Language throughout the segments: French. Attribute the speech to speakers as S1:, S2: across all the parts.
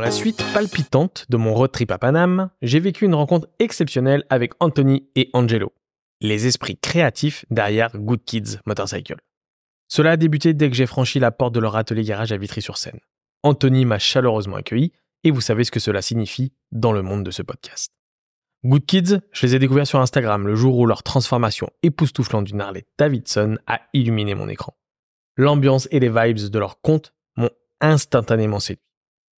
S1: la suite palpitante de mon road trip à Paname, j'ai vécu une rencontre exceptionnelle avec Anthony et Angelo, les esprits créatifs derrière Good Kids Motorcycle. Cela a débuté dès que j'ai franchi la porte de leur atelier garage à Vitry-sur-Seine. Anthony m'a chaleureusement accueilli et vous savez ce que cela signifie dans le monde de ce podcast. Good Kids, je les ai découverts sur Instagram le jour où leur transformation époustouflante d'une Harley Davidson a illuminé mon écran. L'ambiance et les vibes de leur compte m'ont instantanément séduit.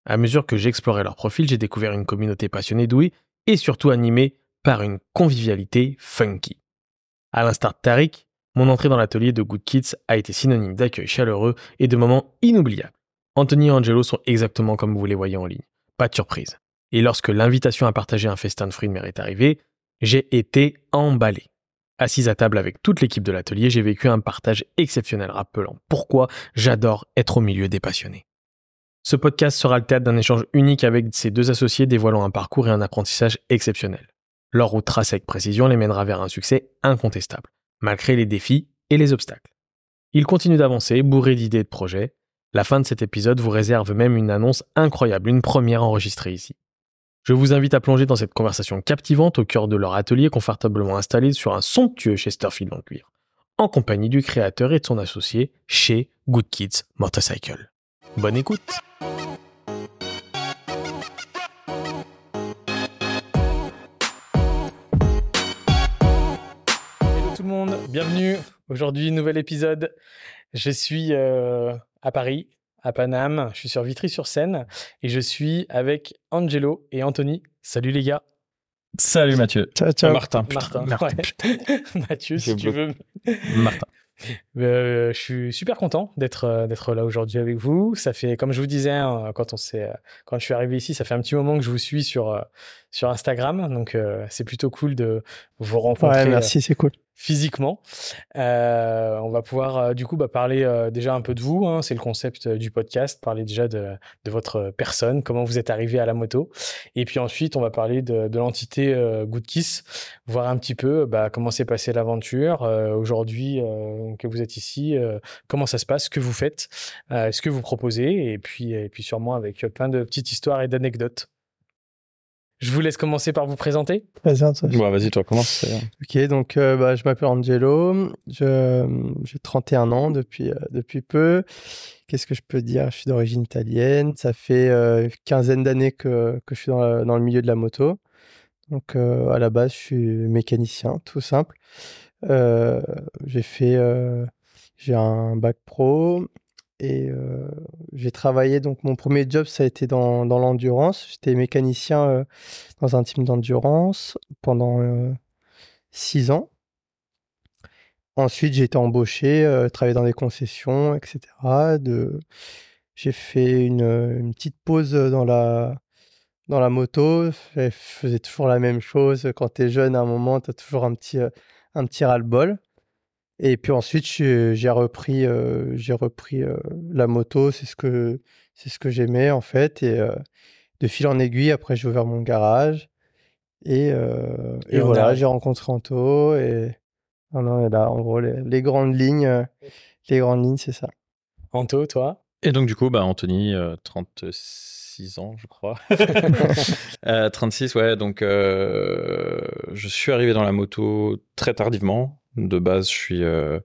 S1: À mesure que j'explorais leur profil, j'ai découvert une communauté passionnée douée et surtout animée par une convivialité funky. À l'instar de Tariq, mon entrée dans l'atelier de Good Kids a été synonyme d'accueil chaleureux et de moments inoubliables. Anthony et Angelo sont exactement comme vous les voyez en ligne. Pas de surprise. Et lorsque l'invitation à partager un festin de fruits de mer est arrivée, j'ai été emballé. Assise à table avec toute l'équipe de l'atelier, j'ai vécu un partage exceptionnel rappelant pourquoi j'adore être au milieu des passionnés. Ce podcast sera le théâtre d'un échange unique avec ces deux associés dévoilant un parcours et un apprentissage exceptionnels. Leur route tracée avec précision les mènera vers un succès incontestable, malgré les défis et les obstacles. Ils continuent d'avancer, bourrés d'idées et de projets. La fin de cet épisode vous réserve même une annonce incroyable, une première enregistrée ici. Je vous invite à plonger dans cette conversation captivante au cœur de leur atelier confortablement installé sur un somptueux Chesterfield en cuir, en compagnie du créateur et de son associé chez Good Kids Motorcycle. Bonne écoute bienvenue. Aujourd'hui, nouvel épisode. Je suis euh, à Paris, à Paname. Je suis sur Vitry-sur-Seine et je suis avec Angelo et Anthony. Salut les gars.
S2: Salut Mathieu.
S3: Ciao, ciao.
S1: Martin. Martin. ouais. Mathieu, si tu veux.
S2: Martin.
S1: Euh, je suis super content d'être euh, d'être là aujourd'hui avec vous. Ça fait, comme je vous disais, hein, quand on s'est, euh, quand je suis arrivé ici, ça fait un petit moment que je vous suis sur euh, sur Instagram, donc euh, c'est plutôt cool de vous rencontrer.
S3: Ouais, merci, c'est cool.
S1: Physiquement, Euh, on va pouvoir euh, du coup bah, parler euh, déjà un peu de vous. hein, c'est le concept euh, du podcast, parler déjà de, de votre personne, comment vous êtes arrivé à la moto, et puis ensuite on va parler de, de l'entité euh, Good Kiss, voir un petit peu bah, comment s'est passée l'aventure euh, aujourd'hui euh, que vous êtes ici, euh, comment ça se passe, ce que vous faites, euh, ce que vous proposez, et puis, et puis sûrement avec plein de petites histoires et d'anecdotes. Je vous laisse commencer par vous présenter.
S3: Présente.
S2: Ouais, vas-y, toi, commence. euh.
S3: Ok, donc euh, bah, je m'appelle Angelo, j'ai 31 ans depuis, euh, depuis peu. Qu'est-ce que je peux dire? Je suis d'origine italienne. Ça fait euh, une quinzaine d'années que, que je suis dans, la- dans le milieu de la moto. Donc euh, à la base, je suis mécanicien, tout simple. Euh, j'ai fait, euh, j'ai un bac pro et euh, j'ai travaillé. Donc mon premier job, ça a été dans, dans l'endurance. J'étais mécanicien euh, dans un team d'endurance pendant euh, six ans. Ensuite, j'ai été embauché, travaillé dans des concessions, etc. De... J'ai fait une, une petite pause dans la, dans la moto. Je faisais toujours la même chose. Quand tu es jeune, à un moment, tu as toujours un petit, un petit ras-le-bol. Et puis ensuite, j'ai repris, euh, j'ai repris euh, la moto. C'est ce que, c'est ce que j'aimais, en fait. Et euh, de fil en aiguille, après, j'ai ouvert mon garage. Et, euh,
S1: Et
S3: et
S1: on
S3: voilà,
S1: a-
S3: j'ai rencontré Anto. Et non, non, et là, en gros, les, les grandes lignes, les grandes lignes, c'est ça.
S1: Anto, toi?
S2: Et donc, du coup, bah, Anthony, euh, 36 ans, je crois. Euh, 36, ouais. Donc, euh, je suis arrivé dans la moto très tardivement. De base, je suis, euh,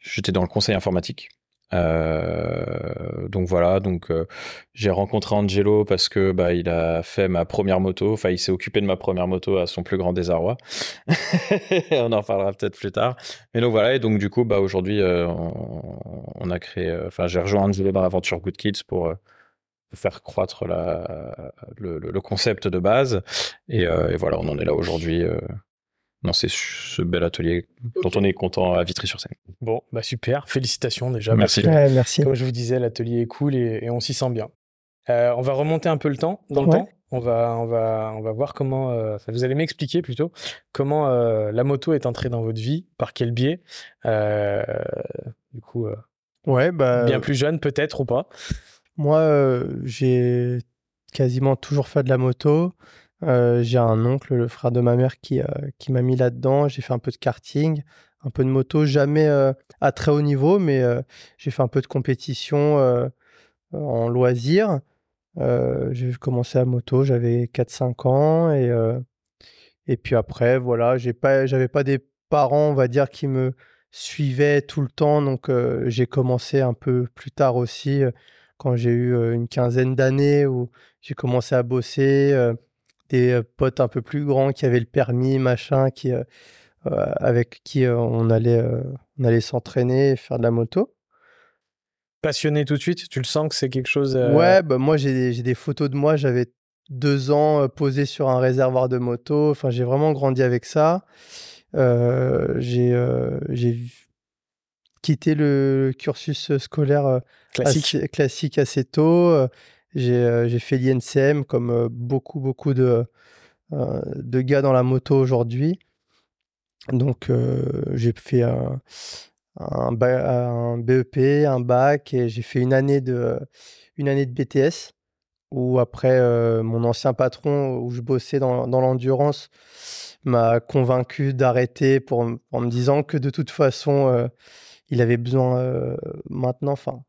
S2: j'étais dans le conseil informatique. Euh, donc voilà, donc euh, j'ai rencontré Angelo parce que bah il a fait ma première moto, enfin il s'est occupé de ma première moto à son plus grand désarroi. on en reparlera peut-être plus tard. Mais donc voilà, et donc du coup bah aujourd'hui on, a créé, enfin j'ai rejoint Angelo dans l'aventure Good Kids pour faire croître la, le, concept de base. Et voilà, on en est là aujourd'hui. Dans ces- ce bel atelier dont on est content à Vitry-sur-Seine.
S1: Bon, bah super, félicitations déjà.
S2: Merci.
S1: parce que,
S3: Ouais, merci.
S1: Comme je vous disais, l'atelier est cool et, et on s'y sent bien. Euh, on va remonter un peu le temps, dans le
S3: Ouais.
S1: temps. On va, on va, on va voir comment. euh, vous allez m'expliquer plutôt comment euh, la moto est entrée dans votre vie, par quel biais. Euh, du coup, euh,
S3: Ouais, bah,
S1: bien plus jeune peut-être ou pas.
S3: moi, euh, j'ai quasiment toujours fait de la moto. Euh, j'ai un oncle, le frère de ma mère, qui, euh, qui m'a mis là-dedans. J'ai fait un peu de karting, un peu de moto, jamais euh, à très haut niveau, mais j'ai fait un peu de compétition en loisir. j'ai commencé à moto, j'avais 4-5 ans et, et puis après, voilà, j'ai pas, pas des parents, on va dire, qui me suivaient tout le temps. Donc, j'ai commencé un peu plus tard aussi, quand j'ai eu une quinzaine d'années, où j'ai commencé à bosser. Des potes un peu plus grands qui avaient le permis, machin, qui, avec qui on allait, on allait s'entraîner, faire de la moto.
S1: Passionné tout de suite Tu le sens que c'est quelque chose.
S3: Ouais, bah moi j'ai des, des photos de moi, j'avais deux ans posé sur un réservoir de moto. Enfin, j'ai vraiment grandi avec ça. j'ai quitté le cursus scolaire
S1: classique
S3: assez, classique assez tôt. J'ai fait l'INCM comme beaucoup, beaucoup de, de gars dans la moto aujourd'hui. Donc, j'ai fait un, BEP, un bac et j'ai fait une année de, une année de BTS où après mon ancien patron où je bossais dans, dans l'endurance m'a convaincu d'arrêter en me disant que de toute façon il avait besoin maintenant enfin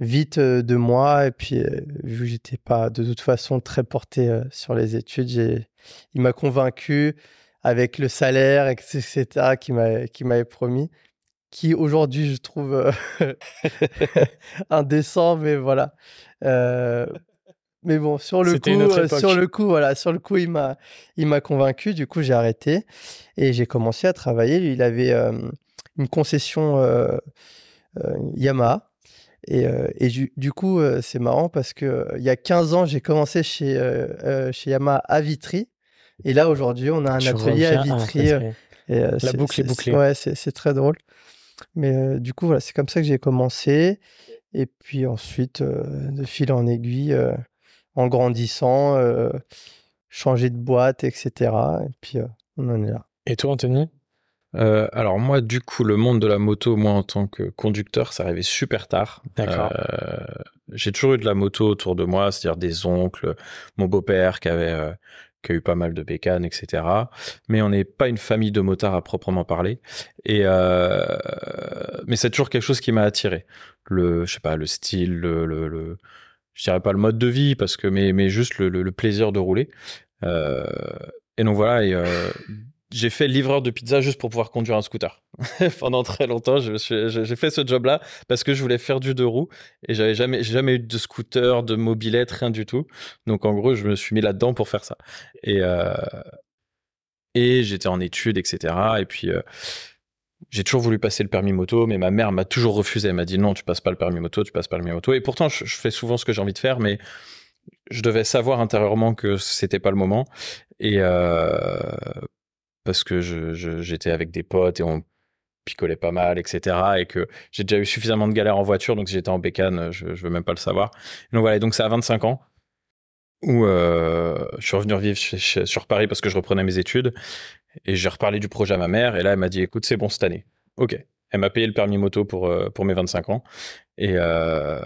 S3: vite de moi et puis vu que j'étais pas de toute façon très porté sur les études j'ai il m'a convaincu avec le salaire etc qui m'a qui m'avait promis qui aujourd'hui je trouve indécent mais voilà mais bon, sur le coup, euh, sur le coup, voilà, sur le coup, il m'a, il m'a convaincu. Du coup, j'ai arrêté et j'ai commencé à travailler. Il avait euh, une concession euh, Yamaha. Et, et du, coup, c'est marrant parce que il y a 15 ans, j'ai commencé chez, chez Yamaha à Vitry. Et là, aujourd'hui, on a un atelier à Vitry.
S1: et, La boucle est bouclée.
S3: Ouais, c'est très drôle. Mais du coup, voilà, c'est comme ça que j'ai commencé. Et puis ensuite, de fil en aiguille, en grandissant, euh, changer de boîte, etc. Et puis, euh, on en est là.
S1: Et toi, Anthony?
S2: Euh, alors moi, du coup, le monde de la moto, moi en tant que conducteur, ça arrivait super tard.
S1: D'accord.
S2: j'ai toujours eu de la moto autour de moi, c'est-à-dire des oncles, mon beau-père qui avait qui a eu pas mal de bécanes, etc. Mais on n'est pas une famille de motards à proprement parler. Et mais c'est toujours quelque chose qui m'a attiré. Le, je sais pas, le style, le, le je dirais pas le mode de vie parce que mais mais juste le, le, plaisir de rouler euh, et donc voilà et euh, j'ai fait livreur de pizza juste pour pouvoir conduire un scooter pendant très longtemps j'ai fait ce job là parce que je voulais faire du deux roues et j'avais jamais jamais eu de scooter de mobilette rien du tout donc en gros je me suis mis là dedans pour faire ça et euh, et j'étais en études etc et puis euh, j'ai toujours voulu passer le permis moto, mais ma mère m'a toujours refusé. Elle m'a dit non, tu passes pas le permis moto, tu passes pas le permis moto. Et pourtant, je, fais souvent ce que j'ai envie de faire, mais je devais savoir intérieurement que c'était pas le moment. Et euh, parce que j'étais avec des potes et on picolait pas mal, etc. Et que j'ai déjà eu suffisamment de galères en voiture, donc si j'étais en bécane, je, je veux même pas le savoir. Donc voilà, donc c'est à 25 ans où euh, je suis revenu vivre sur Paris parce que je reprenais mes études et j'ai reparlé du projet à ma mère et là elle m'a dit écoute c'est bon cette année. Ok. Elle m'a payé le permis moto pour euh, pour mes 25 ans et euh,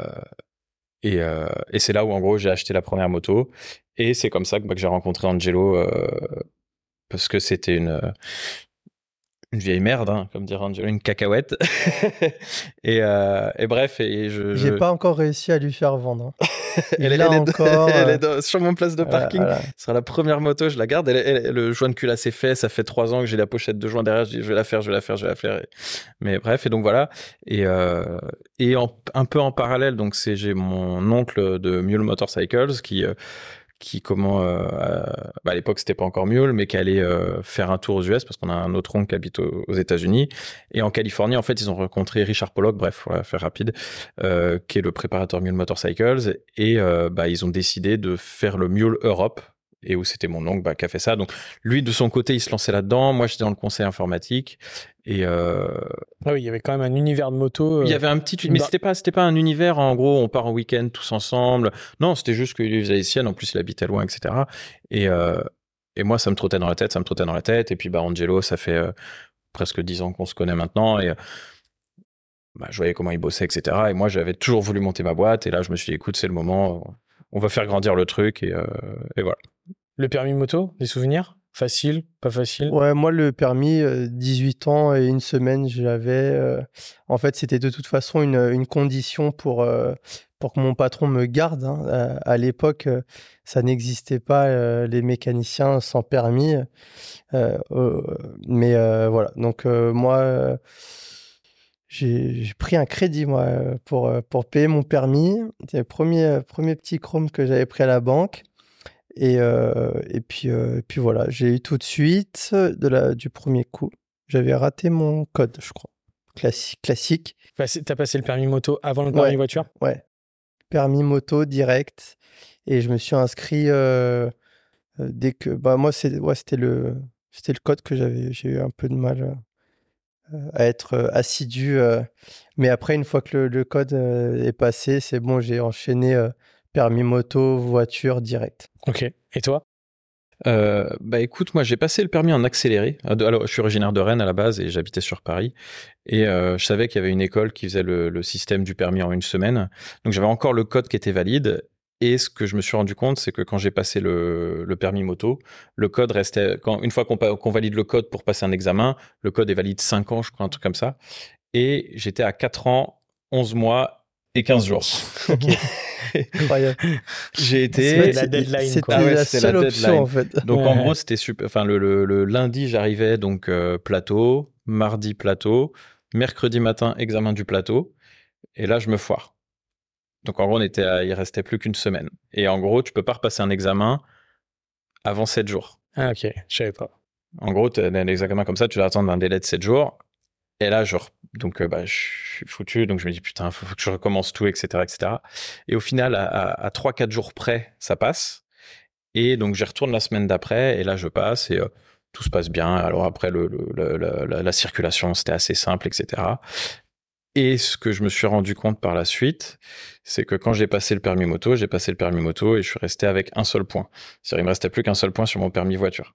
S2: et, euh, c'est là où en gros j'ai acheté la première moto et c'est comme ça que, bah, j'ai rencontré Angelo euh, parce que c'était une une vieille merde, hein, comme dire Angelo, une cacahuète. et, euh, et, bref, et je.
S3: J'ai pas encore réussi à lui faire vendre. Hein.
S2: elle, est, encore, elle est sur mon place de parking. Ce sera la première moto, je la garde. le joint de cul assez fait. Ça fait trois ans que j'ai la pochette de joint derrière. Je dis, je vais la faire, je vais la faire, je vais la faire. Mais bref, et donc voilà. Et, euh, et un peu en parallèle, donc c'est j'ai mon oncle de Mule Motorcycles qui euh, qui comment euh, bah à l'époque c'était pas encore Mule mais qui allait euh, faire un tour aux US parce qu'on a un autre oncle qui habite aux, États-Unis. Et en Californie en fait ils ont rencontré Richard Pollock bref va faire rapide euh, qui est le préparateur Mule Motorcycles. Et euh, bah ils ont décidé de faire le Mule Europe et où c'était mon oncle bah, qui a fait ça. Donc lui de son côté il se lançait là-dedans, moi j'étais dans le conseil informatique et euh...
S1: ah oui il y avait quand même un univers de moto.
S2: Il y avait un petit mais c'était pas c'était pas un univers en gros on part en week-end tous ensemble. Non c'était juste qu'il faisait sienne en plus il habitait loin etc. Et euh... et moi ça me trottait dans la tête ça me trottait dans la tête et puis bah Angelo ça fait euh, presque dix ans qu'on se connaît maintenant et bah, je voyais comment il bossait etc. Et moi j'avais toujours voulu monter ma boîte et là je me suis dit écoute c'est le moment on va faire grandir le truc et, euh, et voilà.
S1: Le permis moto, des souvenirs? Facile, pas facile?
S3: Ouais, moi le permis, 18 euh, ans et une semaine, je l'avais. Euh, en fait, c'était de toute façon une, condition pour, pour que mon patron me garde. hein. À, l'époque, euh, ça n'existait pas euh, les mécaniciens sans permis. Euh, euh, mais euh, voilà, donc euh, moi, euh, j'ai pris un crédit moi euh, pour, euh, pour payer mon permis. C'était le premier, euh, premier petit chrome que j'avais pris à la banque. Et, euh, et, puis, euh, et puis voilà, j'ai eu tout de suite de la, du premier coup. J'avais raté mon code, je crois. Classique. classique.
S4: T'as passé le permis moto avant le permis
S3: Ouais.
S4: voiture?
S3: Ouais. Permis moto direct. Et je me suis inscrit euh, euh, dès que. Bah, moi, c'est, ouais, c'était, le, c'était le code que j'avais. J'ai eu un peu de mal euh, à être euh, assidu. euh. Mais après, une fois que le, le code euh, est passé, c'est bon, j'ai enchaîné euh, permis moto, voiture direct.
S4: Ok. Et toi?
S2: Euh, bah écoute, moi j'ai passé le permis en accéléré. De- Alors je suis originaire de Rennes à la base et j'habitais sur Paris. Et euh, je savais qu'il y avait une école qui faisait le, le système du permis en une semaine. Donc j'avais encore le code qui était valide. Et ce que je me suis rendu compte, c'est que quand j'ai passé le, le permis moto, le code restait. Quand, une fois qu'on valide le code pour passer un examen, le code est valide 5 ans, je crois, un truc comme ça. Et j'étais à 4 ans, 11 mois et 15 jours.
S3: Incroyable.
S2: J'ai été.
S4: C'était la deadline,
S3: C'était.
S2: Ah ouais,
S3: la seule option, en fait.
S2: Donc
S4: Ouais,
S2: en gros, c'était super. Enfin, le, le- le lundi, j'arrivais donc euh, plateau, mardi plateau, mercredi matin examen du plateau, et là je me foire. Donc en gros, on était, à- il restait plus qu'une semaine. Et en gros, tu peux pas repasser un examen avant 7 jours.
S4: Ah, ok. Je savais pas.
S2: En gros, un examen comme ça, tu dois attendre un délai de 7 jours. Et là, je, re- donc, euh, bah, je suis foutu. Donc, je me dis, putain, faut, faut que je recommence tout, etc., etc. Et au final, à, à, 3-4 jours près, ça passe. Et donc, j'y retourne la semaine d'après. Et là, je passe et euh, tout se passe bien. Alors, après, la circulation, c'était assez simple, etc. Et ce que je me suis rendu compte par la suite, c'est que quand j'ai passé le permis moto, j'ai passé le permis moto et je suis resté avec un seul point. C'est-à-dire, il me restait plus qu'un seul point sur mon permis voiture.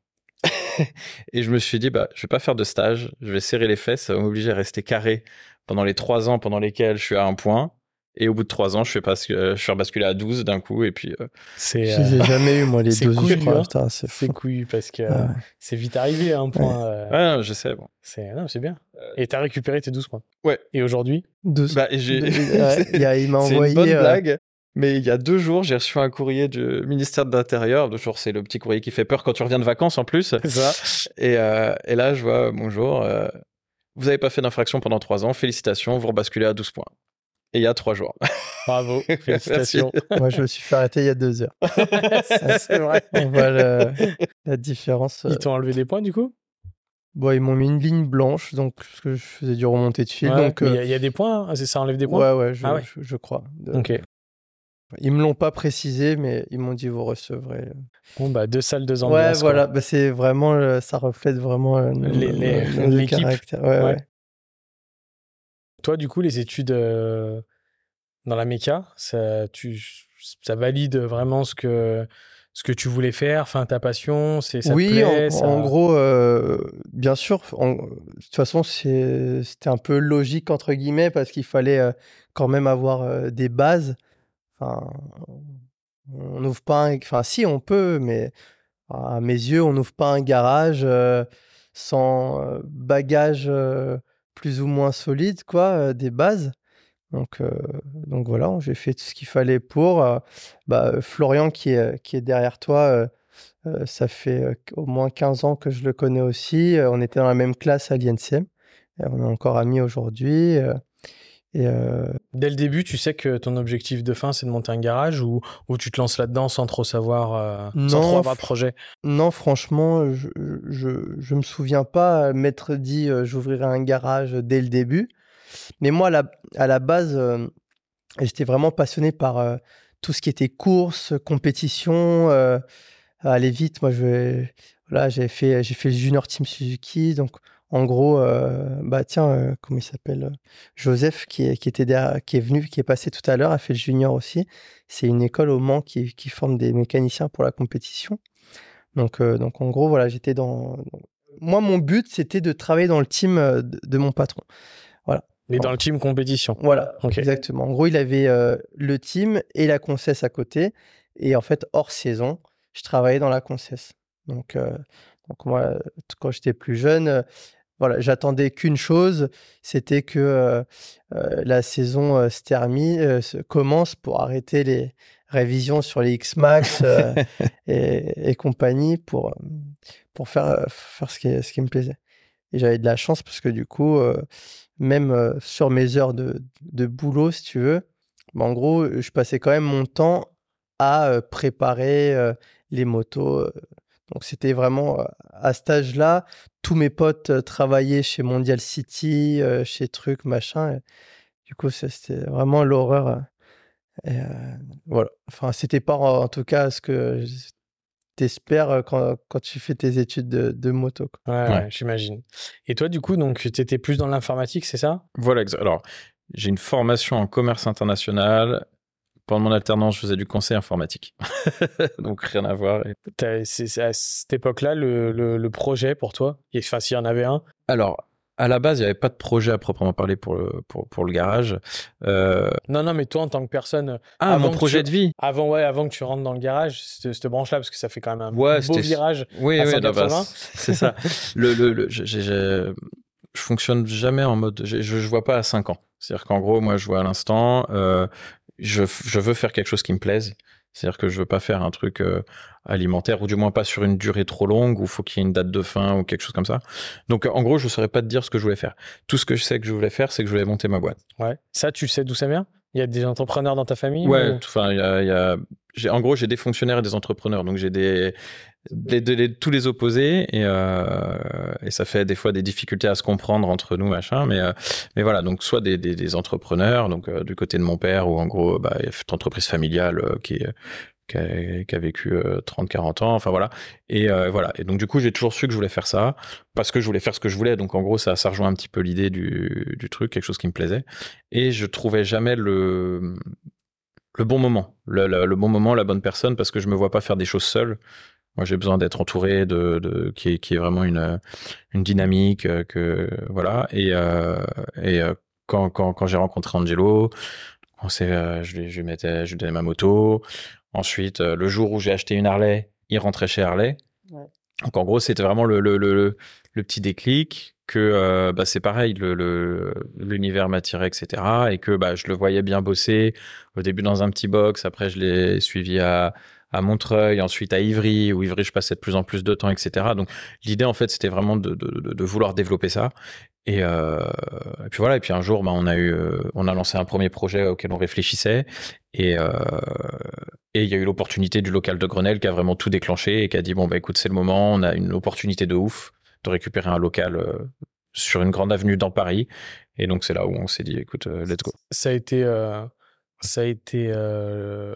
S2: et je me suis dit, bah, je vais pas faire de stage, je vais serrer les fesses, ça va m'obliger à rester carré pendant les trois ans pendant lesquels je suis à un point. Et au bout de trois ans, je fais, pas, je suis rebasculé à 12 d'un coup. Et puis, euh,
S4: C'est
S3: Je
S4: euh,
S3: les ai jamais eu, moi, les
S4: c'est
S3: 12,
S4: cool,
S3: je crois.
S4: hein.
S3: C'est
S4: couillu parce que
S3: Ah
S4: euh,
S3: ouais.
S4: c'est vite arrivé à un point. euh,
S2: ouais, non, je sais. Bon.
S4: c'est non, c'est bien. Et t'as récupéré tes 12 points.
S2: Ouais.
S4: Et aujourd'hui?
S3: 12.
S2: Bah, et j'ai-
S3: Ouais, il m'a
S2: C'est
S3: envoyé.
S2: une bonne
S3: euh,
S2: blague. Mais il y a deux jours, j'ai reçu un courrier du ministère de l'Intérieur. Deux jours, c'est le petit courrier qui fait peur quand tu reviens de vacances en plus.
S4: C'est ça.
S2: Et, euh, et là, je vois, bonjour, euh, vous n'avez pas fait d'infraction pendant trois ans, félicitations, vous rebasculez à 12 points. Et il y a trois jours.
S4: Bravo. Félicitations.
S3: Moi, je me suis fait arrêter il y a deux heures.
S4: c'est vrai.
S3: On voit le- la différence. euh.
S4: Ils t'ont enlevé des points du coup?
S3: Bon, ils m'ont mis une ligne blanche, donc parce que je faisais du remonté de fil.
S4: Ouais,
S3: donc,
S4: mais Il
S3: euh,
S4: y, a- il y a des points, hein, c'est ça enlève des points?
S3: Ouais, ouais, je,
S4: Ah ouais.
S3: je- je crois. De-
S4: Ok.
S3: Ils me l'ont pas précisé, mais ils m'ont dit vous recevrez.
S4: Bon, bah, deux salles, deux
S3: ouais,
S4: ambiances. quoi.
S3: voilà, bah, c'est vraiment, euh, ça reflète vraiment euh,
S4: Les-
S3: caractères. Ouais,
S4: Ouais.
S3: ouais.
S4: Toi, du coup, les études euh, dans la méca, ça, tu, ça valide vraiment ce que, ce que tu voulais faire, enfin, ta passion, c'est, ça te
S3: oui,
S4: plaît,
S3: en,
S4: ça-
S3: en gros, euh, bien sûr. en- de toute façon, c'était un peu logique entre guillemets parce qu'il fallait euh, quand même avoir euh, des bases. On n'ouvre pas. un- Enfin, si on peut, mais à mes yeux, on n'ouvre pas un garage sans bagage plus ou moins solide, quoi, des bases. Donc, donc voilà, j'ai fait tout ce qu'il fallait pour. bah, Florian, qui est, qui est derrière toi, ça fait au moins 15 ans que je le connais aussi. On était dans la même classe à l'INCM. On est encore amis aujourd'hui. Euh, et euh,
S4: Dès le début, tu sais que ton objectif de fin, c'est de monter un garage ou, ou tu te lances là-dedans sans trop savoir, euh, sans trop avoir de projet?
S3: non, franchement, je, je, je me souviens pas m'être dit euh, j'ouvrirai un garage dès le début. Mais moi, à la, à la base, euh, j'étais vraiment passionné par euh, tout ce qui était course, compétition, euh, aller vite. Moi, je vais- voilà, j'ai fait, j'ai fait le Junior Team Suzuki. Donc, en gros, euh, bah tiens, euh, comment il s'appelle euh, Joseph, qui est, qui, était derrière- qui est venu, qui est passé tout à l'heure, a fait le Junior aussi. C'est une école au Mans qui, qui forme des mécaniciens pour la compétition. Donc, euh, donc en gros, voilà, j'étais dans. Moi, mon but, c'était de travailler dans le team de, de mon patron.
S4: Mais dans le team compétition.
S3: Voilà, exactement. En gros, il avait le team et la concesse à côté. Et en fait, hors saison, je travaillais dans la concesse. Donc, donc moi, quand j'étais plus jeune, voilà, j'attendais qu'une chose, c'était que la saison se termine, se commence pour arrêter les révisions sur les X-Max et, et, compagnie pour, pour faire, faire ce, qui, ce qui me plaisait. Et j'avais de la chance parce que du coup, même sur mes heures de, de, boulot, si tu veux, bah, en gros, je passais quand même mon temps à préparer les motos. Donc c'était vraiment à cet âge-là, tous mes potes travaillaient chez Mondial City, chez Truc, machin. du coup, c'était vraiment l'horreur. voilà. Enfin, c'était pas en, tout cas ce que t'espères quand, quand tu fais tes études de, moto.
S4: Ouais, j'imagine. Et toi, du coup, donc, tu étais plus dans l'informatique, c'est ça?
S2: Voilà, alors, j'ai une formation en commerce international pendant mon alternance, je faisais du conseil informatique. Donc rien à voir.
S4: C'est à cette époque-là le, le, projet pour toi? Enfin, s'il y en avait un?
S2: Alors, à la base, il n'y avait pas de projet à proprement parler pour le, pour, pour le garage.
S4: Euh, non, non, mais toi, en tant que personne.
S2: Ah, mon projet de vie
S4: avant, ouais, avant que tu rentres dans le garage, cette, cette branche-là, parce que ça fait quand même un beau virage.
S2: Oui, oui, c'est ça. le, le, je, je fonctionne jamais en mode. Je, je vois pas à 5 ans. C'est-à-dire qu'en gros, moi, je vois à l'instant. Euh, je, je, veux faire quelque chose qui me plaise. C'est-à-dire que je veux pas faire un truc euh, alimentaire ou du moins pas sur une durée trop longue où il faut qu'il y ait une date de fin ou quelque chose comme ça. Donc en gros, je ne saurais pas te dire ce que je voulais faire. Tout ce que je sais que je voulais faire, c'est que je voulais monter ma boîte.
S4: Ouais. Ça, tu sais d'où ça vient? Il y a des entrepreneurs dans ta famille
S2: Ouais. Enfin, il y a, y a... en gros, j'ai des fonctionnaires et des entrepreneurs. Donc j'ai tous les opposés et, euh, et ça fait des fois des difficultés à se comprendre entre nous machin mais euh, voilà donc soit des, entrepreneurs donc euh, du côté de mon père ou en gros bah une entreprise familiale qui a, vécu 30-40 ans, enfin voilà. Et voilà. Et donc du coup, j'ai toujours su que je voulais faire ça parce que je voulais faire ce que je voulais. Donc en gros, ça, ça rejoint un petit peu l'idée du, du truc, quelque chose qui me plaisait. Et je trouvais jamais le le bon moment, le, le, le, bon moment, la bonne personne, parce que je me vois pas faire des choses seul. Moi, j'ai besoin d'être entouré de, de qui, est, qui est vraiment une, une dynamique euh, que voilà. Et, euh, et euh, quand, quand, quand j'ai rencontré Angelo, on s'est, je lui, je mettais, je lui donnais ma moto. Ensuite, le jour où j'ai acheté une Harley, il rentrait chez Harley. Ouais. Donc en gros, c'était vraiment le, le, le, le, petit déclic que euh, bah, c'est pareil, l'univers m'attirait, etc. Et que bah, je le voyais bien bosser au début dans un petit box, après je l'ai suivi à, à Montreuil, ensuite à Ivry, où Ivry, je passais de plus en plus de temps, etc. Donc, l'idée, en fait, c'était vraiment de, de, vouloir développer ça. Et, euh, et, puis voilà. Et puis un jour, bah, on a eu, euh, on a lancé un premier projet auquel on réfléchissait, et et il y a eu l'opportunité du local de Grenelle qui a vraiment tout déclenché et qui a dit bon bah écoute, c'est le moment, on a une opportunité de ouf de récupérer un local euh, sur une grande avenue dans Paris. Et donc c'est là où on s'est dit écoute, euh, let's go.
S4: Ça a été ça a été euh,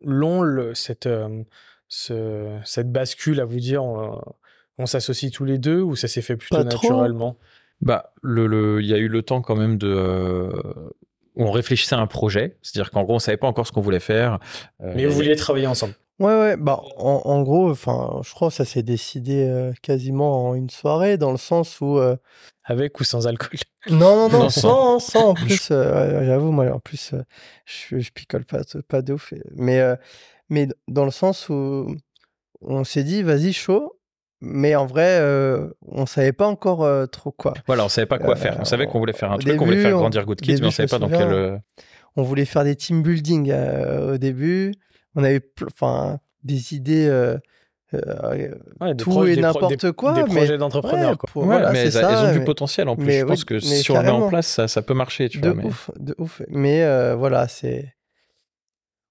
S4: long, le, cette, euh, ce, cette bascule à vous dire on, on s'associe tous les deux ou ça s'est fait plutôt naturellement?
S2: Bah, le, le, il y a eu le temps quand même de. Euh, on réfléchissait à un projet, c'est-à-dire qu'en gros, on savait pas encore ce qu'on voulait faire.
S4: Mais vous vouliez travailler ensemble
S3: Ouais, ouais, bah, en, en gros, enfin, je crois que ça s'est décidé quasiment en une soirée, dans le sens où
S4: avec ou sans alcool?
S3: Non, non, non, sans, sans, en plus, euh, j'avoue, moi, en plus, euh, je, je, picole pas, pas de ouf. Mais, euh, mais dans le sens où on s'est dit, vas-y, chaud, mais en vrai, on savait pas encore trop quoi.
S2: Voilà, on savait pas quoi faire. On savait qu'on voulait faire un truc, qu'on voulait faire grandir Good Kids, mais on savait pas dans quel.
S3: On voulait faire des team building au début. On avait enfin des idées euh, tout et n'importe quoi.
S4: Des projets d'entrepreneurs.
S2: Ouais, mais elles, ont du potentiel en plus. je pense que si on le met en place, ça, ça peut marcher. Tu
S3: de
S2: vois,
S3: ouf, de ouf. Mais euh, voilà, c'est.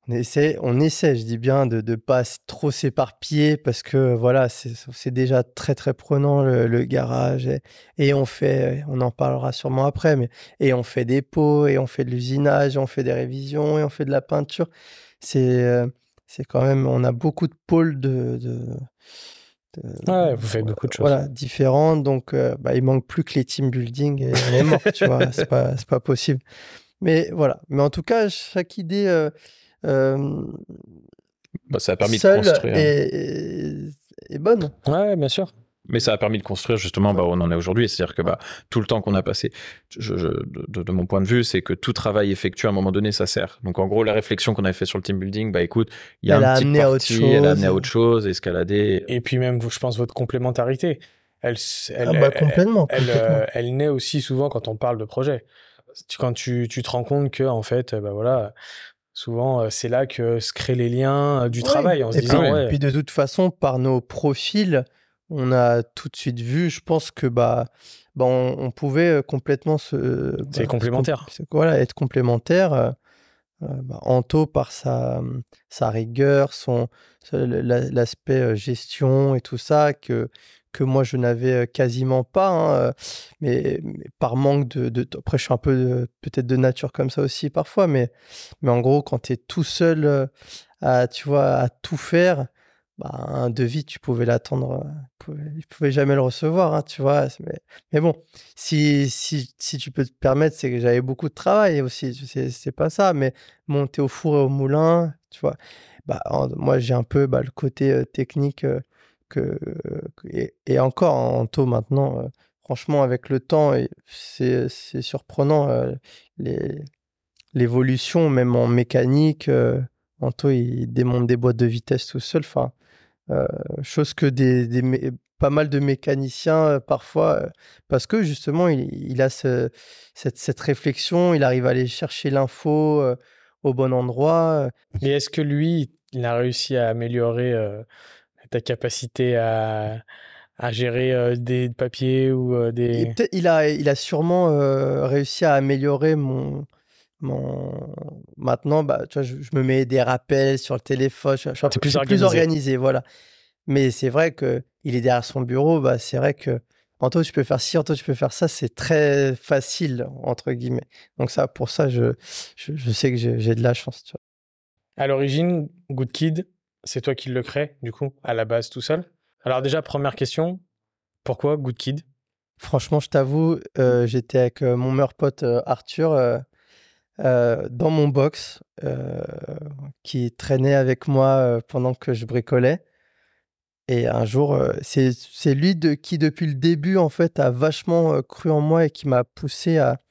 S3: On essaie, on essaie, je dis bien, de ne pas trop s'éparpiller parce que voilà, c'est déjà très très prenant le, garage et, et, on fait, on en parlera sûrement après, mais et on fait des pots et on fait de l'usinage, on fait des révisions et on fait de la peinture. C'est euh, c'est quand même, on a beaucoup de pôles de, de,
S4: ouais, vous faites beaucoup de choses.
S3: Voilà, différents. Donc, euh, bah, il manque plus que les team building et on est mort, tu vois. C'est pas, pas possible. Mais voilà. Mais en tout cas, chaque idée. Euh, euh,
S2: bah, ça a permis de construire.
S3: Est, est bonne.
S4: Ouais, bien sûr.
S2: Mais ça a permis de construire justement bah, on en est aujourd'hui. C'est-à-dire que bah, tout le temps qu'on a passé, je, de, de, mon point de vue, c'est que tout travail effectué à un moment donné, ça sert. Donc en gros, la réflexion qu'on avait fait sur le team building, bah écoute, il y a elle un petit parti, elle a amené à autre chose, escalader.
S4: Et puis même, je pense, votre complémentarité. elle, elle,
S3: ah bah, complètement,
S4: elle, elle, naît aussi souvent quand on parle de projet. Quand tu, tu te rends compte que, en fait, bah voilà, souvent, c'est là que se créent les liens du travail en se disant.
S3: Puis,
S4: ouais.
S3: puis de toute façon, par nos profils, on a tout de suite vu, je pense que bah, bah on, pouvait complètement se.
S4: C'est
S3: bah,
S4: complémentaire.
S3: voilà, être complémentaire. Euh, bah, Anto, par sa, sa rigueur, son l'aspect gestion et tout ça, que, que moi je n'avais quasiment pas, hein, mais, par manque de, de, Après, je suis un peu peut-être de nature comme ça aussi parfois, mais, mais en gros, quand tu es tout seul à, tu vois, à tout faire, bah, un devis, tu pouvais l'attendre, tu ne pouvais jamais le recevoir, hein, tu vois. Mais, bon, si, si, si, tu peux te permettre, c'est que j'avais beaucoup de travail aussi, c'est pas ça, mais monter au four et au moulin, tu vois. Bah, moi, j'ai un peu bah, le côté technique que, et, encore en taux maintenant, franchement, avec le temps, c'est surprenant l'évolution, même en mécanique. taux, il démonte des boîtes de vitesse tout seul. Enfin, euh, chose que des, des, pas mal de mécaniciens parfois, parce que justement, il, il a ce, cette, cette, réflexion, il arrive à aller chercher l'info au bon endroit.
S4: Et est-ce que lui, il a réussi à améliorer ta capacité à, à gérer des papiers ou des...
S3: Il, a, il a sûrement réussi à améliorer mon, Maintenant, bah, tu vois, je, me mets des rappels sur le téléphone, je, suis, plus, organisé. voilà. Mais c'est vrai que il est derrière son bureau, bah, c'est vrai que Anto, tu peux faire ci, Anto, tu peux faire ça, c'est très facile, entre guillemets. Donc ça, pour ça, je, je, sais que j'ai de la chance. Tu vois.
S4: À l'origine, Good Kid, c'est toi qui le crée, du coup, à la base tout seul. Alors déjà, première question, pourquoi Good Kid
S3: Franchement, je t'avoue, euh, j'étais avec euh, mon meilleur pote euh, Arthur euh, dans mon box euh, qui traînait avec moi euh, pendant que je bricolais. Et un jour, c'est lui de, qui, depuis le début, en fait, a vachement cru en moi et qui m'a poussé à,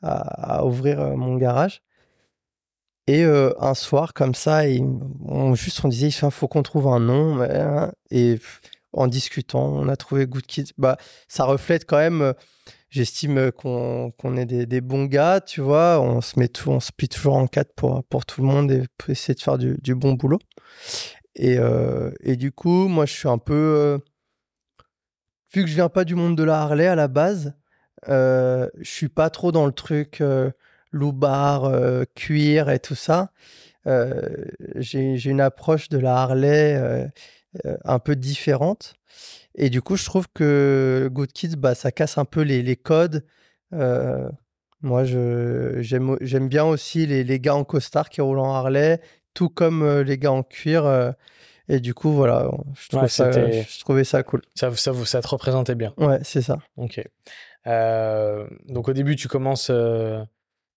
S3: à, ouvrir mon garage. Et un soir, comme ça, on, juste on disait, il faut qu'on trouve un nom. Hein, et en discutant, on a trouvé Good Kids. Bah, ça reflète quand même j'estime qu'on est des, bons gars, tu vois. On se met tout, on se plie toujours en quatre pour, pour tout le monde et pour essayer de faire du, bon boulot. Et, euh, et, du coup, moi, je suis un peu. Euh, vu que je viens pas du monde de la Harley à la base, euh, je suis pas trop dans le truc euh, loubar, cuir et tout ça. J'ai une approche de la Harley un peu différente. Et du coup, je trouve que Good Kids, bah, ça casse un peu les, les codes. Euh, moi, j'aime bien aussi les, les, gars en costard qui roulent en Harley, tout comme les gars en cuir. Et du coup, voilà, je, trouvais ça, je trouvais ça cool.
S4: Ça, ça, ça te représentait bien.
S3: Ouais, c'est ça.
S4: Ok. donc au début, tu commences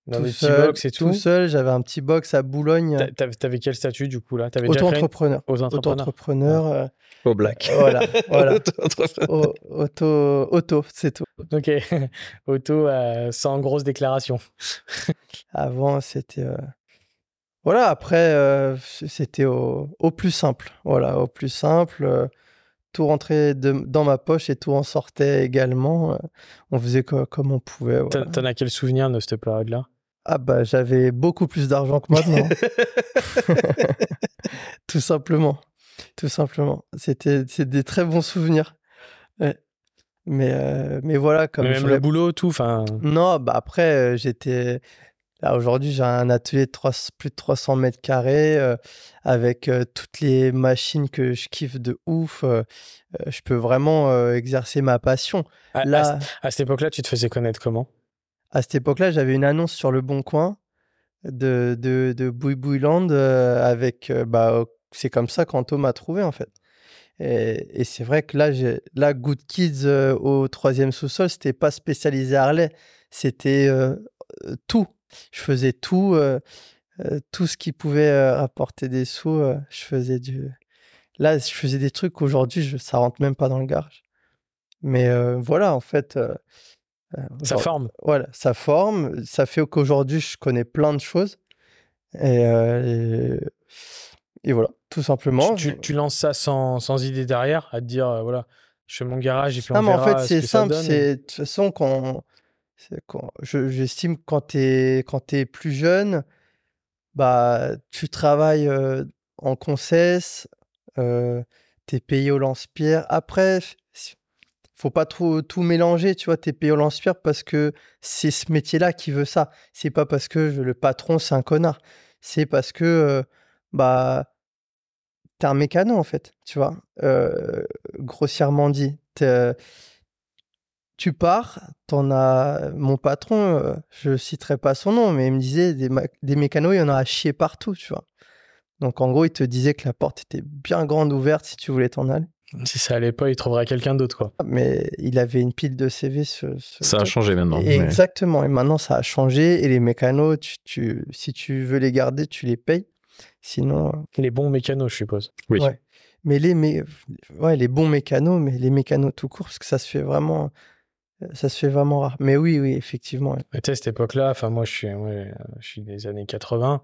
S4: dans
S3: tout
S4: des
S3: seul,
S4: petits box et tout
S3: Tout seul, j'avais un petit box à Boulogne.
S4: T'avais quel statut du coup là?
S3: Auto-entrepreneur.
S4: Auto-entrepreneur.
S3: Auto
S2: Au black.
S3: Voilà. voilà. auto, auto, c'est tout.
S4: Ok. auto euh, sans grosse déclaration.
S3: Avant, c'était. Euh, voilà, après, euh, c'était au, au, plus simple. Voilà, au plus simple tout rentrait dans ma poche et tout en sortait également. On faisait comme on pouvait.
S4: T'en as quel souvenir de cette période-là?
S3: Ah bah j'avais beaucoup plus d'argent que maintenant. tout simplement. Tout simplement. C'était des très bons souvenirs. Mais, euh, mais voilà. Comme
S4: même le boulot, tout. Fin...
S3: Non, bah après, euh, j'étais. Là, aujourd'hui, j'ai un atelier de plus de 300 mètres carrés euh, avec toutes les machines que je kiffe de ouf. je peux vraiment exercer ma passion.
S4: À,
S3: là,
S4: à cette époque-là, tu te faisais connaître comment?
S3: À cette époque-là, j'avais une annonce sur le Bon Coin de, de, de Bouy Land avec. Bah, c'est comme ça qu'Anto m'a trouvé, en fait. Et, et c'est vrai que là, là Good Kids euh, au troisième sous-sol, c'était pas spécialisé Harley, c'était tout. Je faisais tout, tout ce qui pouvait rapporter des sous. je faisais du. Là, je faisais des trucs qu'aujourd'hui, ça rentre même pas dans le garage. Mais voilà, en fait,
S4: ça forme.
S3: Voilà, ça forme. Ça fait qu'aujourd'hui, je connais plein de choses. Et, euh, et, voilà, tout simplement.
S4: Tu, tu, lances ça sans, sans, idée derrière, à te dire, euh, voilà, Je fais mon garage et puis
S3: on
S4: non, mais
S3: en fait, c'est simple. C'est de toute façon quand, quand j'estime quand tu es quand es plus jeune, bah tu travailles en concesse, euh, tu es payé au lance-pierre. Après, faut pas trop tout mélanger, tu vois, tu es payé au lance-pierre parce que c'est ce métier-là qui veut ça. C'est pas parce que le patron c'est un connard. C'est parce que bah t'es un mécano en fait, tu vois. grossièrement dit, tu pars, t'en as. Mon patron, je citerai pas son nom, mais il me disait des, des mécanos, il y en a à chier partout, tu vois. Donc en gros, il te disait que la porte était bien grande ouverte si tu voulais t'en aller.
S4: Si ça allait pas, il trouverait quelqu'un d'autre, quoi.
S3: Mais il avait une pile de CV.
S2: ça a changé maintenant.
S3: Exactement. Et maintenant, ça a changé. Et les mécanos, tu, si tu veux les garder, tu les payes. Sinon.
S4: Euh, les bons mécanos, je suppose.
S2: Oui.
S3: Mais les, ouais, les bons mécanos, mais les mécanos tout court, parce que ça se fait vraiment. Ça se fait vraiment rare. Mais oui, oui, effectivement.
S4: Tu sais, cette époque-là, enfin, moi, je suis, je suis des années 80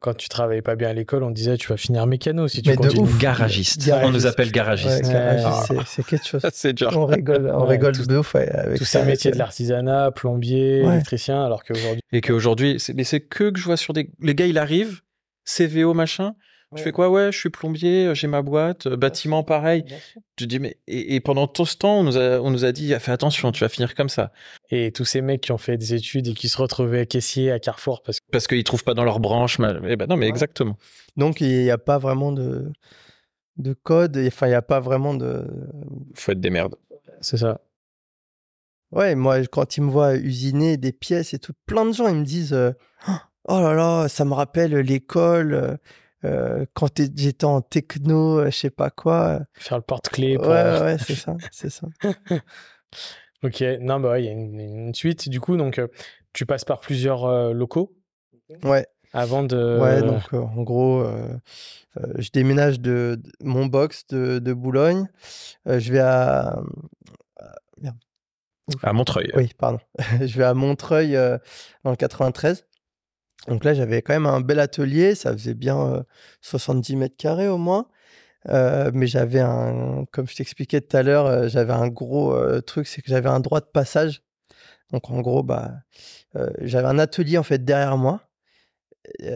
S4: quand tu travaillais pas bien à l'école, on disait tu vas finir mécano si tu
S2: Mais continues. De Garagiste. On nous appelle garagiste.
S3: c'est quelque chose.
S2: c'est
S3: On rigole, on rigole de ouf avec
S4: tous ces métiers de l'artisanat, plombier, électricien, alors qu'aujourd'hui.
S2: Et qu'aujourd'hui, c'est, mais c'est que que je vois sur des. Les gars, il arrive, CVO machin. Je fais quoi? Ouais, je suis plombier, j'ai ma boîte, bâtiment pareil. Je dis mais et, pendant tout ce temps, on nous a on nous a dit fais attention, tu vas finir comme ça.
S4: Et tous ces mecs qui ont fait des études et qui se retrouvaient caissiers à Carrefour parce
S2: parce qu'ils trouvent pas dans leur branche. Eh ben non, mais exactement.
S3: Donc il n'y a pas vraiment de de code. Enfin, il n'y a pas vraiment de.
S2: Faut être des merdes.
S4: C'est ça.
S3: Ouais, moi, quand ils me voient usiner des pièces et tout, plein de gens, ils me disent euh, Oh là là, ça me rappelle l'école. Euh, euh, quand j'étais en techno, euh, je sais pas quoi.
S4: Faire le porte-clés.
S3: Ouais, ouais, c'est ça, c'est ça.
S4: ok, non, bah il y a une, suite. Du coup, donc, tu passes par plusieurs locaux.
S3: Ouais.
S4: Avant de.
S3: Ouais, donc en gros, je déménage de, mon box de, de Boulogne. je vais à.
S2: À Montreuil.
S3: Oui, pardon. je vais à Montreuil le 93. Donc là, j'avais quand même un bel atelier, ça faisait bien 70 mètres carrés au moins. mais j'avais un, comme je t'expliquais tout à l'heure, j'avais un gros truc, c'est que j'avais un droit de passage. Donc en gros, bah, j'avais un atelier en fait derrière moi,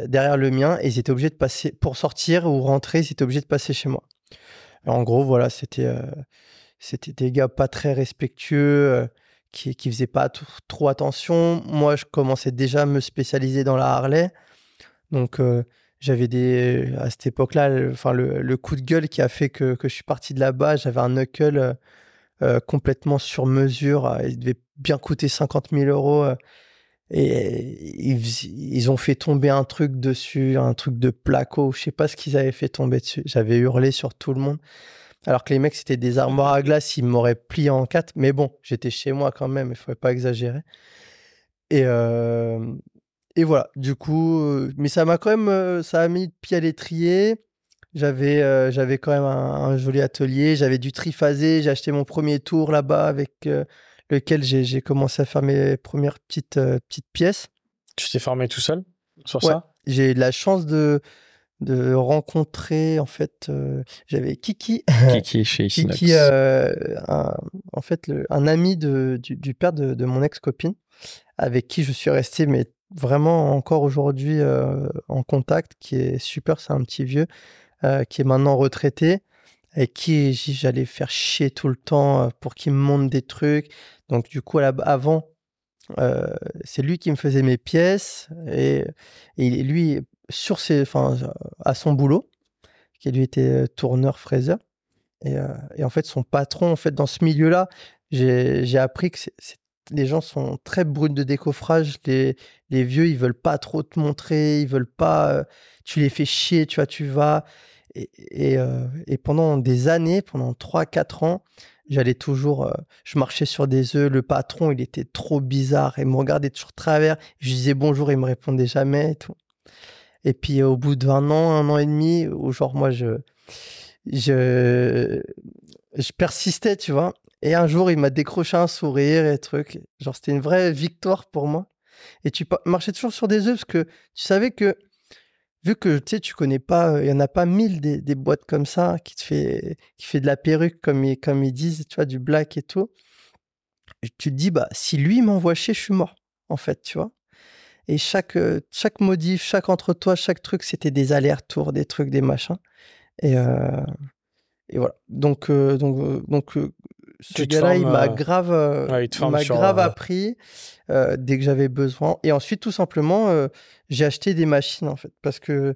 S3: derrière le mien, et ils étaient obligés de passer pour sortir ou rentrer, ils étaient obligés de passer chez moi. en gros, voilà, c'était c'était des gars pas très respectueux qui, qui faisait pas trop attention. Moi, je commençais déjà à me spécialiser dans la Harley. Donc, euh, j'avais des. À cette époque-là, le, le, coup de gueule qui a fait que, que je suis parti de là-bas, j'avais un knuckle euh, euh, complètement sur mesure. Il devait bien coûter 50 000 euros. et ils, ils, ont fait tomber un truc dessus, un truc de placo. Je sais pas ce qu'ils avaient fait tomber dessus. J'avais hurlé sur tout le monde. Alors que les mecs, c'était des armoires à glace, ils m'auraient plié en quatre. Mais bon, j'étais chez moi quand même, il ne fallait pas exagérer. Et, euh, et voilà, du coup, euh, mais ça m'a quand même, euh, ça a mis le pied à l'étrier. J'avais, j'avais quand même un, joli atelier, j'avais du triphasé, j'ai acheté mon premier tour là-bas avec lequel j'ai, commencé à faire mes premières petites, petites pièces.
S4: Tu t'es formé tout seul sur ça?
S3: J'ai eu la chance de, de rencontrer en fait euh, j'avais Kiki.
S2: Kiki chez
S3: Kiki euh, en fait un ami de, du, père de, mon ex copine avec qui je suis resté mais vraiment encore aujourd'hui euh, en contact qui est super c'est un petit vieux qui est maintenant retraité et qui j'allais faire chier tout le temps pour qu'il me montre des trucs. Donc du coup avant c'est lui qui me faisait mes pièces et, et lui sur ses, enfin, à son boulot, qui lui était tourneur fraiseur. Et, et, en fait, son patron, en fait, dans ce milieu-là, j'ai appris que les gens sont très bruts de décoffrage. Les, les, vieux, ils veulent pas trop te montrer, ils veulent pas. tu les fais chier, tu vois, tu vas. Et, et, et pendant des années, pendant 3-4 ans, j'allais toujours. je marchais sur des œufs. Le patron, il était trop bizarre. Il me regardait toujours travers. Je disais bonjour, il me répondait jamais et tout. Et puis au bout d'un an, un an et demi, où genre moi je, je, je persistais, tu vois. Et un jour, il m'a décroché un sourire et truc. Genre c'était une vraie victoire pour moi. Et tu marchais toujours sur des œufs parce que tu savais que vu que tu sais, tu connais pas, il y en a pas mille des, boîtes comme ça qui te fait, qui fait de la perruque comme ils, comme ils disent, tu vois, du black et tout. tu te dis, bah, si lui m'envoie chier, je suis mort, en fait, tu vois. Et chaque, chaque modif, chaque entre-toi, chaque truc, c'était des allers-retours, des trucs, des machins. Et, et voilà. Donc, donc, donc ce gars-là, il m'a grave, m'a grave appris dès que j'avais besoin. Et ensuite, tout simplement, j'ai acheté des machines, en fait, parce que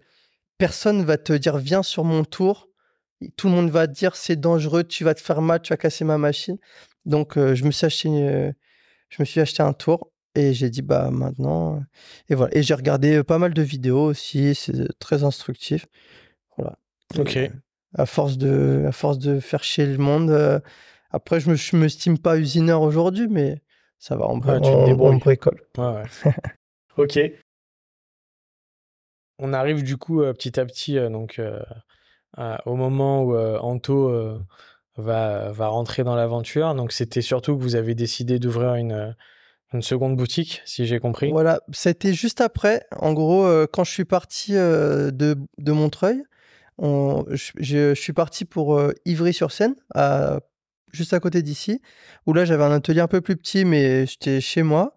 S3: personne va te dire viens sur mon tour. Tout le monde va te dire c'est dangereux, tu vas te faire mal, tu vas casser ma machine. Donc, je me suis acheté, je me suis acheté un tour et j'ai dit bah maintenant. Et voilà. Et j'ai regardé pas mal de vidéos aussi. C'est très instructif. Voilà.
S4: Ok.
S3: à force de, à force de faire chier le monde après, je me, me estime pas usineur aujourd'hui, mais ça va, on, ouais, tu on, bricole.
S4: Ouais, ok. On arrive du coup euh, petit à petit euh, donc, au moment où Anto va, va rentrer dans l'aventure. Donc c'était surtout que vous avez décidé d'ouvrir une, une seconde boutique, si j'ai compris.
S3: Voilà, c'était juste après. En gros, quand je suis parti de, de Montreuil, on, je, je, suis parti pour Ivry-sur-Seine, à juste à côté d'ici, où là j'avais un atelier un peu plus petit, mais j'étais chez moi.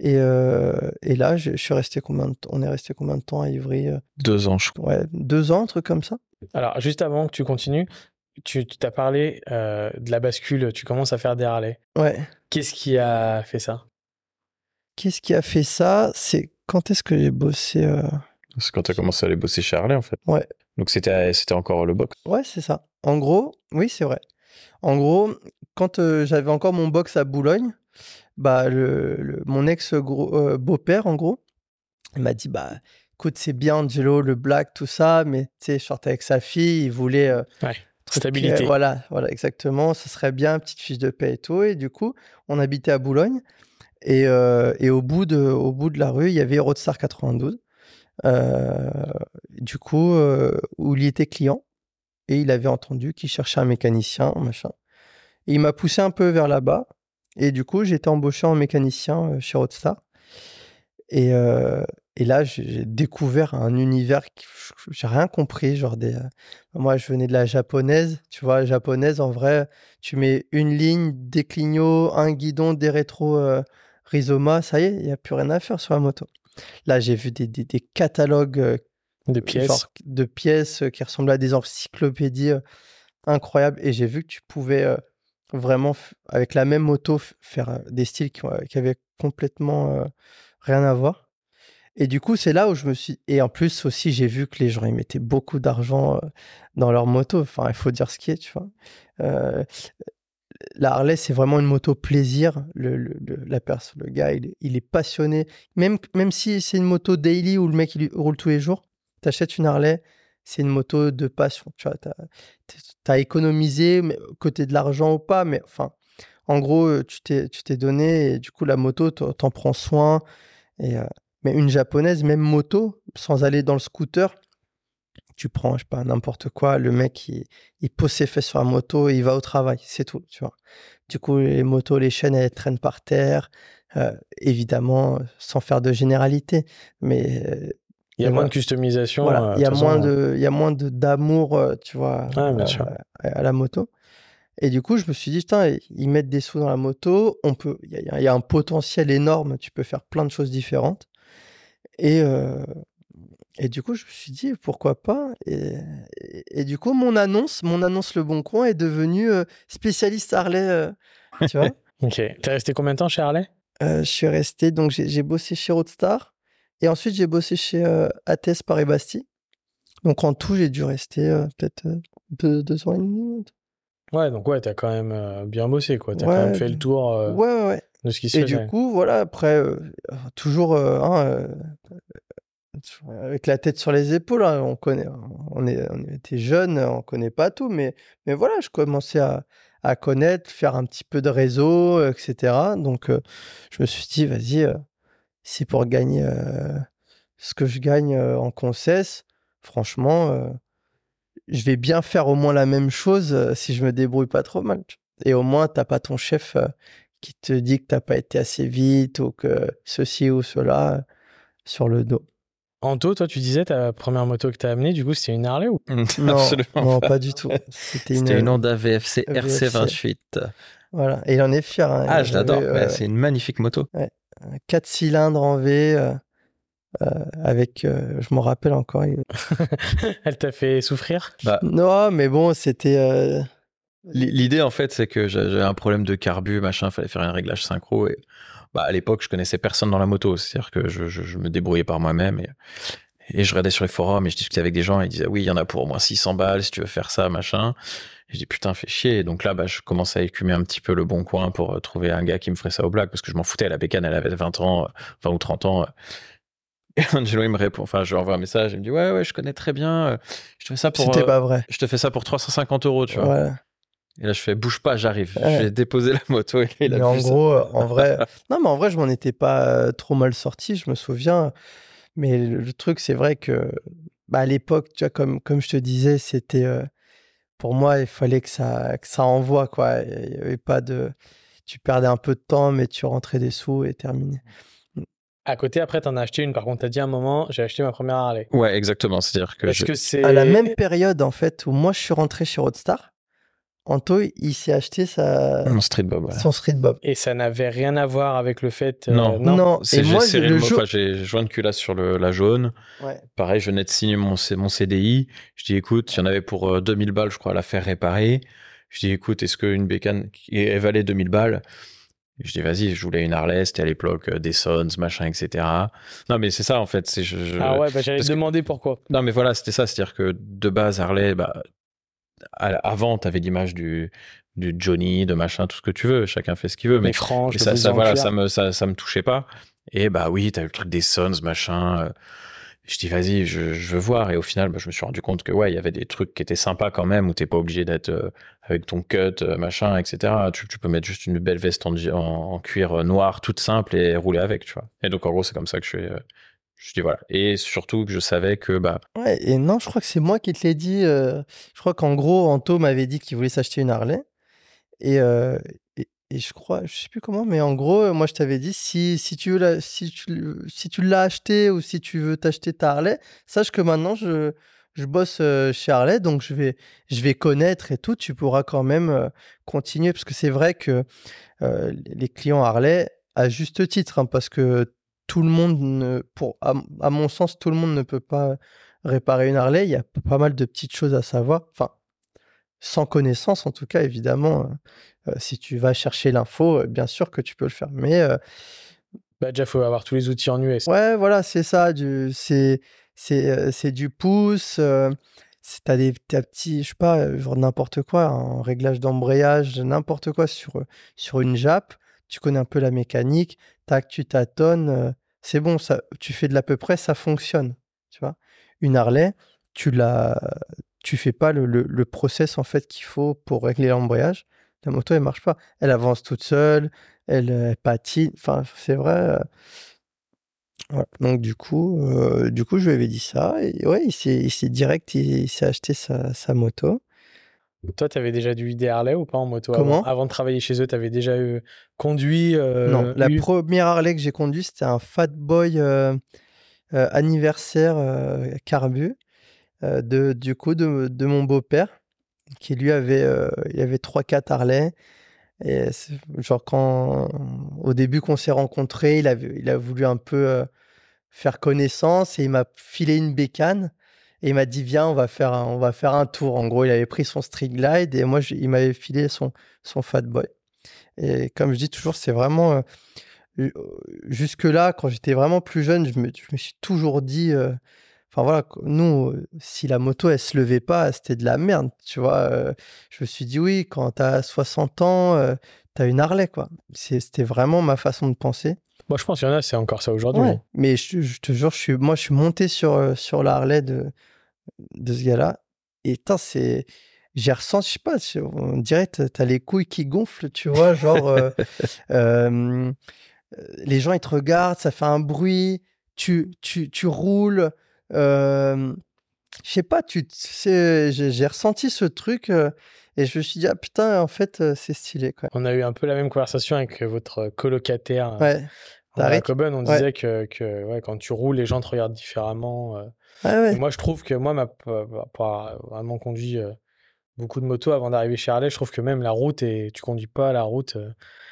S3: Et, euh, et là, je, suis resté combien de On est resté combien de temps à Ivry euh?
S2: Deux ans, je crois.
S3: Ouais, deux ans, un truc comme ça.
S4: Alors, juste avant que tu continues, tu t'as parlé euh, de la bascule, tu commences à faire des Harley.
S3: Ouais.
S4: Qu'est-ce qui a fait ça?
S3: Qu'est-ce qui a fait ça? C'est quand est-ce que j'ai bossé
S2: C'est quand tu as commencé à aller bosser chez Harley, en fait.
S3: Ouais.
S2: Donc c'était encore le box.
S3: Ouais, c'est ça. En gros, oui, c'est vrai. En gros, quand j'avais encore mon box à Boulogne, bah, le, mon ex-beau-père, en gros, il m'a dit bah, écoute, c'est bien, Angelo, le black, tout ça, mais tu sais, je sortais avec sa fille, il voulait.
S4: ouais, stabilité.
S3: Voilà, voilà, exactement. Ce serait bien, petite fiche de paie et tout. Et du coup, on habitait à Boulogne. Et, et au, bout de, au bout de la rue, il y avait Roadstar 92. du coup, où il était client et il avait entendu qu'il cherchait un mécanicien, machin. Il m'a poussé un peu vers là-bas. Et du coup, été embauché en mécanicien euh, chez Roadstar. Et, euh, et là, j'ai découvert un univers que j'ai rien compris. Genre des, euh, moi, je venais de la japonaise. Tu vois, japonaise, en vrai, tu mets une ligne, des clignots, un guidon, des rétro rhizoma. Ça y est, il n'y a plus rien à faire sur la moto. Là, j'ai vu des, des, des catalogues
S4: de pièces.
S3: de pièces qui ressemblaient à des encyclopédies incroyables. Et j'ai vu que tu pouvais vraiment, avec la même moto, faire des styles qui, qui avaient complètement rien à voir. Et du coup, c'est là où je me suis. Et en plus, aussi, j'ai vu que les gens, ils mettaient beaucoup d'argent dans leur moto. Enfin, il faut dire ce qui est, tu vois. La Harley, c'est vraiment une moto plaisir. Le, le, la personne, le gars, il, il, est passionné. Même, même si c'est une moto daily où le mec, il roule tous les jours, t'achètes une Harley, c'est une moto de passion. Tu vois, as économisé, côté de l'argent ou pas, mais enfin, en gros, tu t'es donné et du coup, la moto, t'en prends soin. Et, mais une japonaise, même moto, sans aller dans le scooter, tu prends, je sais pas, n'importe quoi, le mec, il, il, pose ses fesses sur la moto et il va au travail, c'est tout, tu vois. Du coup, les motos, les chaînes, elles traînent par terre, évidemment, sans faire de généralité, mais
S4: il y a moins de customisation.
S3: Euh, il, y a moins de, il y a moins d'amour, euh, tu vois,
S4: ah,
S3: à, la moto. Et du coup, je me suis dit, putain, ils mettent des sous dans la moto. On peut, il y, a un potentiel énorme. Tu peux faire plein de choses différentes. Et, euh, et du coup, je me suis dit, pourquoi pas et, et, du coup, mon annonce, mon annonce Le Bon Coin est devenu spécialiste Harley. tu vois?
S4: Ok. T'es resté combien de temps chez Harley?
S3: Je suis resté, donc j'ai bossé chez Roadstar. Et ensuite, j'ai bossé chez euh, Athès Paris-Bastille. Donc en tout, j'ai dû rester euh, peut-être euh, deux, ans et demi.
S4: Ouais, donc ouais, t'as quand même bien bossé, quoi. T'as quand même fait le tour
S3: ouais, ouais,
S4: de ce qui se
S3: Et
S4: du
S3: coup, voilà, après, toujours hein, avec la tête sur les épaules, hein, on connaît, on, est, on était jeunes, on connaît pas tout, mais, mais voilà, je commençais à, connaître, faire un petit peu de réseau, etc. Donc je me suis dit, vas-y c'est pour gagner ce que je gagne en concesse, franchement, je vais bien faire au moins la même chose si je me débrouille pas trop mal. Et au moins, t'as pas ton chef qui te dit que t'as pas été assez vite ou que ceci ou cela sur le dos.
S4: Anto, toi, tu disais ta première moto que tu as amenée, du coup, c'était une Harley ou?
S3: Non, Absolument pas. du tout.
S2: C'était une, une Honda VFC, RC28.
S3: Voilà, et il en est fier. Hein.
S2: Ah, je l'adore. c'est une magnifique moto.
S3: Ouais. 4 cylindres en V. Euh, euh, avec, euh, je m'en rappelle encore.
S4: Elle t'a fait souffrir?
S3: Bah. Non, mais bon, c'était.
S2: L'idée, en fait, c'est que j'avais un problème de carbu, machin, fallait faire un réglage synchro. Et bah, à l'époque, je connaissais personne dans la moto. C'est-à-dire que je, je, me débrouillais par moi-même. Et, et je regardais sur les forums et je discutais avec des gens et ils disaient oui, il y en a pour au moins 600 balles si tu veux faire ça, machin. Et je dis putain, fais chier. Et donc là, bah, je commence à écumer un petit peu le bon coin pour euh, trouver un gars qui me ferait ça au black parce que je m'en foutais. La bécane, elle avait 20 ans, 20 ou 30 ans. Et Angelo, il me répond, enfin, je lui envoie un message, il me dit, ouais, ouais, je connais très bien. Je te fais ça pour.
S3: C'était pas vrai.
S2: Je te fais ça pour 350 euros, tu vois. Et là, je fais bouge pas, j'arrive. J'ai déposé la moto. Et il
S3: mais en gros, en vrai, non, mais en vrai, je m'en étais pas euh, trop mal sorti. Je me souviens. Mais le, truc, c'est vrai que, bah, à l'époque, tu vois, comme comme je te disais, c'était euh, pour moi, il fallait que ça que ça envoie quoi. Il y avait pas de, tu perdais un peu de temps, mais tu rentrais des sous et terminé.
S4: À côté, après, tu en as acheté une. Par contre, tu as dit à un moment, j'ai acheté ma première Harley.
S2: Ouais, exactement. C'est-à-dire que.
S4: Est-ce que c'est.
S3: À la même période, en fait, où moi, je suis rentré chez Roadstar. Anto, il s'est acheté sa...
S2: Son street bob.
S3: Son street bob.
S4: Et ça n'avait rien à voir avec le fait.
S2: Euh, non,
S3: non.
S2: Et moi, j'ai le jour... j'ai joint de culasse sur le, la jaune. Ouais. Pareil, je venais de signer mon, mon CDI. Je dis, écoute, il y en avait pour 2000 euh, balles, je crois, à la faire réparer. Je dis, écoute, est-ce qu'une bécane qui valait 2000 balles? Je dis vas-y, je voulais une Harley, c'était à l'époque euh, des Sons, machin, etc. Non mais c'est ça en fait. C'est je,
S4: Ah ouais, bah, j'allais te demander pourquoi.
S2: Non mais voilà, c'était ça, c'est-à-dire que de base Harley, bah avant, tu avais l'image du, du Johnny, de machin, tout ce que tu veux. Chacun fait ce qu'il veut.
S4: Mais,
S2: ça, ça, voilà, ça me, ça, ça, me touchait pas. Et bah oui, t'as eu le truc des Sons, machin. Euh. Je dis, vas-y, je, je, veux voir. Et au final, bah, je me suis rendu compte que, ouais, il y avait des trucs qui étaient sympas quand même, où t'es pas obligé d'être euh, avec ton cut, euh, machin, etc. Tu, tu, peux mettre juste une belle veste en, en, cuir noir, toute simple, et rouler avec, tu vois. Et donc, en gros, c'est comme ça que je suis, je dis voilà. Et surtout que je savais que bah.
S3: Ouais, et non, je crois que c'est moi qui te l'ai dit. Euh, je crois qu'en gros, Anto m'avait dit qu'il voulait s'acheter une Harley. Et, euh, et, je crois, je sais plus comment, mais en gros, moi je t'avais dit si, si tu veux si tu, si tu l'as acheté ou si tu veux t'acheter ta Harley, sache que maintenant je, je bosse euh, chez Harley, donc je vais, je vais connaître et tout. Tu pourras quand même continuer parce que c'est vrai que les clients Harley, à juste titre, hein, parce que tout le monde, ne, pour, à, mon sens, tout le monde ne peut pas réparer une Harley. Il y a pas mal de petites choses à savoir. Enfin, sans connaissance, en tout cas, évidemment. Euh, euh, si tu vas chercher l'info, euh, bien sûr que tu peux le faire. Mais.
S4: bah, déjà, il faut avoir tous les outils en US.
S3: Ouais, voilà, c'est ça. Du, c'est, c'est, c'est du pouce. c'est, t'as des petits, je sais pas, genre n'importe quoi, un réglage d'embrayage, n'importe quoi sur, sur une jappe. Tu connais un peu la mécanique, tac, tu tâtonnes c'est bon, tu fais de l'à peu près, ça fonctionne. Tu vois Une Harley, tu la, tu fais pas le, le, process en fait qu'il faut pour régler l'embrayage. La moto, elle marche pas. Elle avance toute seule, elle, patine. Enfin, c'est vrai. Donc du coup, du coup, je lui avais dit ça. Ouais, il s'est direct, il, s'est acheté sa, moto.
S4: Toi, tu avais déjà dû des Harley ou pas en moto
S3: Comment?
S4: Avant, de travailler chez eux, tu avais déjà eu, conduit euh,
S3: Non, la première Harley que j'ai conduite, c'était un Fat Boy euh, euh, anniversaire carbu de, du coup de, de mon beau-père qui lui avait, il avait 3-4 Harley. Et genre quand au début qu'on s'est rencontrés, il, avait, il a voulu un peu faire connaissance et il m'a filé une bécane. Et il m'a dit, viens, on va, faire un, on va faire un tour. En gros, il avait pris son Street Glide et moi, il m'avait filé son, son Fat Boy. Et comme je dis toujours, c'est vraiment. Euh, euh, jusque-là, quand j'étais vraiment plus jeune, je me, je me suis toujours dit. Euh, voilà, nous, si la moto, elle se levait pas, c'était de la merde, tu vois. je me suis dit, oui, quand tu as 60 ans, tu as une Harley, quoi. C'était vraiment ma façon de penser.
S4: Moi, je pense qu'il y en a, c'est encore ça aujourd'hui.
S3: mais je, te jure, je suis, moi, je suis monté sur, sur la Harley de, de ce gars-là. Et c'est. J'ai ressenti, je sais pas, on dirait que tu as les couilles qui gonflent, tu vois, genre. Euh, euh, les gens, ils te regardent, ça fait un bruit, tu, tu, tu roules. Euh, je sais pas, tu j'ai ressenti ce truc et je me suis dit, ah putain, en fait, c'est stylé. Quoi.
S4: On a eu un peu la même conversation avec votre colocataire.
S3: Ouais
S4: À Coben, on disait que, que ouais, quand tu roules, les gens te regardent différemment.
S3: Euh.
S4: moi, je trouve que moi, ma, pas vraiment conduit euh, beaucoup de motos avant d'arriver chez Harley. Je trouve que même la route, et tu conduis pas la route. Euh,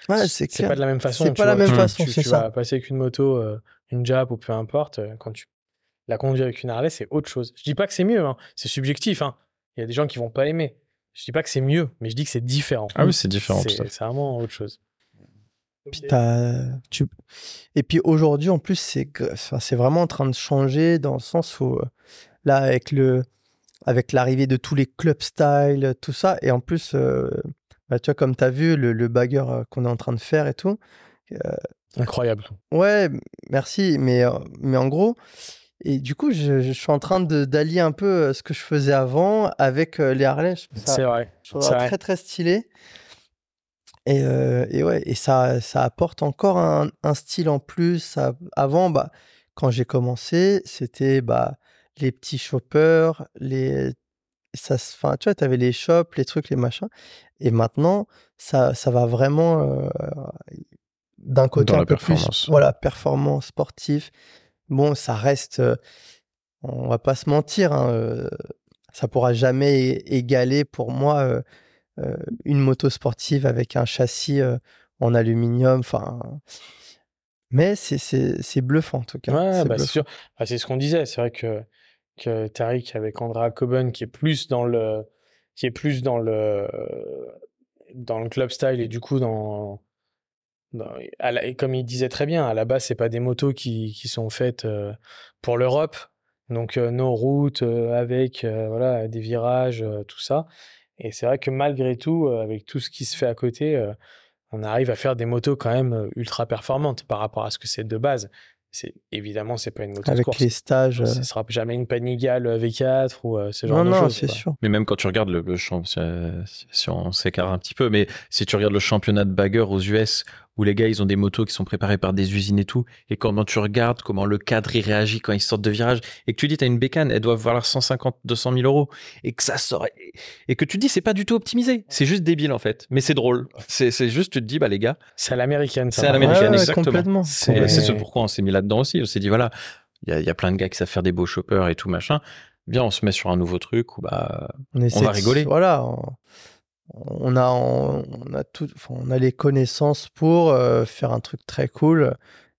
S3: ouais, c'est
S4: pas de la même façon.
S3: C'est pas la même façon,
S4: Tu, tu vas passer avec une moto, une Jap ou peu importe. Quand tu la conduis avec une Harley, c'est autre chose. Je dis pas que c'est mieux, hein. c'est subjectif. Hein. Il y a des gens qui vont pas aimer. Je dis pas que c'est mieux, mais je dis que c'est différent.
S2: Ah oui, c'est différent.
S4: C'est vraiment autre chose.
S3: Puis tu... Et puis aujourd'hui, en plus, c'est enfin, vraiment en train de changer dans le sens où, euh, là, avec, le... avec l'arrivée de tous les club style, tout ça, et en plus, euh, bah, tu vois, comme tu as vu, le, le bagger euh, qu'on est en train de faire et tout.
S4: Incroyable.
S3: Ouais, merci. Mais, mais en gros, et du coup, je, je suis en train d'allier un peu ce que je faisais avant avec les Harley.
S4: C'est vrai.
S3: Je trouve ça très, très stylé. Et, et, ouais, et ça, ça apporte encore un, un style en plus. avant, bah, quand j'ai commencé, c'était bah, les petits shoppers, les, ça, enfin, tu vois, tu avais les shops, les trucs, les machins. Et maintenant, ça, ça va vraiment d'un côté un peu plus, voilà, performance sportif. Bon, ça reste, on va pas se mentir, hein, ça pourra jamais égaler pour moi euh, une moto sportive avec un châssis euh, en aluminium. Enfin, mais c'est bluffant en tout cas.
S4: Ouais, bah, c'est sûr. Bah, c'est ce qu'on disait. C'est vrai que, que Tariq avec Andrea Coben qui est plus dans le qui est plus dans le dans le club style et du coup dans, comme il disait très bien, à la base c'est pas des motos qui, qui sont faites euh, pour l'Europe. Donc nos routes avec voilà des virages, tout ça. Et c'est vrai que malgré tout, euh, avec tout ce qui se fait à côté, euh, on arrive à faire des motos quand même euh, ultra performantes par rapport à ce que c'est de base. C'est évidemment c'est pas une moto
S3: avec
S4: de course.
S3: les stages.
S4: Ce sera jamais une Panigale V4 ou ce genre
S3: de
S4: choses.
S3: Non, c'est sûr.
S2: Mais même quand tu regardes le, le si on s'écarte un petit peu, mais si tu regardes le championnat de bagger aux US où les gars, ils ont des motos qui sont préparées par des usines et tout, et quand tu regardes comment le cadre il réagit quand ils sortent de virage, et que tu dis, t'as une bécane, elle doit valoir 150, 200 000 euros, et que ça sort, et que tu dis, c'est pas du tout optimisé, c'est juste débile en fait, mais c'est drôle. C'est, c'est juste, tu te dis, bah les gars.
S4: C'est à l'américaine,
S2: ça. C'est à l'américaine, exactement. C'est, c'est ce pourquoi on s'est mis là-dedans aussi. On s'est dit, voilà, il y a, y a, plein de gars qui savent faire des beaux choppers et tout machin. Bien, on se met sur un nouveau truc où bah, on, on va rigoler.
S3: Voilà on a, on, a tout, on a les connaissances pour euh, faire un truc très cool.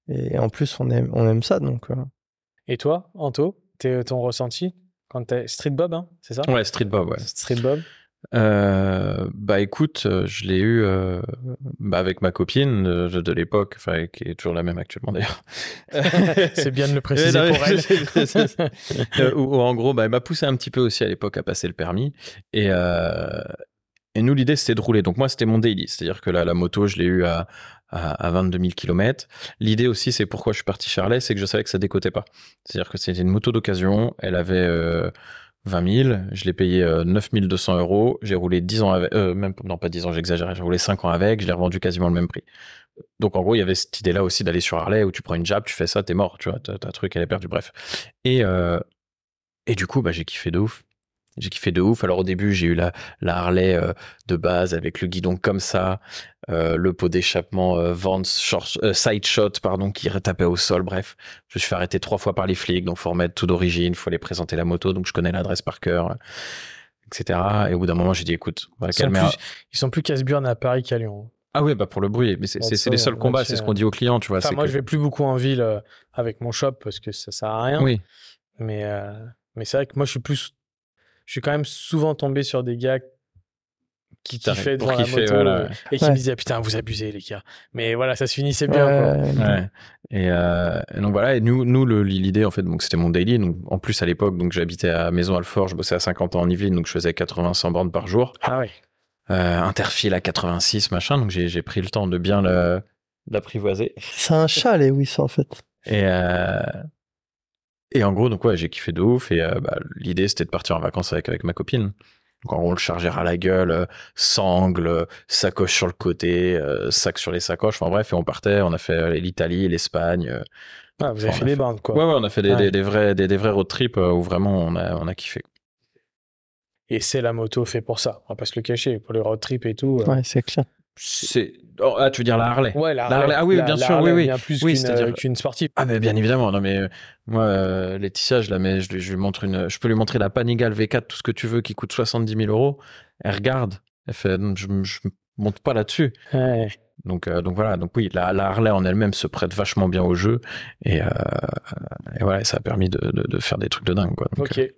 S3: Et en plus, on aime, on aime ça. Donc, euh.
S4: Et toi, Anto, es, ton ressenti quand t'es Street Bob, hein, c'est ça
S2: Ouais, Street Bob, ouais.
S4: Street Bob.
S2: Euh, bah écoute, je l'ai eu bah, avec ma copine de, l'époque, enfin qui est toujours la même actuellement d'ailleurs.
S4: c'est bien de le préciser pour
S2: elle. où, en gros, bah, elle m'a poussé un petit peu aussi à l'époque à passer le permis. Et, et nous, l'idée, c'était de rouler. Donc moi, c'était mon daily. C'est-à-dire que la, moto, je l'ai eu à, à, 22 000 km. L'idée aussi, c'est pourquoi je suis parti Charlet, c'est que je savais que ça décotait pas. C'est-à-dire que c'était une moto d'occasion. Elle avait euh, 20 000. Je l'ai payé euh, 9 200 euros. J'ai roulé 10 ans avec, euh, même, non, pas 10 ans, j'exagère. J'ai roulé 5 ans avec. Je l'ai revendu quasiment le même prix. Donc en gros, il y avait cette idée-là aussi d'aller sur Harley où tu prends une jab, tu fais ça, t'es mort, tu vois, t'as truc, elle est perdue, bref. Et, euh, et du coup, bah, j'ai kiffé de ouf. J'ai kiffé de ouf. Alors au début, j'ai eu la, la Harley euh, de base avec le guidon comme ça, euh, le pot d'échappement euh, Vance short, euh, side shot pardon qui retapait au sol. Bref, je me suis fait arrêter trois fois par les flics, donc faut remettre tout d'origine, faut aller présenter la moto, donc je connais l'adresse par cœur, etc. Et au bout d'un moment, j'ai dit écoute, on va
S4: ils. Sont plus, ils sont plus casse-burn à Paris qu'à Lyon.
S2: Ah oui, bah pour le bruit, mais c'est les seuls combats, c'est ce qu'on dit aux clients, tu vois.
S4: Enfin, moi, je vais plus beaucoup en ville avec mon shop parce que ça sert à rien.
S2: Oui.
S4: Mais mais c'est vrai que moi, je suis plus je suis quand même souvent tombé sur des gars qui kiffaient devant la moto euh, et qui me disaient putain vous abusez les gars mais voilà ça se finissait bien
S2: ouais. Et, euh, et, donc voilà et nous nous l'idée en fait donc c'était mon daily. Donc en plus à l'époque donc j'habitais à Maison Alfort je bossais à 50 ans en Yvelines donc je faisais 80 100 bornes par jour.
S4: Ah oui
S2: euh, interfile à 86 machin. Donc j'ai pris le temps de bien l'apprivoiser.
S3: C'est un chat les oui ça en fait.
S2: Et euh, et en gros, donc ouais, j'ai kiffé de ouf. Et euh, bah, l'idée, c'était de partir en vacances avec, avec ma copine. Donc en gros, le chargeur à la gueule, euh, sangle, euh, sacoche sur le côté, sac sur les sacoches. Enfin bref, et on partait. On a fait l'Italie, l'Espagne.
S4: Ah, vous avez fait des bandes, quoi.
S2: Ouais, ouais, on a fait des, des, vrais, des, des, vrais road trips où vraiment on a, on a kiffé.
S4: Et c'est la moto fait pour ça. On va pas se le cacher. Pour les road trips et tout.
S3: Ouais, c'est clair.
S2: C'est oh, ah tu veux dire la Harley.
S4: Ouais la
S2: Harley, ah oui bien sûr oui oui.
S4: plus oui, qu'une qu'une sportive.
S2: Ah mais bien évidemment. Non mais moi Laetitia je la mets je, lui montre une je peux lui montrer la Panigale V4 tout ce que tu veux qui coûte 70 000 euros. Elle regarde. Elle fait je, je monte pas là-dessus. Ouais. Donc, donc voilà, donc oui, la, la Harley en elle-même se prête vachement bien au jeu. Et, et voilà, ça a permis de, de, de, faire des trucs de dingue. Quoi.
S4: Donc, ok.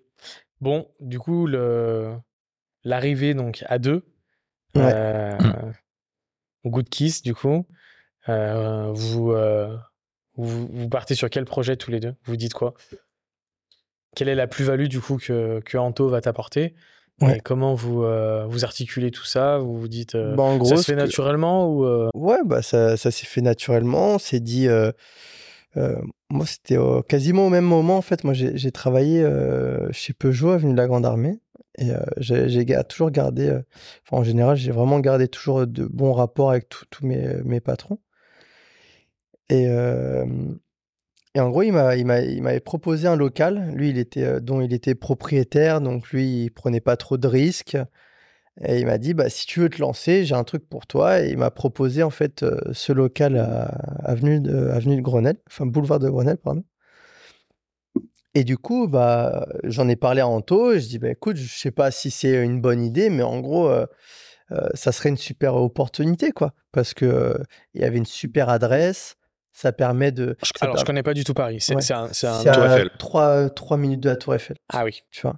S4: Bon, du coup, le l'arrivée donc à deux,
S3: ouais.
S4: euh, Good Kiss, du coup, euh, vous, euh, vous, vous partez sur quel projet tous les deux? Vous dites quoi? Quelle est la plus-value du coup que, que Anto va t'apporter?
S3: Ouais.
S4: Et comment vous, euh, vous articulez tout ça? Vous vous dites
S3: Bah, en gros,
S4: ça se fait
S3: que-
S4: naturellement ou euh,
S3: Ouais, bah ça, ça s'est fait naturellement. On s'est dit, moi c'était quasiment au même moment en fait. Moi j'ai travaillé chez Peugeot, avenue de la Grande Armée, et euh, j'ai toujours gardé, euh, en général, j'ai vraiment gardé toujours de bons rapports avec tous mes, mes patrons. Et, euh, et en gros, il m'a, il m'a, il m'avait proposé un local. Lui, il était, euh, dont il était propriétaire, donc lui, il prenait pas trop de risques. Et il m'a dit, bah, si tu veux te lancer, j'ai un truc pour toi. Et il m'a proposé en fait euh, ce local à avenue avenue de Grenelle, enfin boulevard de Grenelle, pardon. Et du coup, bah, j'en ai parlé à Anto. Et je dis, bah, écoute, je sais pas si c'est une bonne idée, mais en gros, euh, euh, ça serait une super opportunité, quoi. Parce que euh, il y avait une super adresse. Ça permet de.
S4: je-
S3: ça
S4: Alors, je
S3: per-
S4: connais pas du tout Paris. C'est
S3: Ouais.
S4: un, c'est un-
S3: c'est
S2: Tour
S3: à
S2: Eiffel.
S3: 3, 3 minutes de la Tour Eiffel
S4: Ah oui.
S3: tu vois?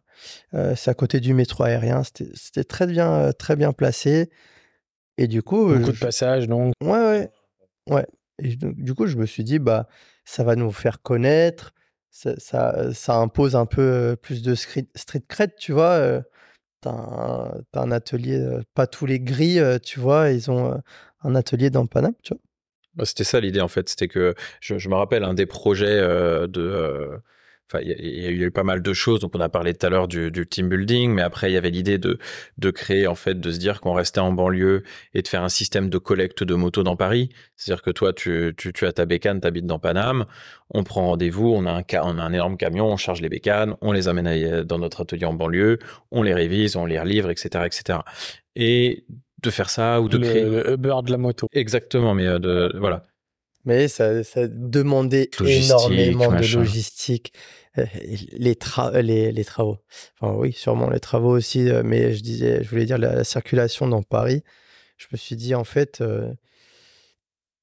S3: Euh, c'est à côté du métro aérien. C'était très bien, très bien placé. Et du coup,
S4: Beaucoup de
S3: je-
S4: passages, donc.
S3: ouais, ouais, ouais. Et je- donc, du coup, je me suis dit, bah, ça va nous faire connaître. Ça, ça, ça impose un peu euh, plus de street, street cred, tu vois. euh, T'as un, atelier, euh, pas tous les gris, euh, tu vois, ils ont euh, un atelier dans Paname, tu vois?
S2: Bah, C'était ça l'idée en fait, c'était que je, je me rappelle un des projets euh, de. euh, Enfin, il y, a- il y a eu pas mal de choses. Donc, on a parlé tout à l'heure du, du team building, mais après, il y avait l'idée de, de créer, en fait, de se dire qu'on restait en banlieue et de faire un système de collecte de motos dans Paris. C'est-à-dire que toi, tu, tu, tu as ta bécane, tu habites dans Paname, on prend rendez-vous, on a, un, ca- on a un énorme camion, on charge les bécanes, on les amène à- dans notre atelier en banlieue, on les révise, on les relivre, etc., etc. Et de faire ça ou de
S4: le,
S2: créer.
S4: le Uber de la moto.
S2: Exactement, mais euh, de, voilà.
S3: Mais ça, ça demandait
S2: Logistique,
S3: énormément de logistique. Euh, Les, tra- les, les travaux. Enfin, oui, sûrement les travaux aussi, euh, mais je disais, je voulais dire la, la circulation dans Paris. Je me suis dit, en fait, euh,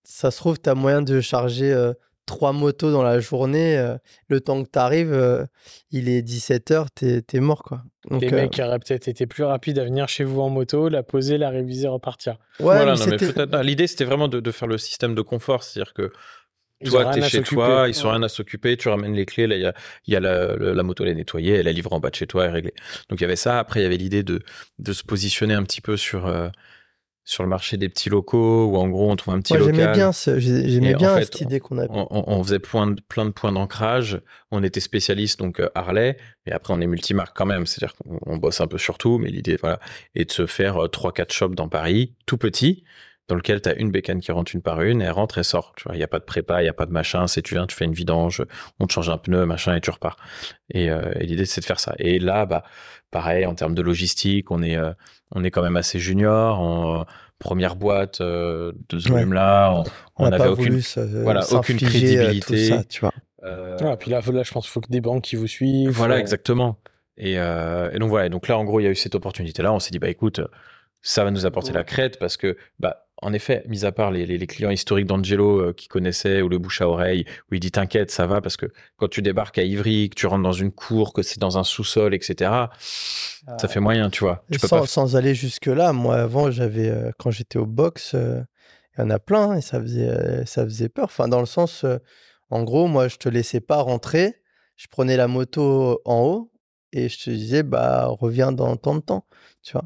S3: ça se trouve, tu as moyen de charger euh, trois motos dans la journée. euh, le temps que tu arrives, il est 17h, tu es, mort, quoi. Donc,
S4: Les
S3: euh,
S4: mecs auraient peut-être été plus rapides à venir chez vous en moto, la poser, la réviser, repartir.
S3: ouais,
S2: voilà, l'idée c'était vraiment de, de faire le système de confort, c'est-à-dire que
S4: Ils
S2: toi t'es chez toi, ils sont
S4: Ouais.
S2: rien à s'occuper, tu ramènes les clés, là il y a, il y a la, moto elle est nettoyée, elle est livrée en bas de chez toi, elle est réglée. Donc il y avait ça. Après il y avait l'idée de de se positionner un petit peu sur euh, sur le marché des petits locaux où en gros on trouve un petit
S3: Moi, j'aimais
S2: local.
S3: bien, ce- j'aimais
S2: en
S3: bien
S2: fait,
S3: cette idée qu'on avait.
S2: on, on- on faisait plein de, plein de points d'ancrage. On était spécialiste, donc euh, Harley, mais après on est multimarque quand même. C'est-à-dire qu'on on bosse un peu sur tout, mais l'idée, voilà, est de se faire euh, trois, quatre shops dans Paris, tout petit, dans lequel tu as une bécane qui rentre une par une, et elle rentre et sort. Tu vois, il n'y a pas de prépa, il n'y a pas de machin. C'est tu viens, tu fais une vidange, on te change un pneu, machin, et tu repars. Et, euh, et l'idée, c'est de faire ça. Et là, bah, pareil, en termes de logistique, on est, euh, on est quand même assez junior. En euh, première boîte euh, de ce
S3: Ouais.
S2: volume-là, on-
S3: On
S2: on
S3: n'a
S2: n'avait
S3: pas
S2: aucune voilà, aucune crédibilité.
S3: Tout ça, tu vois.
S2: euh,
S4: Ah, puis là, là, je pense qu'il faut que des banques qui vous suivent.
S2: voilà, exactement. Et, euh, et donc voilà. Et donc là, en gros, il y a eu cette opportunité-là. On s'est dit, bah écoute, ça va nous apporter la crête parce que, bah, en effet, mis à part les, les, les clients historiques d'Angelo euh, qui connaissaient ou le bouche à oreille, où il dit t'inquiète, ça va parce que quand tu débarques à Ivry, que tu rentres dans une cour, que c'est dans un sous-sol, etc. Ça fait moyen, tu vois. Tu peux
S3: sans,
S2: pas.
S3: sans aller jusque-là, moi avant, j'avais euh, quand j'étais au box, euh, il y en a plein hein, et ça faisait, ça faisait peur. Enfin, dans le sens, en groi, moi, je te laissais pas rentrer. Je prenais la moto en haut et je te disais, bah, reviens dans tant de temps, tu vois.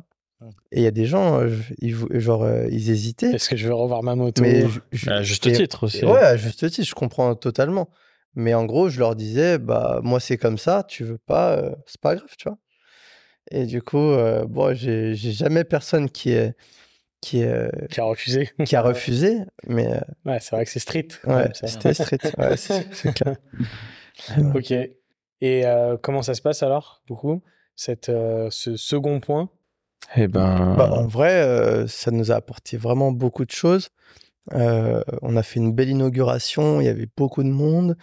S3: Et il y a des gens, euh, ils, genre, euh, ils hésitaient.
S4: Est-ce que je vais revoir ma moto
S3: Mais je- je-
S2: À juste
S3: et-
S2: titre aussi.
S3: ouais, à juste titre, je comprends totalement. Mais en gros, je leur disais, bah, moi, c'est comme ça, tu veux pas, euh, c'est pas grave, tu vois. Et du coup, euh, bon, j'ai jamais personne qui est, qui est,
S4: Qui a refusé
S3: qui a refusé, mais
S4: Ouais, c'est vrai que c'est street.
S3: ouais, c'était street. Ouais, c'est c'est clair.
S4: Ok. Et euh, comment ça se passe alors, du coup, cette, euh, ce second point?
S2: Eh ben...
S3: Bah, en vrai, ça nous a apporté vraiment beaucoup de choses. on a fait une belle inauguration, il y avait beaucoup de monde.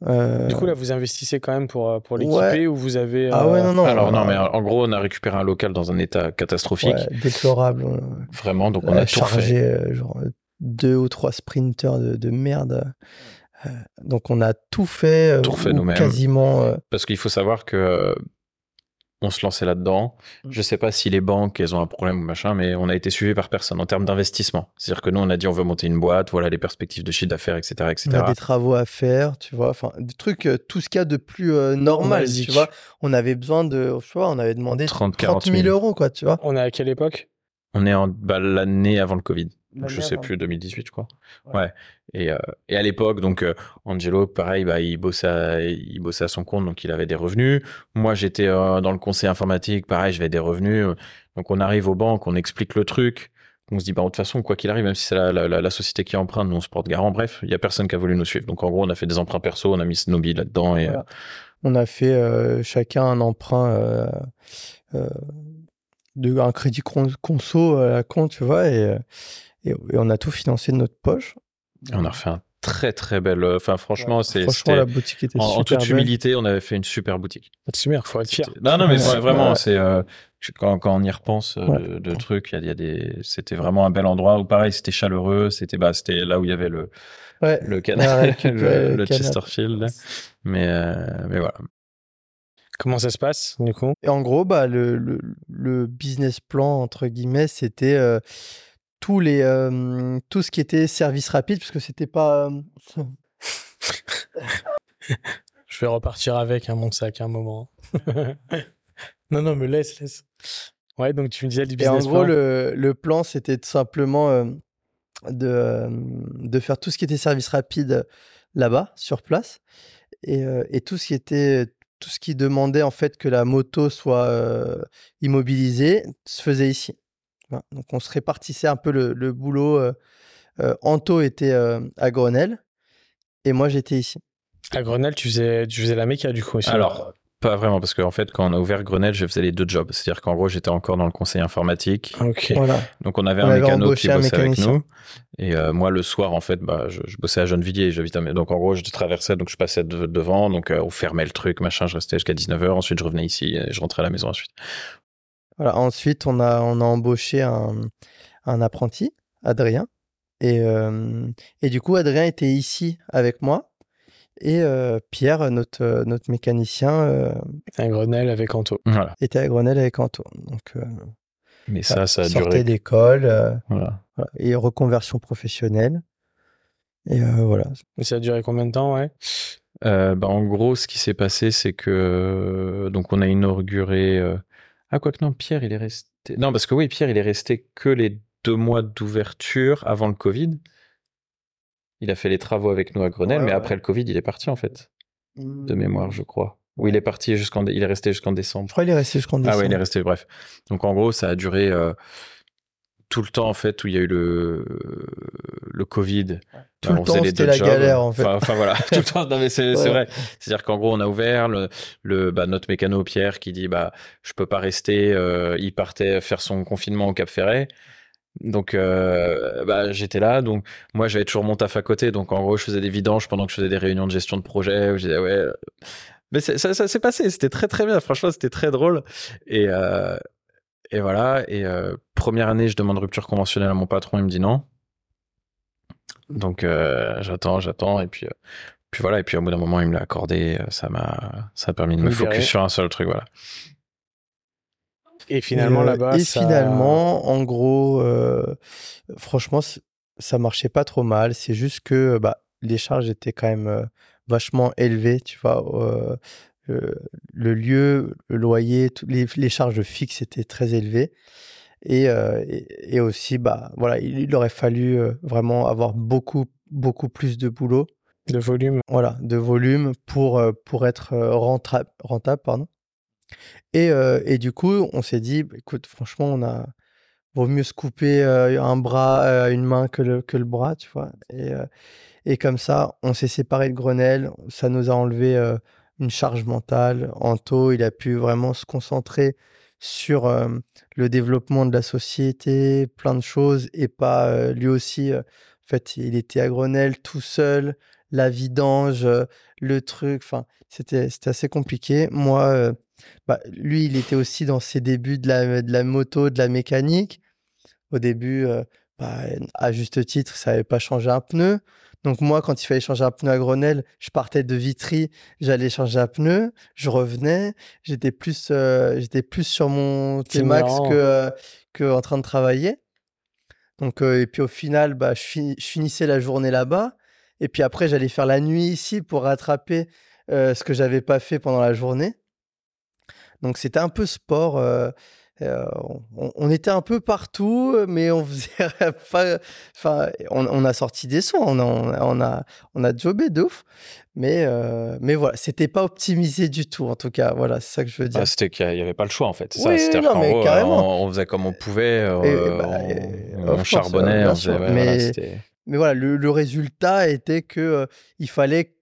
S4: Du coup, là, vous investissez quand même pour, pour l'équiper ou vous avez.
S3: Ah ouais, non, non.
S2: Alors, non, mais en gros, on a récupéré un local dans un état catastrophique.
S3: déplorable.
S2: Vraiment, donc on a tout
S3: chargé genre deux ou trois sprinters de, de merde. donc, on a tout fait.
S2: Tout fait nous-mêmes.
S3: Quasiment.
S2: Parce qu'il faut savoir que on se lançait là-dedans. Mm. Je sais pas si les banques, elles ont un problème ou machin, mais on a été suivi par personne en termes d'investissement. C'est-à-dire que nous, on a dit on veut monter une boîte, voilà les perspectives de chiffre d'affaires, etc., etc.
S3: On a des travaux à faire, tu vois, enfin des trucs, euh, tout ce qu'il y a de plus euh, normal, tu vois. On avait besoin de, tu vois, on avait demandé 30, 40 000 euros, quoi, tu vois.
S4: On est à quelle époque?
S2: On est en bah, l'année avant le Covid je sais plus, 2018, je crois. Ouais. Et, euh, et, à l'époque, donc euh, Angelo, pareil, bah, il bossait, à, il bossait à son compte, donc il avait des revenus. Moi, j'étais euh, dans le conseil informatique, pareil, j'avais des revenus. Donc on arrive aux banques, on explique le truc. On se dit, bah, de toute façon, quoi qu'il arrive, même si c'est la, la, la, société qui emprunte, nous on se porte garant. Bref, il y a personne qui a voulu nous suivre. Donc en gros, on a fait des emprunts perso, on a mis nos billes là-dedans. Et,
S3: On a fait chacun un emprunt de un crédit conso à la compte, tu vois, et et, on a tout financé de notre poche.
S2: on a refait un très très belle. Euh, enfin, franchement, c'est.
S3: Franchement, la boutique était
S2: en,
S3: super.
S2: En toute humilité, on avait fait une super boutique.
S4: Super, faut être fier.
S2: Non, non, mais vraiment, c'est euh, quand, quand, on y repense euh, de, trucs, il y, a des. C'était vraiment un bel endroit où pareil, c'était chaleureux. C'était bah, c'était là où il y avait le le canal, le, Chesterfield. Mais mais voilà.
S4: Comment ça se passe du coup?
S3: Et en gros, bah le, le, le business plan entre guillemets, c'était tous les, tout ce qui était service rapide, parce que c'était pas.
S4: Je vais repartir avec un mon sac à un moment. non, non, me laisse, laisse. Ouais, donc tu me disais du business
S3: Et en gros, Le, le, plan, c'était tout simplement de, de faire tout ce qui était service rapide là-bas, sur place, et, et, tout ce qui était tout ce qui demandait en fait que la moto soit immobilisée se faisait ici. Donc on se répartissait un peu le, boulot. Euh, euh, Anto était euh, à Grenelle et moi j'étais ici.
S4: À Grenelle, tu faisais, tu faisais la méca du coup aussi
S2: Alors, pas vraiment, parce qu'en fait, quand on a ouvert Grenelle, je faisais les deux jobs. C'est-à-dire qu'en gros, j'étais encore dans le conseil informatique.
S4: Ok.
S3: Voilà.
S2: Donc, on avait un mécano qui bossait avec nous. Et moi, le soir, en fait, bah, je, bossais à Gennevilliers. Donc, en gros, je traversais, donc je passais devant. Donc, on fermait le truc, machin. Je restais jusqu'à 19h. Ensuite, je revenais ici et je rentrais à la maison ensuite.
S3: Voilà, ensuite, on a, on a embauché un, un apprenti, Adrien. Et, et du coup, Adrien était ici avec moi. Et Pierre, notre, notre mécanicien.
S4: à Grenelle avec Anto.
S3: Était à Grenelle avec Anto. Donc,
S2: Mais ça, ça a
S3: sortait d'école. Voilà. Et reconversion professionnelle. Et voilà.
S4: Et ça a duré combien de temps, ouais?
S2: Bah, En gros, ce qui s'est passé, c'est que donc on a inauguré ah, quoi que non, Pierre, il est resté. Non, parce que oui, Pierre, il est resté que les deux mois d'ouverture avant le Covid. Il a fait les travaux avec nous à Grenelle, mais après le Covid, il est parti en fait. De mmh. mémoire, je crois. Ou il est parti jusqu'en. Il est resté jusqu'en décembre.
S3: Je crois qu'il est resté jusqu'en décembre.
S2: Ah oui, il est resté, bref. Donc en gros, ça a duré. Euh, tout le temps en fait où il y a eu le le Covid.
S3: Tout le temps c'était la galère en fait.
S2: Enfin, voilà, tout le temps. Non mais c'est vrai. C'est-à-dire qu'en gros on a ouvert le, le bah, notre mécano Pierre qui dit bah je peux pas rester. Euh, il partait faire son confinement au Cap Ferret. Donc euh, bah, j'étais là, donc moi j'avais toujours mon taf à côté, donc en gros je faisais des vidanges pendant que je faisais des réunions de gestion de projet. Où je disais ouais, mais ça, ça s'est passé, c'était très très bien. Franchement c'était très drôle et euh, et voilà. Et euh, première année, je demande rupture conventionnelle à mon patron, il me dit non. Donc euh, j'attends, j'attends, et puis, euh, puis voilà. Et puis au bout d'un moment, il me l'a accordé. Ça m'a, ça a permis de me focus sur un seul truc, voilà.
S4: Et finalement là-bas.
S3: Et finalement, en gros, franchement, ça marchait pas trop mal. C'est juste que bah, les charges étaient quand même vachement élevées, tu vois le lieu, le loyer, les, les, charges fixes étaient très élevées. Et, euh, et, aussi, bah, voilà, il, aurait fallu euh, vraiment avoir beaucoup, beaucoup plus de boulot.
S4: De volume.
S3: Voilà, de volume pour, euh, pour être rentable. rentable pardon. Et, et du coup, on s'est dit, bah, écoute, franchement, on a vaut mieux se couper un bras, une main que le, que le bras, tu vois. Et, et comme ça, on s'est séparé de Grenelle. Ça nous a enlevé une charge mentale. Anto, il a pu vraiment se concentrer sur le développement de la société, plein de choses, et pas lui aussi. en fait, il était à Grenelle tout seul, la vidange, le truc. Enfin, c'était assez compliqué. Moi, bah, lui, il était aussi dans ses débuts de la, de la moto, de la mécanique. Au début, bah, à juste titre, ça n'avait pas changé un pneu. Donc moi, quand il fallait changer un pneu à Grenelle, je partais de Vitry, j'allais changer un pneu, je revenais, j'étais plus, j'étais plus sur mon T-Max que, que en train de travailler. Donc et puis au final, bah, je, finissais la journée là-bas. Et puis après, j'allais faire la nuit ici pour rattraper ce que j'avais pas fait pendant la journée. Donc c'était un peu sport. Euh, on, était un peu partout, mais on faisait pas. Enfin, on, a sorti des sons, on a, on a, on a jobé de ouf. Mais, euh, mais voilà, c'était pas optimisé du tout, en tout cas. Voilà, c'est ça que je veux dire.
S2: Ah, c'était qu'il n'y avait pas le choix, en fait.
S3: Oui, ça, mais carrément.
S2: On, faisait comme on pouvait, euh, bah, on, charbonnait.
S3: mais, mais, voilà, le, le, résultat était que il fallait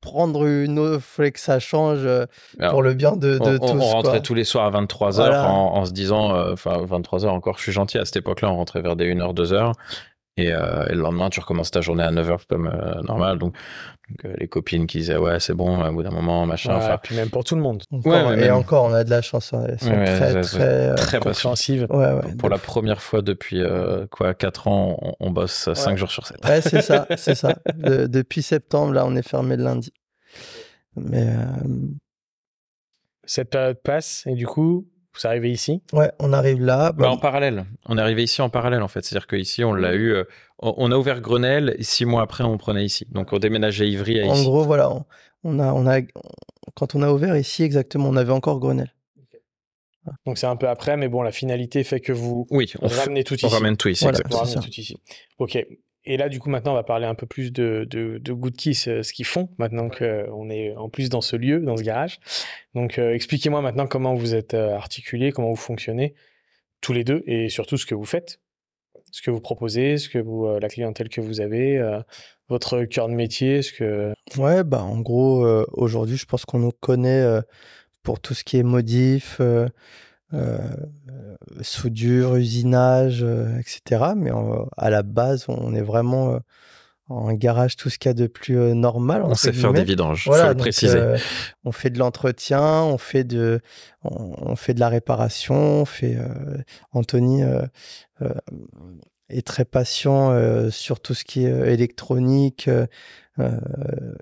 S3: prendre une autre, fallait que ça change euh, pour le bien de, de
S2: on,
S3: tous.
S2: On rentrait tous les soirs à 23h en, se disant, euh, enfin 23h encore, je suis gentil, à cette époque-là, on rentrait vers des 1h, 2h. Euh, et, le lendemain, tu recommences ta journée à 9h comme normal. Donc, les copines qui disaient, ouais, c'est bon, au bout d'un moment, machin.
S4: Ouais, puis même pour tout le monde.
S3: et encore, on a de la chance. Elles sont très, très,
S2: très
S4: compréhensives.
S2: Pour, la première fois depuis quoi, 4 ans, on, bosse 5 jours sur 7.
S3: Ouais, c'est ça, c'est ça. depuis septembre, là, on est fermé le lundi. Mais.
S4: Cette période passe et du coup, vous arrivez ici?
S3: Ouais, on arrive là.
S2: Bah, en parallèle. On est arrivé ici en parallèle, en fait. C'est-à-dire qu'ici, on l'a eu. on a ouvert Grenelle et six mois après, on prenait ici. Donc, on déménageait Ivry à
S3: ici. En gros, voilà. On a, on a, quand on a ouvert ici, exactement, on avait encore Grenelle.
S4: Donc c'est un peu après, mais bon, la finalité fait que vous
S2: oui,
S4: on ramenez tout ici.
S2: On ramène tout ici, exactement.
S4: tout ici. Ok. Et là, du coup, maintenant, on va parler un peu plus de, de, de Good Kiss, euh, ce qu'ils font, maintenant qu'on est en plus dans ce lieu, dans ce garage. Donc, euh, expliquez-moi maintenant comment vous êtes euh, articulés, comment vous fonctionnez, tous les deux, et surtout ce que vous faites, ce que vous proposez, ce que vous, la clientèle que vous avez, votre cœur de métier, ce que...
S3: Ouais, bah, en gros, aujourd'hui, je pense qu'on nous connaît pour tout ce qui est modif, euh, soudure, usinage, euh, etc. Mais à la base, on est vraiment euh, en garage tout ce qu'il y a de plus normal.
S2: On sait faire des vidanges, il faut le préciser.
S3: on fait de l'entretien, on fait de, on, fait de la réparation, on fait. Anthony est très patient sur tout ce qui est électronique, euh,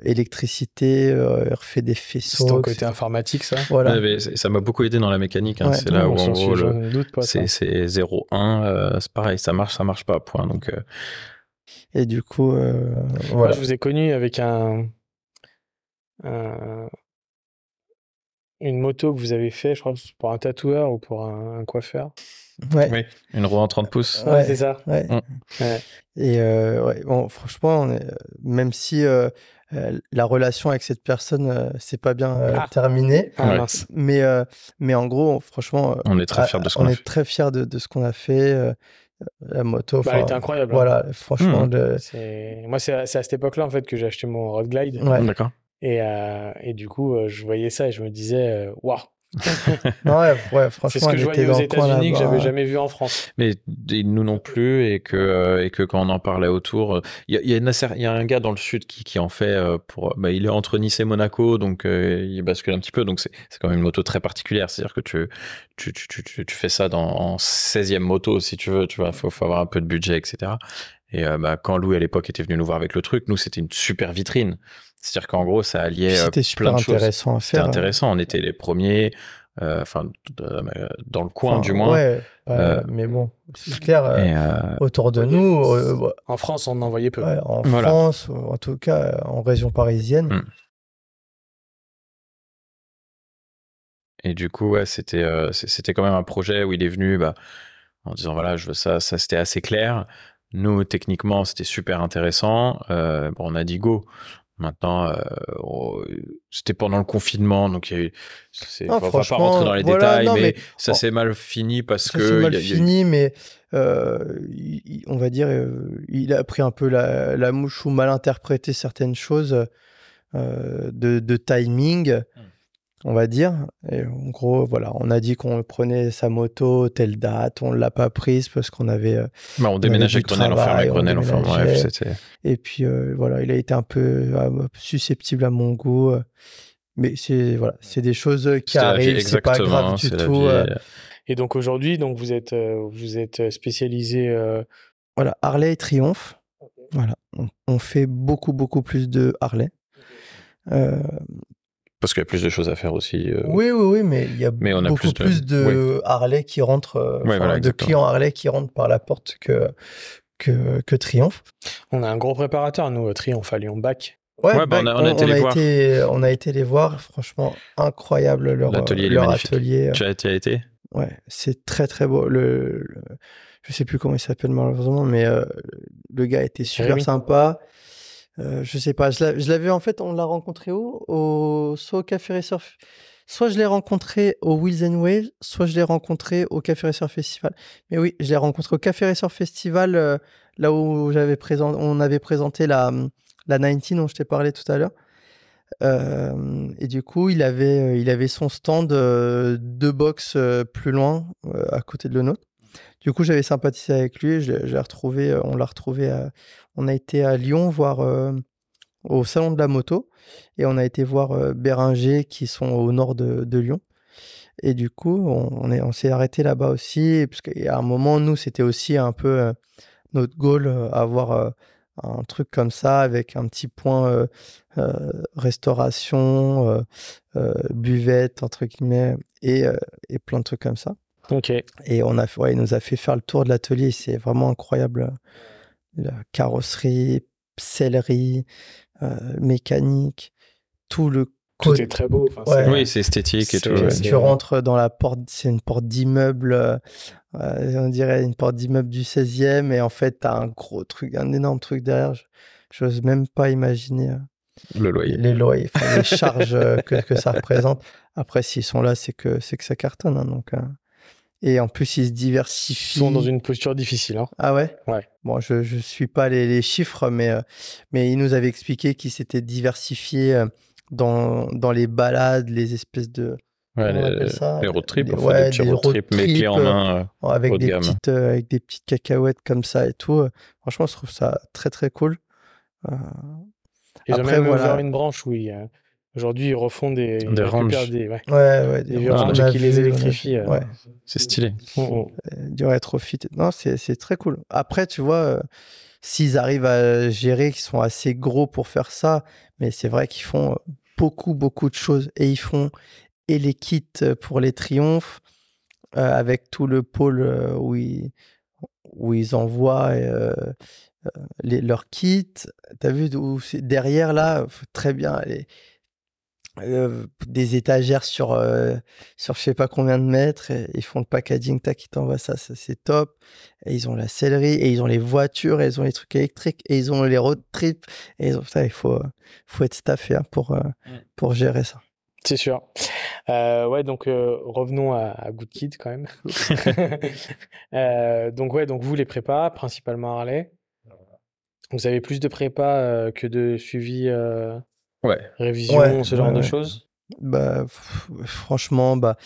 S3: électricité, euh, refait des faisceaux.
S4: C'est ton côté informatique, ça?
S3: Voilà.
S2: ça m'a beaucoup aidé dans la mécanique. Hein. c'est là où, en gros, c'est 0-1, euh, c'est pareil, ça marche, ça marche pas, point. Donc,
S3: Et du coup, voilà.
S4: Moi, je vous ai connu avec un, une moto que vous avez fait, je crois, pour un tatoueur ou pour un coiffeur.
S3: Ouais.
S2: Oui, une roue en 30 pouces.
S4: Ouais, c'est ça.
S3: Ouais. Mm. Et euh, bon, franchement, on est, même si euh, euh, la relation avec cette personne c'est pas bien ah. terminée,
S4: ah,
S3: mais, mais en gros, franchement,
S2: on est très fiers de ce qu'on
S3: a
S2: fait.
S3: On est très fiers de, de ce qu'on a fait. la moto,
S4: bah, elle était incroyable.
S3: Hein. Voilà, franchement.
S4: Mm. Moi, c'est à, cette époque-là en fait que j'ai acheté mon Road Glide.
S2: D'accord.
S4: Et, et du coup, je voyais ça et je me disais, waouh,
S3: ouais, ouais, franchement,
S4: c'est ce que je voyais aux États-Unis que j'avais jamais vu en France.
S2: Mais nous non plus, et que euh, et que quand on en parlait autour, il y a, y, y a un gars dans le sud qui, qui en fait euh, pour, bah, il est entre Nice et Monaco, donc euh, il bascule un petit peu, donc c'est c'est quand même une moto très particulière, c'est-à-dire que tu tu, tu tu tu fais ça dans en 16e moto si tu veux, tu vois, faut faut avoir un peu de budget, etc. Et bah, quand Lou à l'époque était venu nous voir avec le truc, nous c'était une super vitrine. C'est-à-dire qu'en gros, ça alliait
S3: C'était super intéressant à faire.
S2: C'était intéressant. On était les premiers, euh, enfin, dans le coin du moins.
S3: Ouais, euh, mais bon, c'est clair. Euh, autour de nous.
S4: en France, on en voyait peu.
S3: en France, en tout cas, en région parisienne. Hmm.
S2: Et du coup, ouais, c'était c'était quand même un projet où il est venu bah, en disant voilà, je veux ça, ça c'était assez clair. Nous, techniquement, c'était super intéressant. bon, on a dit go. Maintenant, euh, c'était pendant le confinement, donc il y a eu. C'est, on va pas rentrer dans les détails, mais, ça s'est mal fini parce que.
S3: Ça s'est mal fini, mais euh, on va dire, euh, il a pris un peu la, la, mouche ou mal interprété certaines choses de, de, timing. Hmm. On va dire. Et en gros, voilà, on a dit qu'on prenait sa moto telle date, on l'a pas prise parce qu'on avait. Euh,
S2: bah, on déménageait Grenelle, enfin, Grenelle, enfin, bref, c'était.
S3: Et puis euh, voilà, il a été un peu susceptible à mon goût. mais c'est voilà, c'est des choses qui arrivent, c'est pas grave du tout.
S4: Et donc aujourd'hui, donc vous êtes vous êtes spécialisé.
S3: Voilà, Harley et Triomphe. Voilà, on, fait beaucoup beaucoup plus de Harley.
S2: Euh, parce qu'il y a plus de choses à faire aussi.
S3: Euh. Oui, oui, oui, mais il y a beaucoup plus de, Harley qui rentrent, euh, de clients Harley qui rentrent par la porte que, que, que Triomphe.
S4: On a un gros préparateur, nous, Triomphe à Lyon-Bac.
S3: Ouais, bah, on, a, été les voir. on a été les voir, franchement, incroyable leur atelier. Leur atelier.
S2: Tu as été,
S3: Ouais, c'est très très beau. Le, je sais plus comment il s'appelle malheureusement, mais le gars était super sympa. Euh, je sais pas, je l'avais en fait, on l'a rencontré où? Au, Soit au Café Racer. Soit je l'ai rencontré au Wheels and Waves, soit je l'ai rencontré au Café Racer Festival. Mais oui, je l'ai rencontré au Café Racer Festival, euh, là où j'avais présent, on avait présenté la, la 19 dont je t'ai parlé tout à l'heure. Euh, et du coup, il avait, il avait son stand deux box plus loin, à côté de le nôtre. Du coup, j'avais sympathisé avec lui. Je, l'ai retrouvé, on l'a retrouvé. on a été à Lyon voir au salon de la moto et on a été voir Béringer qui sont au nord de, Lyon. Et du coup, on, s'est arrêté là-bas aussi parce qu'à un moment, nous, c'était aussi un peu notre goal avoir un truc comme ça avec un petit point restauration, buvette entre guillemets et, et plein de trucs comme ça.
S4: Ok.
S3: Et on a, ouais, il nous a fait faire le tour de l'atelier. C'est vraiment incroyable. La carrosserie, sellerie, euh, mécanique, tout le
S4: tout est très beau.
S2: Oui, c'est esthétique et tout.
S3: Tu rentres dans la porte, c'est une porte d'immeuble, euh, on dirait une porte d'immeuble du 16e, et en fait, tu as un gros truc, un énorme truc derrière. Je n'ose même pas imaginer euh,
S2: le loyer.
S3: les loyers, les charges que, que, ça représente. Après, s'ils sont là, c'est que, que ça cartonne. Hein, donc, et en plus, ils se diversifient.
S4: Ils sont dans une posture difficile. Hein.
S3: Ah ouais?
S4: Ouais.
S3: Bon, je ne suis pas les, les chiffres, mais, euh, mais il nous avait expliqué qu'ils s'étaient diversifiés euh, dans, dans les balades, les espèces de.
S2: Ouais, les, ça? les road trips, ouais, des petits road, trips, mais clés en main.
S3: Euh, avec, des petites, avec des petites cacahuètes comme ça et tout. Franchement, je trouve ça très très cool.
S4: Ils Après, ont même ouvert une branche où il y a Aujourd'hui, ils refont des.
S2: Des ranges.
S3: Des, ouais. ouais, des,
S4: ranges qui les électrifient.
S3: Ouais.
S2: C'est stylé.
S3: Oh, oh. Du rétrofit. Non, c'est très cool. Après, tu vois, euh, s'ils arrivent à gérer, qu'ils sont assez gros pour faire ça, mais c'est vrai qu'ils font euh, beaucoup, beaucoup de choses. Et ils font et les kits pour les triomphes, euh, avec tout le pôle où, ils, où ils envoient. Les, leurs kits, tu as vu où derrière là, très bien, les, euh, des étagères sur, euh, sur je sais pas combien de mètres. Et ils font le packaging, tac, ils t'envoient ça, ça c'est top. Et ils ont la sellerie, et ils ont les voitures, et ils ont les trucs électriques, et ils ont les road trips. Et ils ont, ça, il faut, faut être staffé hein, pour, euh, mmh. pour gérer ça.
S4: C'est sûr. ouais, donc revenons à, Good Kid quand même. donc ouais, donc vous les prépas, principalement Harley. Vous avez plus de prépa que de suivi
S2: Ouais.
S4: Révision, ce genre de choses?
S3: Bah, franchement, bah,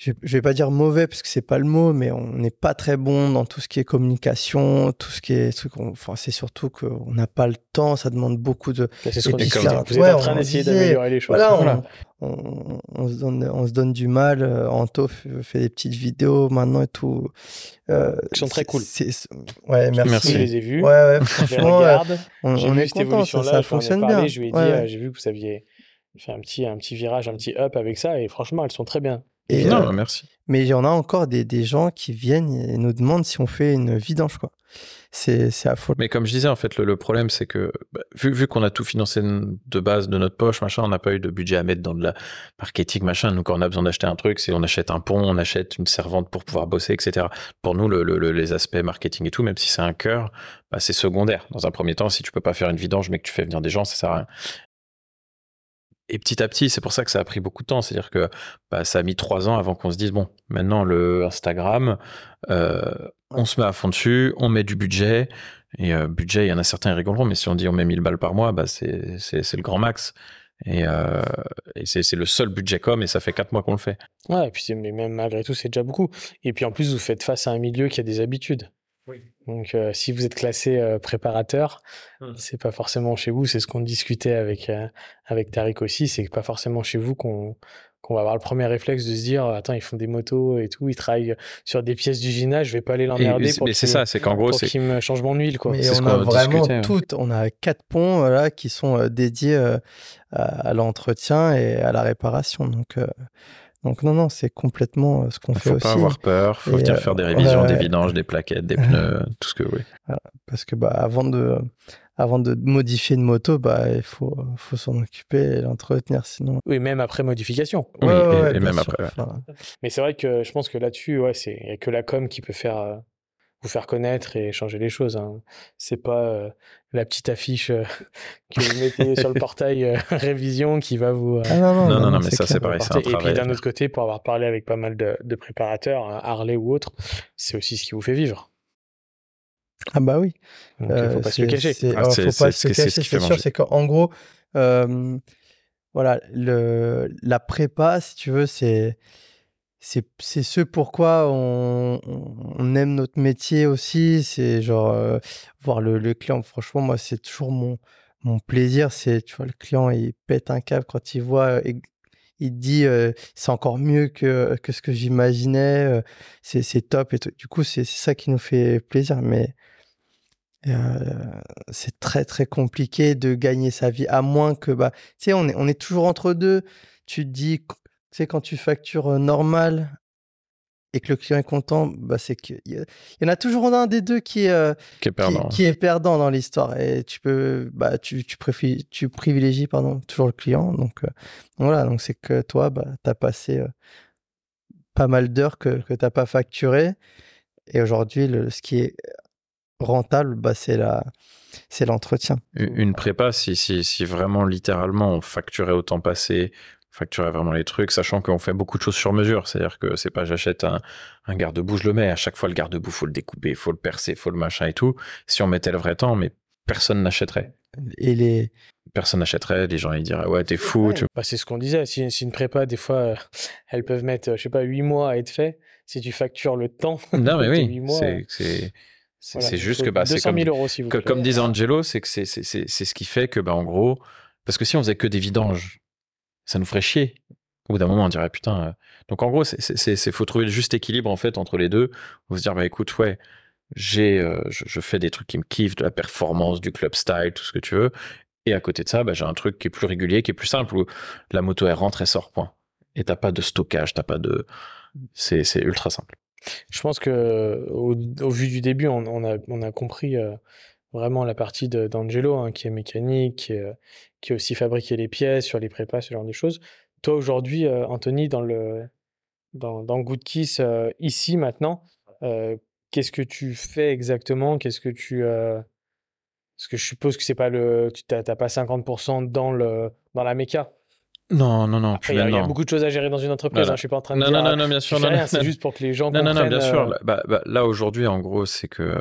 S3: je, vais pas dire mauvais parce que c'est pas le mot, mais on n'est pas très bon dans tout ce qui est communication, tout ce qui est truc. Enfin, c'est surtout qu'on n'a pas le temps, ça demande beaucoup de.
S4: C'est ce qu'on dit. Vous êtes en train d'essayer d'améliorer les choses.
S3: Voilà, on, on, se donne, on se donne du mal. Euh, Anto fait des petites vidéos maintenant et tout.
S4: Euh, Qui sont très cool.
S3: Ouais, merci. merci.
S4: Je les ai vus.
S3: Ouais, ouais, franchement, euh, on, on est content, ça, ça fonctionne bien.
S4: Je lui ai dit, euh, j'ai vu que vous aviez fait un petit, un petit virage, un petit up avec ça, et franchement, elles sont très bien.
S2: Et, non, merci.
S3: Mais il y en a encore des, des, gens qui viennent et nous demandent si on fait une vidange, quoi c'est affolant.
S2: Mais comme je disais, en fait, le, problème, c'est que bah, vu, vu qu'on a tout financé de base de notre poche, machin, on n'a pas eu de budget à mettre dans de la marketing, machin. Nous, quand on a besoin d'acheter un truc, c'est on achète un pont, on achète une servante pour pouvoir bosser, etc. Pour nous, le, les aspects marketing et tout, même si c'est un cœur, bah, c'est secondaire. Dans un premier temps, si tu peux pas faire une vidange, mais que tu fais venir des gens, ça sert à rien et petit à petit, c'est pour ça que ça a pris beaucoup de temps. C'est-à-dire que bah, ça a mis trois ans avant qu'on se dise bon, maintenant le Instagram, euh, on se met à fond dessus, on met du budget. Et euh, budget, il y en a certains, ils rigoleront, mais si on dit on met 1000 balles par mois, bah c'est, c'est, le grand max. Et, euh, et c'est le seul budget com et ça fait quatre mois qu'on le fait.
S4: Ouais, et puis mais même malgré tout, c'est déjà beaucoup. Et puis en plus, vous faites face à un milieu qui a des habitudes. Oui. Donc euh, si vous êtes classé euh, préparateur, mmh. c'est pas forcément chez vous. C'est ce qu'on discutait avec euh, avec Tariq aussi. C'est pas forcément chez vous qu'on qu'on va avoir le premier réflexe de se dire attends ils font des motos et tout ils travaillent sur des pièces d'usinage je vais pas aller l'emmerder
S2: pour mais c'est ça c'est qu'en gros
S4: c'est qu'ils me changent mon huile quoi
S3: mais on a vraiment tout on a quatre ponts là qui sont dédiés à, l'entretien et à la réparation donc donc non, non, c'est complètement ce qu'on fait aussi.
S2: Faut pas avoir peur, faut venir faire des révisions, des vidanges, des plaquettes, des pneus, tout ce que oui.
S3: Parce que bah, avant de, avant de modifier une moto, bah, il faut, faut s'en occuper et l'entretenir, sinon.
S4: Oui, même après modification.
S2: Oui, et, même après.
S4: Mais c'est vrai que je pense que là-dessus, ouais, c'est n'y a que la com qui peut faire vous faire connaître et changer les choses. Hein. C'est pas euh, la petite affiche euh, que vous mettez sur le portail euh, révision qui va vous.
S3: Ah non,
S2: non, non, non, mais ça c'est pareil. Un
S4: et puis d'un autre côté, pour avoir parlé avec pas mal de, de préparateurs, hein, Harley ou autres, c'est aussi ce qui vous fait vivre.
S3: Ah bah oui.
S4: il faut pas se le cacher.
S3: Ah, faut pas se le cacher, c'est sûr. C'est qu'en gros, voilà, le, la prépa, si tu veux, c'est c'est c'est ce pourquoi on, on, aime notre métier aussi. C'est genre euh, voir le, client franchement moi c'est toujours mon mon plaisir. C'est tu vois le client il pète un câble quand il voit et, il dit euh, c'est encore mieux que que ce que j'imaginais euh, c'est c'est top et tout. du coup c'est ça qui nous fait plaisir. Mais c'est très très compliqué de gagner sa vie à moins que bah tu sais on est on est toujours entre deux. Tu te dis sais, quand tu factures normal et que le client est content, bah, c'est qu'il y, y en a toujours un des deux qui est,
S2: qui est perdant,
S3: qui, est perdant dans l'histoire. Et tu peux, bah, tu, tu, tu privilégies pardon, toujours le client. Donc voilà, donc c'est que toi, bah, tu as passé pas mal d'heures que, que tu n'as pas facturé. Et aujourd'hui, ce qui est rentable, bah, c'est la, c'est l'entretien.
S2: Une prépa, si, si, si, vraiment littéralement on facturait autant passé, facturer vraiment les trucs, sachant qu'on fait beaucoup de choses sur mesure. C'est-à-dire que c'est pas j'achète un, un garde-boue, je le mets. À chaque fois, le garde-boue, faut le découper, faut le percer, faut le machin et tout. Si on mettait le vrai temps, mais personne n'achèterait.
S3: Et les
S2: personne n'achèterait, les gens ils diraient ouais t'es fou.
S4: Bah, c'est ce qu'on disait. Si, une prépa, des fois, euh, elles peuvent mettre, je sais pas, 8 mois à être fait. Si tu factures le temps.
S2: Non mais oui, c'est c'est juste que bah, c'est comme,
S4: euros, si vous
S2: comme disait Angelo, c'est que c'est ce qui fait que bah en gros, parce que si on faisait que des vidanges ça nous ferait chier. Au bout d'un moment, on dirait putain. Euh. Donc en gros, c'est faut trouver le juste équilibre en fait entre les deux. On se dire bah écoute ouais, j'ai euh, je, fais des trucs qui me kiffent, de la performance, du club style, tout ce que tu veux. Et à côté de ça, bah, j'ai un truc qui est plus régulier, qui est plus simple où la moto elle rentre et sort point. Et t'as pas de stockage, t'as pas de, c'est ultra simple.
S4: Je pense que au, vu du début, on, a on a compris. Euh, vraiment la partie d'Angelo, hein, qui est mécanique, qui, qui a aussi fabriqué les pièces sur les prépas, ce genre de choses. Toi, aujourd'hui, euh, Anthony, dans, le, dans, dans Good Kiss, euh, ici, maintenant, euh, qu'est-ce que tu fais exactement? Qu'est-ce que tu. Parce que je suppose que c'est pas le. Tu n'as pas 50% dans, le, dans la méca.
S2: Non, non, non.
S4: il y, a beaucoup de choses à gérer dans une entreprise. Hein, je suis pas en train de dire.
S2: Non, non, non, bien sûr.
S4: Non, c'est juste pour que les gens.
S2: Non,
S4: non,
S2: non, bien sûr. Bah, bah, là aujourd'hui, en gros, c'est que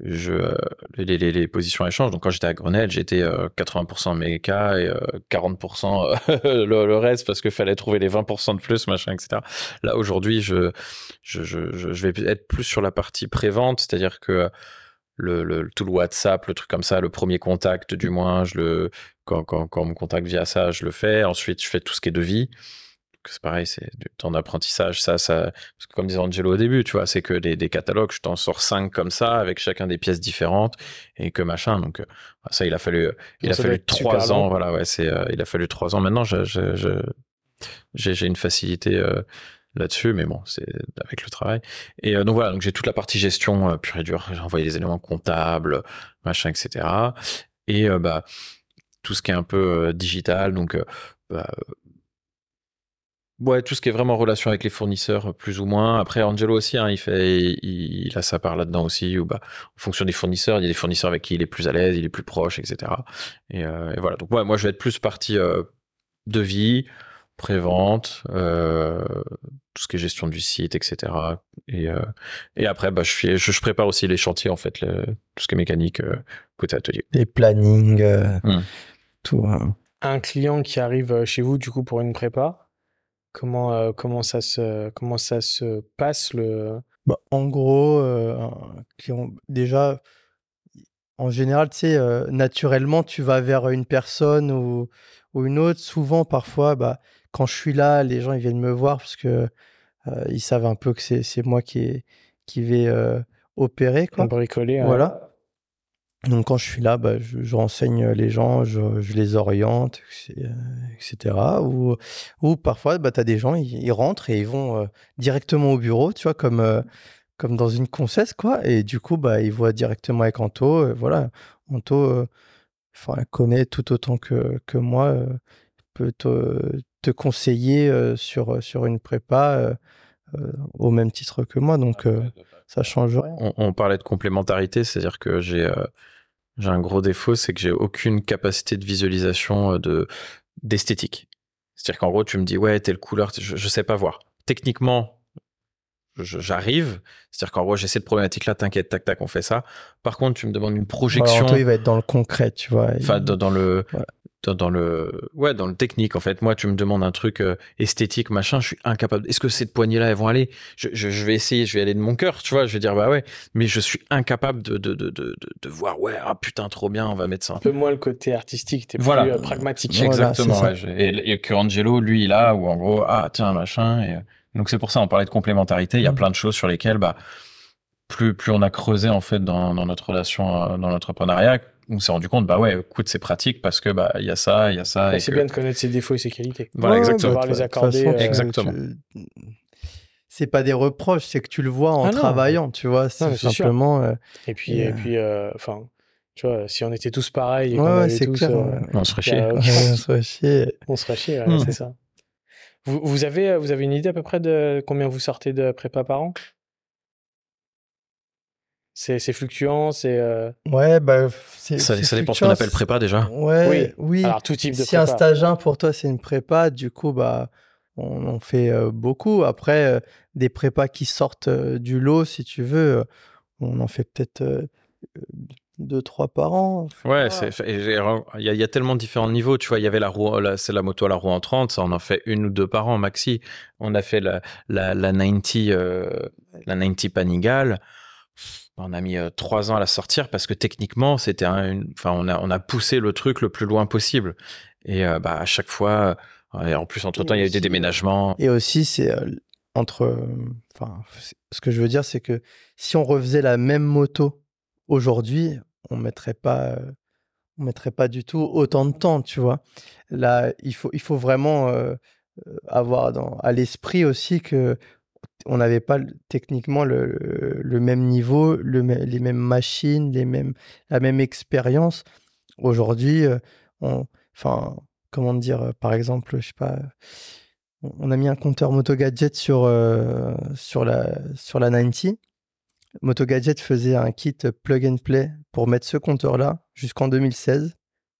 S2: je les, les, les, positions échangent. Donc quand j'étais à Grenelle, j'étais 80% méca et 40% le, le, reste parce qu'il fallait trouver les 20% de plus, machin, etc. Là aujourd'hui, je, je, je, je vais être plus sur la partie prévente, c'est-à-dire que le, le, tout le WhatsApp, le truc comme ça, le premier contact du moins, je le, quand, quand, quand on me contacte via ça, je le fais. Ensuite, je fais tout ce qui est devis. C'est pareil, c'est du temps d'apprentissage. Ça, ça, parce que comme disait Angelo au début, tu vois, c'est que des, des, catalogues, je t'en sors cinq comme ça, avec chacun des pièces différentes et que machin. Donc, euh, ça, il a fallu, il a fallu trois ans. Voilà, ouais, c'est, euh, il a fallu trois ans. Maintenant, j'ai, j'ai une facilité euh, là-dessus, mais bon, c'est avec le travail. Et donc voilà, donc j'ai toute la partie gestion pure et dure. J'ai envoyé les éléments comptables, machin, etc. Et bah tout ce qui est un peu digital, donc bah, Ouais, tout ce qui est vraiment en relation avec les fournisseurs, plus ou moins. Après, Angelo aussi, hein, il fait, il, a sa part là-dedans aussi. Où, bah, en fonction des fournisseurs, il y a des fournisseurs avec qui il est plus à l'aise, il est plus proche, etc. Et, voilà. Donc, ouais, moi, je vais être plus partie euh, devis, prévente, euh, tout ce qui est gestion du site, etc. Et, euh, et après, bah, je, fais, je, prépare aussi les chantiers, en fait, tout ce qui est mécanique côté atelier.
S3: Les plannings, mmh. tout. Hein.
S4: un client qui arrive chez vous du coup pour une prépa, comment, comment, ça, se, comment ça se passe le...
S3: Bah, en gros, client, déjà, en général, tu sais, naturellement, tu vas vers une personne ou, ou une autre. Souvent, parfois, bah, quand je suis là, les gens ils viennent me voir parce que ils savent un peu que c'est moi qui, qui vais opérer. Quoi.
S4: Bricoler.
S3: Voilà. Donc quand je suis là, bah, je, renseigne les gens, je, les oriente, etc. Ou, ou parfois, bah, tu as des gens, ils, rentrent et ils vont directement au bureau, tu vois, comme, comme dans une concesse, quoi. Et du coup, bah, ils voient directement avec Anto. voilà, Anto connaît tout autant que, que moi, peut te, conseiller sur, sur une prépa au même titre que moi. Donc ça change rien.
S2: On, parlait de complémentarité, c'est-à-dire que j'ai euh, j'ai un gros défaut, c'est que j'ai aucune capacité de visualisation euh, de d'esthétique. C'est-à-dire qu'en gros, tu me dis ouais, telle couleur, je, je sais pas voir. Techniquement, j'arrive. C'est-à-dire qu'en gros, j'ai cette problématique-là, t'inquiète, tac, tac, on fait ça. Par contre, tu me demandes une projection.
S3: Alors, toi, il va être dans le concret, tu vois.
S2: Enfin, dans, le, dans, le ouais dans le technique en fait moi tu me demandes un truc euh, esthétique machin je suis incapable est-ce que cette poignée là elles vont aller? Je, je, vais essayer je vais aller de mon cœur tu vois je vais dire bah ouais mais je suis incapable de de, de, de, de voir ouais ah putain trop bien on va mettre ça
S4: un peu moins le côté artistique t'es voilà. plus euh, pragmatique
S2: exactement ouais, et, et, que Angelo lui il a ou en gros ah tiens machin et donc c'est pour ça on parlait de complémentarité il y a mm. plein de choses sur lesquelles bah plus plus on a creusé en fait dans, dans notre relation euh, dans l'entrepreneuriat on s'est rendu compte, bah ouais, écoute, c'est pratique parce que bah il y a ça, il y a ça.
S4: c'est bien de connaître ses défauts et ses qualités.
S2: Voilà, exactement.
S3: Bah,
S4: les accorder. Euh,
S2: exactement.
S3: C'est pas des reproches, c'est que tu le vois en ah travaillant, tu vois. C'est simplement. Euh,
S4: et puis, et, puis, euh, enfin. tu vois, si on était tous pareils et qu'on tous, clair,
S2: on se chier.
S3: on se ferait chier.
S4: On se ferait chier, c'est ça. Vous, vous, avez, vous avez une idée à peu près de combien vous sortez de prépa par an? C'est fluctuant, c'est. Euh,
S3: ouais, bah.
S2: Ça, ça dépend ce qu'on appelle prépa déjà.
S3: Ouais, oui.
S4: Alors, tout type de
S3: si un stage 1 pour toi, c'est une prépa, du coup, bah, on en fait euh, beaucoup. Après, euh, des prépas qui sortent du lot, si tu veux, on en fait peut-être deux, trois par an.
S2: Ouais, il y, a tellement différents niveaux. Tu vois, il y avait la roue, c'est la moto à la roue en 30, ça on en fait une ou deux par an maxi. On a fait la, la, la 90, la 90 Panigale on a mis euh, trois ans à la sortir parce que techniquement, c'était enfin, on a, on a poussé le truc le plus loin possible. Et euh, bah, à chaque fois, et en plus, entre temps, il y a eu des déménagements.
S3: Et aussi, c'est euh, entre, enfin, ce que je veux dire, c'est que si on refaisait la même moto aujourd'hui, on mettrait pas, on mettrait pas du tout autant de temps, tu vois. Là, il faut, il faut vraiment avoir dans, à l'esprit aussi que on n'avait pas techniquement le, même niveau, les mêmes machines, les mêmes, la même expérience. Aujourd'hui, euh, enfin, comment dire, euh, par exemple, je sais pas, on a mis un compteur Moto Gadget sur, euh, sur, la, sur la 90. Moto Gadget faisait un kit plug and play pour mettre ce compteur-là jusqu'en 2016.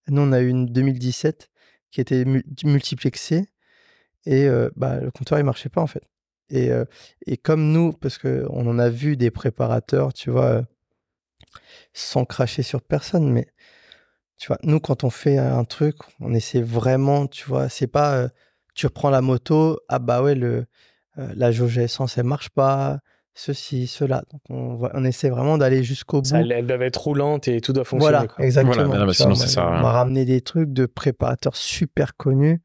S3: nous, on a eu une 2017 qui était multiplexée et bah, le compteur, il marchait pas en fait. Et, et comme nous, parce qu'on en a vu des préparateurs, tu vois, sans cracher sur personne, mais tu vois, nous, quand on fait un truc, on essaie vraiment, tu vois, c'est pas tu reprends la moto, ah bah ouais, le, la jauge essence, elle marche pas, ceci, cela. Donc on, on essaie vraiment d'aller jusqu'au bout.
S4: elle doit être roulante et tout doit fonctionner.
S3: Voilà, exactement.
S2: Voilà, sinon, ça
S3: on m'a ramené des trucs de préparateurs super connus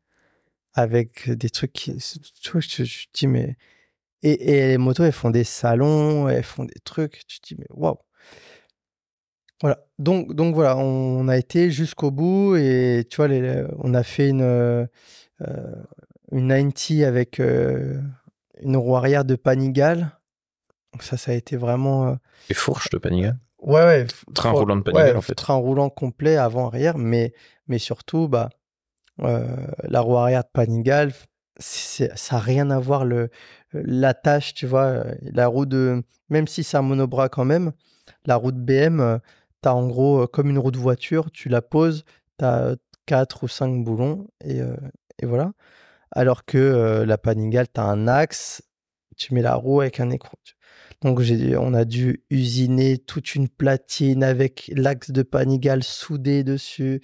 S3: avec des trucs qui. Tu vois, je, je dis, mais. Et, et, les motos, elles font des salons, elles font des trucs. Tu te dis, mais waouh! Voilà. Donc, donc voilà, on, a été jusqu'au bout et tu vois, les, on a fait une, euh, une 90 avec euh, une roue arrière de Panigal. Donc ça, ça a été vraiment. Euh,
S2: les fourches de Panigal?
S3: Ouais, ouais.
S2: Train roulant de Panigal, en fait.
S3: Train roulant complet avant-arrière, mais, mais surtout, bah, euh, la roue arrière de Panigal, ça n'a rien à voir le l'attache, tu vois. La roue de, même si c'est un monobras quand même, la roue de BM, tu as en gros comme une roue de voiture, tu la poses, tu as 4 ou 5 boulons et, et voilà. Alors que la Panigal, tu as un axe, tu mets la roue avec un écran. Donc on a dû usiner toute une platine avec l'axe de Panigal soudé dessus.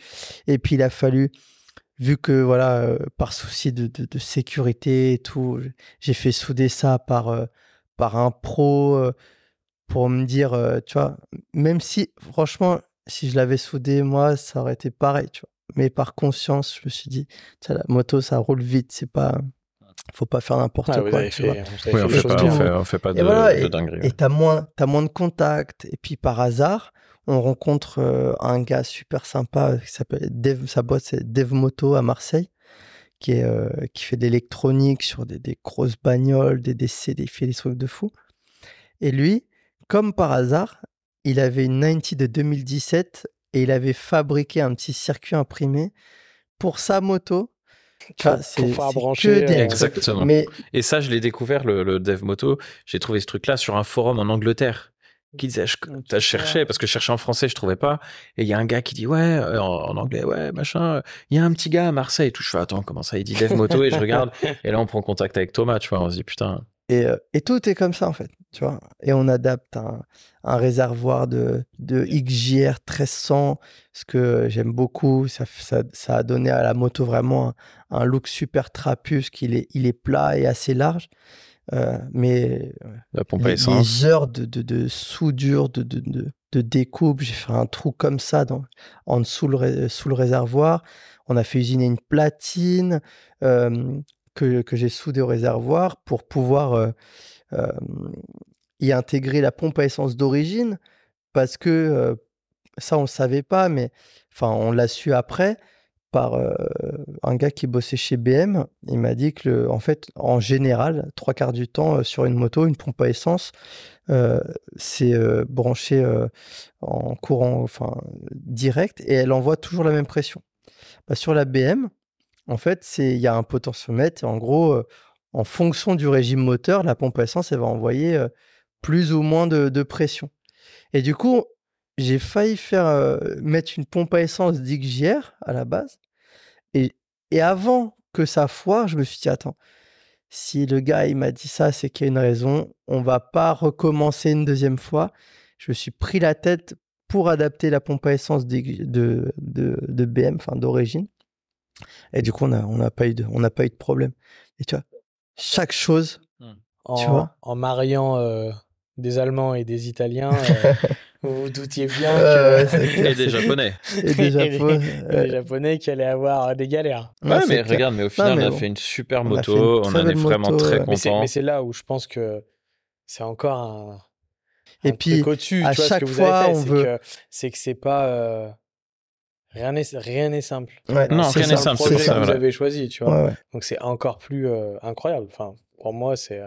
S3: Et puis il a fallu vu que voilà, par souci de, sécurité et tout, j'ai fait souder ça par, par un pro pour me dire, tu vois, même si franchement, si je l'avais soudé moi, ça aurait été pareil. Mais par conscience, je me suis dit, la moto, ça roule vite, c'est pas faut pas faire n'importe quoi.
S2: on, fait pas, de, dinguerie.
S3: Et t'as moins, as moins de contacts. Et puis par hasard, on rencontre euh, un gars super sympa qui s'appelle Dev, sa boîte c'est Dev Moto à Marseille, qui, est, euh, qui fait de l'électronique sur des, des, grosses bagnoles, des DC, des fait des trucs de fou. Et lui, comme par hasard, il avait une 90 de 2017 et il avait fabriqué un petit circuit imprimé pour sa moto
S4: c'est brancher.
S2: Euh, Exactement. Et ça, je l'ai découvert, le, le Dev Moto. J'ai trouvé ce truc-là sur un forum en Angleterre qui disait, je, je cherchais, parce que je cherchais en français, je trouvais pas. Et il y a un gars qui dit, ouais, euh, en, anglais, ouais, machin, il y a un petit gars à Marseille et tout. Je fais, attends, comment ça? Il dit Dev Moto et je regarde. et là, on prend contact avec Thomas, tu vois, on se dit, putain.
S3: Et, euh, et tout est comme ça, en fait, tu vois. Et on adapte un, un réservoir de, de XJR 1300, ce que j'aime beaucoup. Ça, ça, ça, a donné à la moto vraiment un, look super trapu, qu'il est, il est plat et assez large. Euh, mais
S2: la pompe
S3: les, heures de, de, de soudure, de, de, de découpe, j'ai fait un trou comme ça dans, en dessous le, sous le réservoir. On a fait usiner une platine euh, que, j'ai soudée au réservoir pour pouvoir euh, y intégrer la pompe à essence d'origine parce que ça on le savait pas mais enfin on l'a su après par un gars qui bossait chez BM il m'a dit que en fait en général trois quarts du temps sur une moto une pompe à essence c'est branché en courant enfin direct et elle envoie toujours la même pression. Bah, sur la BM en fait c'est il y a un potentiomètre en gros en fonction du régime moteur la pompe à essence elle va envoyer plus ou moins de, pression. Et du coup, j'ai failli faire mettre une pompe à essence d'XJR à la base. Et, avant que ça foire, je me suis dit, attends, si le gars m'a dit ça, c'est qu'il y a une raison. On va pas recommencer une deuxième fois. Je me suis pris la tête pour adapter la pompe à essence de, BM, enfin d'origine. Et du coup, on n'a on a pas, eu de, on pas eu de problème. Et tu vois, chaque chose,
S4: mmh. en, tu vois, en mariant euh, des Allemands et des Italiens, euh, vous vous doutiez bien que...
S2: et des Japonais.
S3: Et des,
S4: Japonais qui allaient avoir des galères.
S2: Ouais, mais regarde, mais au final, on a fait une super moto, on, en est vraiment très content.
S4: Mais c'est là où je pense que c'est encore un...
S3: Et puis, au-dessus, à chaque fois, on veut...
S4: C'est que c'est pas... Euh, rien n'est rien n'est simple.
S2: non, rien n'est simple.
S4: C'est que vous avez choisi, tu vois. Donc c'est encore plus euh, incroyable. Enfin, pour moi, c'est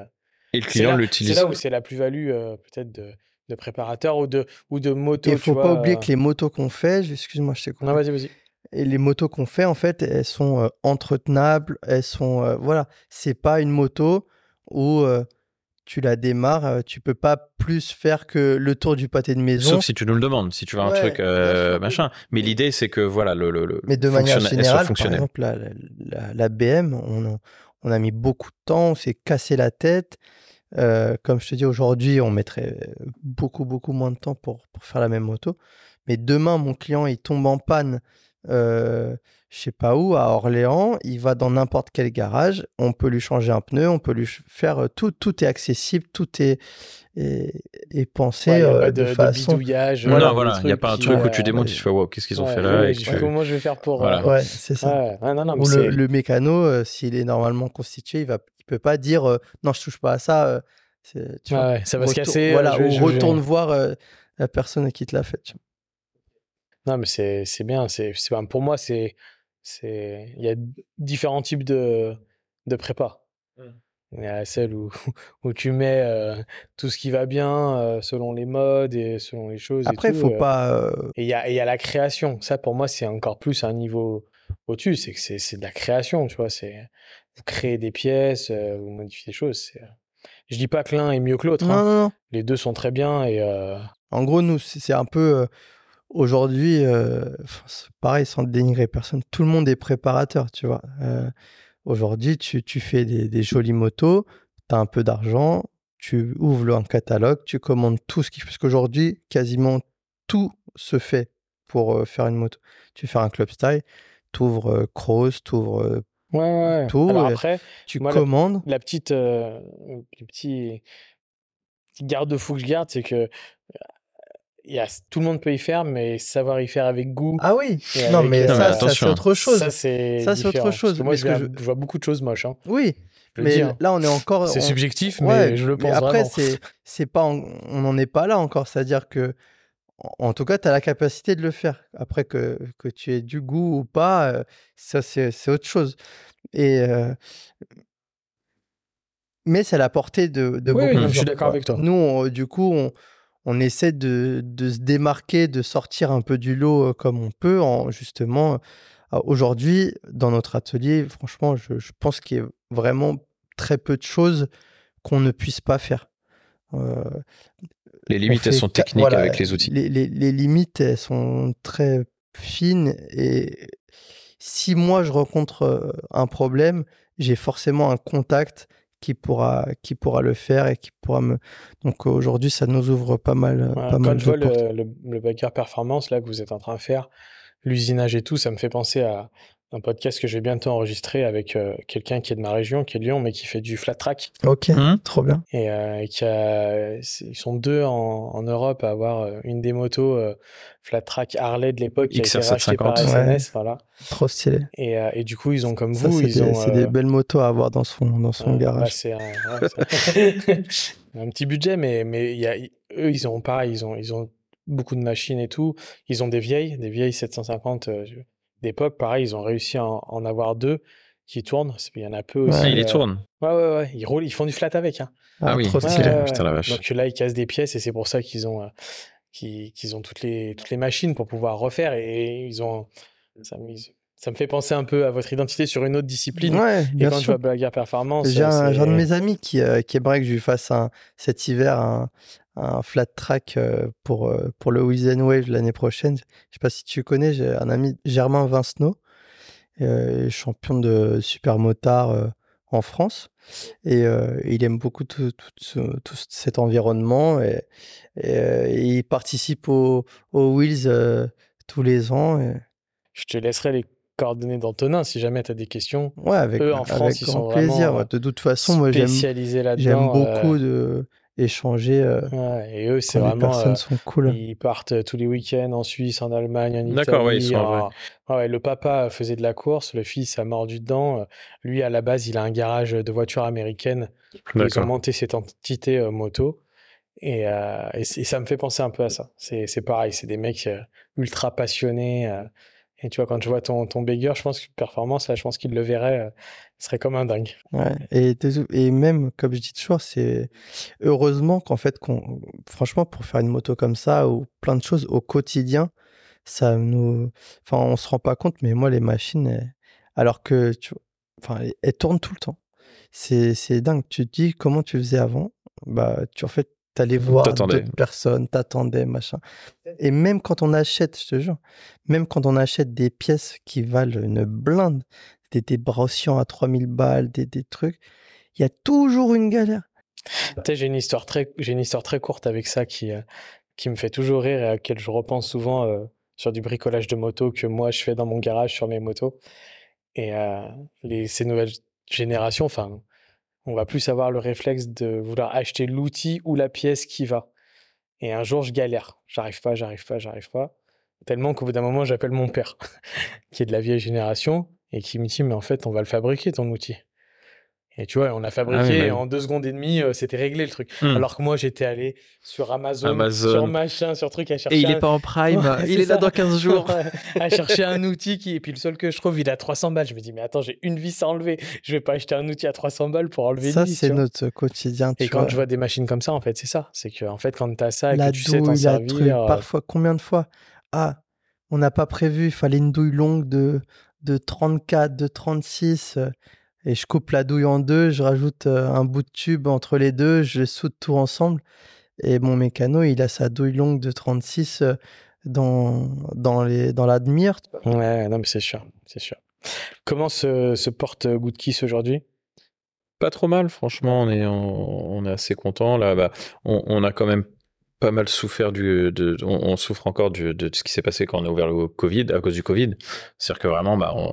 S2: et le client l'utilise.
S4: C'est là où c'est la plus-value euh, peut-être de, de, préparateur ou de, ou de moto.
S3: Il ne faut pas oublier que les motos qu'on fait, excuse-moi, je sais quoi.
S4: Non, vas-y, vas-y.
S3: Et les motos qu'on fait, en fait, elles sont euh, entretenables, elles sont. Euh, voilà, c'est pas une moto où tu la démarres, tu peux pas plus faire que le tour du pâté de maison.
S2: Sauf si tu nous le demandes, si tu veux un truc machin. Mais l'idée, c'est que voilà, le, le,
S3: Mais de manière générale, par exemple, la, la, la BM, on, on, a mis beaucoup de temps, on s'est cassé la tête. Euh, comme je te dis, aujourd'hui, on mettrait beaucoup, beaucoup moins de temps pour, pour, faire la même moto. Mais demain, mon client, il tombe en panne, euh, je sais pas où, à Orléans, il va dans n'importe quel garage, on peut lui changer un pneu, on peut lui faire euh, tout, tout est accessible, tout est, est, pensé
S4: euh, de, façon... bidouillage.
S2: Voilà, voilà, il n'y a pas un truc où tu démontes, tu fais, wow, qu'est-ce qu'ils ont fait là
S4: Comment je vais faire pour...
S3: Ouais, c'est ça. Ou le, le, mécano, s'il est normalement constitué, il va peut pas dire euh, non, je touche pas à ça. Euh,
S4: tu vois, ça va se casser.
S3: Voilà, ou retourne voir euh, la personne qui te l'a fait.
S4: Non, mais c'est, c'est bien. C'est, pour moi, c'est, c'est, il y a différents types de, de prépa. Mmh. Il y a celle où, où tu mets tout ce qui va bien selon les modes et selon les choses.
S3: Après,
S4: il
S3: faut pas.
S4: Et il y a, y a la création. Ça, pour moi, c'est encore plus un niveau au-dessus. C'est que c'est, de la création, tu vois. C'est créer des pièces, euh, ou modifier des choses. Euh, je dis pas que l'un est mieux que l'autre. Hein. Les deux sont très bien et. Euh,
S3: en gros, nous, c'est un peu aujourd'hui, pareil, sans dénigrer personne, tout le monde est préparateur, tu vois. aujourd'hui, tu, tu, fais des, des jolies motos, tu as un peu d'argent, tu ouvres un catalogue, tu commandes tout ce qui. Parce qu'aujourd'hui, quasiment tout se fait pour faire une moto. Tu fais un club style, t'ouvres Cross, t'ouvres
S4: Ouais, ouais.
S3: tout.
S4: Alors après,
S3: tu
S4: moi, la,
S3: commandes.
S4: la petite, euh, le petit, petit garde-fou que je garde, c'est que il y a, tout le monde peut y faire, mais savoir y faire avec goût.
S3: Ah oui, non
S4: avec,
S3: mais
S2: Non,
S4: euh,
S2: mais
S3: ça, ça, c'est autre chose.
S4: Ça, c'est
S3: autre.
S4: Parce
S3: chose,
S4: que moi,
S3: mais
S4: je,
S3: que
S4: vois,
S3: je-
S4: je vois beaucoup de choses moches. Hein.
S3: Oui,
S4: Je
S3: mais là on est encore.
S4: C'est
S3: on-
S4: subjectif,
S3: Ouais,
S4: mais je le
S3: mais
S4: pense
S3: après,
S4: vraiment.
S3: c'est c'est pas, en- on n'en est pas là encore. C'est-à-dire que, en, tout cas, tu as la capacité de le faire. Après que, que tu aies du goût ou pas, euh, ça c'est c'est autre chose. Et euh, mais c'est à la portée de, de
S4: Oui,
S3: beaucoup
S4: oui,
S3: de
S4: je suis d'accord avec toi.
S3: Nous, on- du coup, on, on essaie de, de se démarquer, de sortir un peu du lot euh, comme on peut, en justement. euh, Aujourd'hui, dans notre atelier, franchement, je, je pense qu'il y a vraiment très peu de choses qu'on ne puisse pas faire. Euh,
S2: Les limites, elles sont techniques
S3: voilà,
S2: avec les outils.
S3: Les, les- les limites, elles sont très fines et si moi je rencontre un problème, j'ai forcément un contact qui pourra, qui pourra le faire et qui pourra me. Donc aujourd'hui, ça nous ouvre pas mal,
S4: Voilà,
S3: pas mal
S4: quand
S3: de
S4: je vois le, le, le Baker Performance là, que vous êtes en train de faire, l'usinage et tout, ça me fait penser à un podcast que je vais bientôt enregistrer avec euh, quelqu'un qui est de ma région, qui est de Lyon, mais qui fait du flat track.
S3: Ok,
S2: Mhm.
S3: trop bien.
S4: Et, euh, et qui a, ils sont deux en, en Europe à avoir euh, une des motos euh, flat track Harley de l'époque qui a été rachetée par
S2: 750.
S4: SNS. Voilà.
S3: Trop stylé.
S4: Et, euh, et du coup, ils ont comme
S3: Ça,
S4: vous,
S3: c'est
S4: ils
S3: des,
S4: ont.
S3: c'est des belles motos à avoir dans son, dans son
S4: Ouais, bah,
S3: garage.
S4: c'est un, ouais, un petit budget, mais, mais il y a, eux, ils ont pareil, ils ont, ils ont beaucoup de machines et tout. Ils ont des vieilles, des vieilles 750 euh, d'époque. Pareil, ils ont réussi à en, en avoir deux qui tournent. Il y en a peu aussi.
S2: Ah, il y
S4: euh,
S2: tourne.
S4: Ouais, ouais, ouais. Ils roulent, ils font du flat avec. Hein.
S2: Ah oui,
S3: trop
S2: Ouais,
S3: stylé.
S2: ouais. putain, la vache.
S4: Donc là, ils cassent des pièces et c'est pour ça qu'ils ont, euh, qu'ils, ont toutes les, toutes les machines pour pouvoir refaire. Et ils ont. Ça, me- ça me fait penser un peu à votre identité sur une autre discipline.
S3: Ouais,
S4: Et
S3: bien
S4: quand je
S3: sûr.
S4: vois Blaguer Performance.
S3: J'ai
S4: euh,
S3: un, j'ai un de mes amis qui, euh, qui aimerait que je lui fasse un, cet hiver un, un flat track euh, pour, euh, pour le Wheels and Wave l'année prochaine. Je sais pas si tu connais, j'ai un ami, Germain Vincenot, euh, champion de super motard euh, en France. Et euh, il aime beaucoup tout, tout ce- tout cet environnement et, et, et il participe aux au Wheels tous les ans. Et,
S4: Je te laisserai les coordonnées d'Antonin si jamais tu as des questions.
S3: ouais, avec,
S4: Eux, en
S3: avec
S4: France, ils
S3: grand
S4: sont
S3: plaisir.
S4: vraiment,
S3: De toute façon, moi, j'aime J'aime
S4: euh,
S3: beaucoup de échanger. euh,
S4: ouais, et eux, c'est
S3: quand les
S4: vraiment.
S3: personnes
S4: euh,
S3: sont cool.
S4: ils partent euh, tous les week-ends en Suisse, en Allemagne, en Italie.
S2: D'accord, ouais, ils sont
S4: en-
S2: vrais.
S4: Ouais, ouais, le papa faisait de la course, le fils a mordu dedans. Lui, à la base, il a un garage de voitures américaines. Ils ont monté cette entité euh, moto. Et, euh, ça me fait penser un peu à ça. C'est pareil, c'est des mecs euh, ultra passionnés. Et tu vois, quand je vois ton, ton Bigger, je pense que performance, là, je pense qu'il le verrait, euh, serait comme un dingue.
S3: Ouais. Et, et même, comme je dis toujours, c'est heureusement qu'en fait, qu'on, franchement, pour faire une moto comme ça ou plein de choses au quotidien, ça nous. Enfin, on se rend pas compte, mais moi, les machines, alors que tu enfin, elles, tournent tout le temps. C'est dingue. Tu te dis comment tu faisais avant? Bah, tu en fait, t'allais voir d'autres personnes, t'attendais, machin. Et même quand on achète, je te jure, même quand on achète des pièces qui valent une blinde, des, des brossiants à 3000 balles, des, des trucs, il y a toujours une galère.
S4: Tu sais, j'ai une histoire très, j'ai une histoire très courte avec ça qui, euh, qui me fait toujours rire et à laquelle je repense souvent euh, sur du bricolage de moto que moi je fais dans mon garage sur mes motos. Et euh, les, ces nouvelles générations, enfin, on va plus avoir le réflexe de vouloir acheter l'outil ou la pièce qui va. Et un jour, je galère. J'arrive pas, j'arrive pas, j'arrive pas. Tellement qu'au bout d'un moment, j'appelle mon père, qui est de la vieille génération, et qui me dit, mais en fait, on va le fabriquer, ton outil. Et tu vois, on a fabriqué,
S2: ouais.
S4: et en deux secondes et demie, euh, c'était réglé le truc.
S2: Hmm.
S4: Alors que moi, j'étais allé sur Amazon,
S2: Amazon.
S4: sur machin, sur truc à chercher.
S2: Et il
S4: un-
S2: est pas en prime,
S4: Ouais,
S2: il est là dans 15 jours.
S4: à chercher un outil qui et puis le seul que je trouve il à 300 balles je me dis mais attends j'ai une vis à enlever je vais pas acheter un outil à 300 balles pour enlever
S3: Ça,
S4: une vis
S3: c'est
S4: tu
S3: notre quotidien.
S4: et
S3: tu
S4: quand je vois des machines comme ça en fait c'est ça c'est que en fait quand t'as ça et
S3: la
S4: que tu sais t'en
S3: douille, la truc,
S4: servir euh,
S3: parfois, combien de fois? Ah, on n'a pas prévu, il fallait une douille longue de, de 34, de 36. euh, et je coupe la douille en deux, je rajoute euh, un bout de tube entre les deux, je soude tout ensemble. Et mon mécano, il a sa douille longue de 36 euh, dans, dans, les, dans l'admire.
S4: ouais non mais c'est sûr c'est sûr comment se, se porte euh, Good Kiss aujourd'hui?
S2: Pas trop mal, franchement, on est, on est assez content. Là, bah, on, on a quand même pas mal souffert du, de, on, souffre encore de, de, ce qui s'est passé quand on a ouvert le Covid, à cause du Covid. C'est-à-dire que vraiment, bah, on,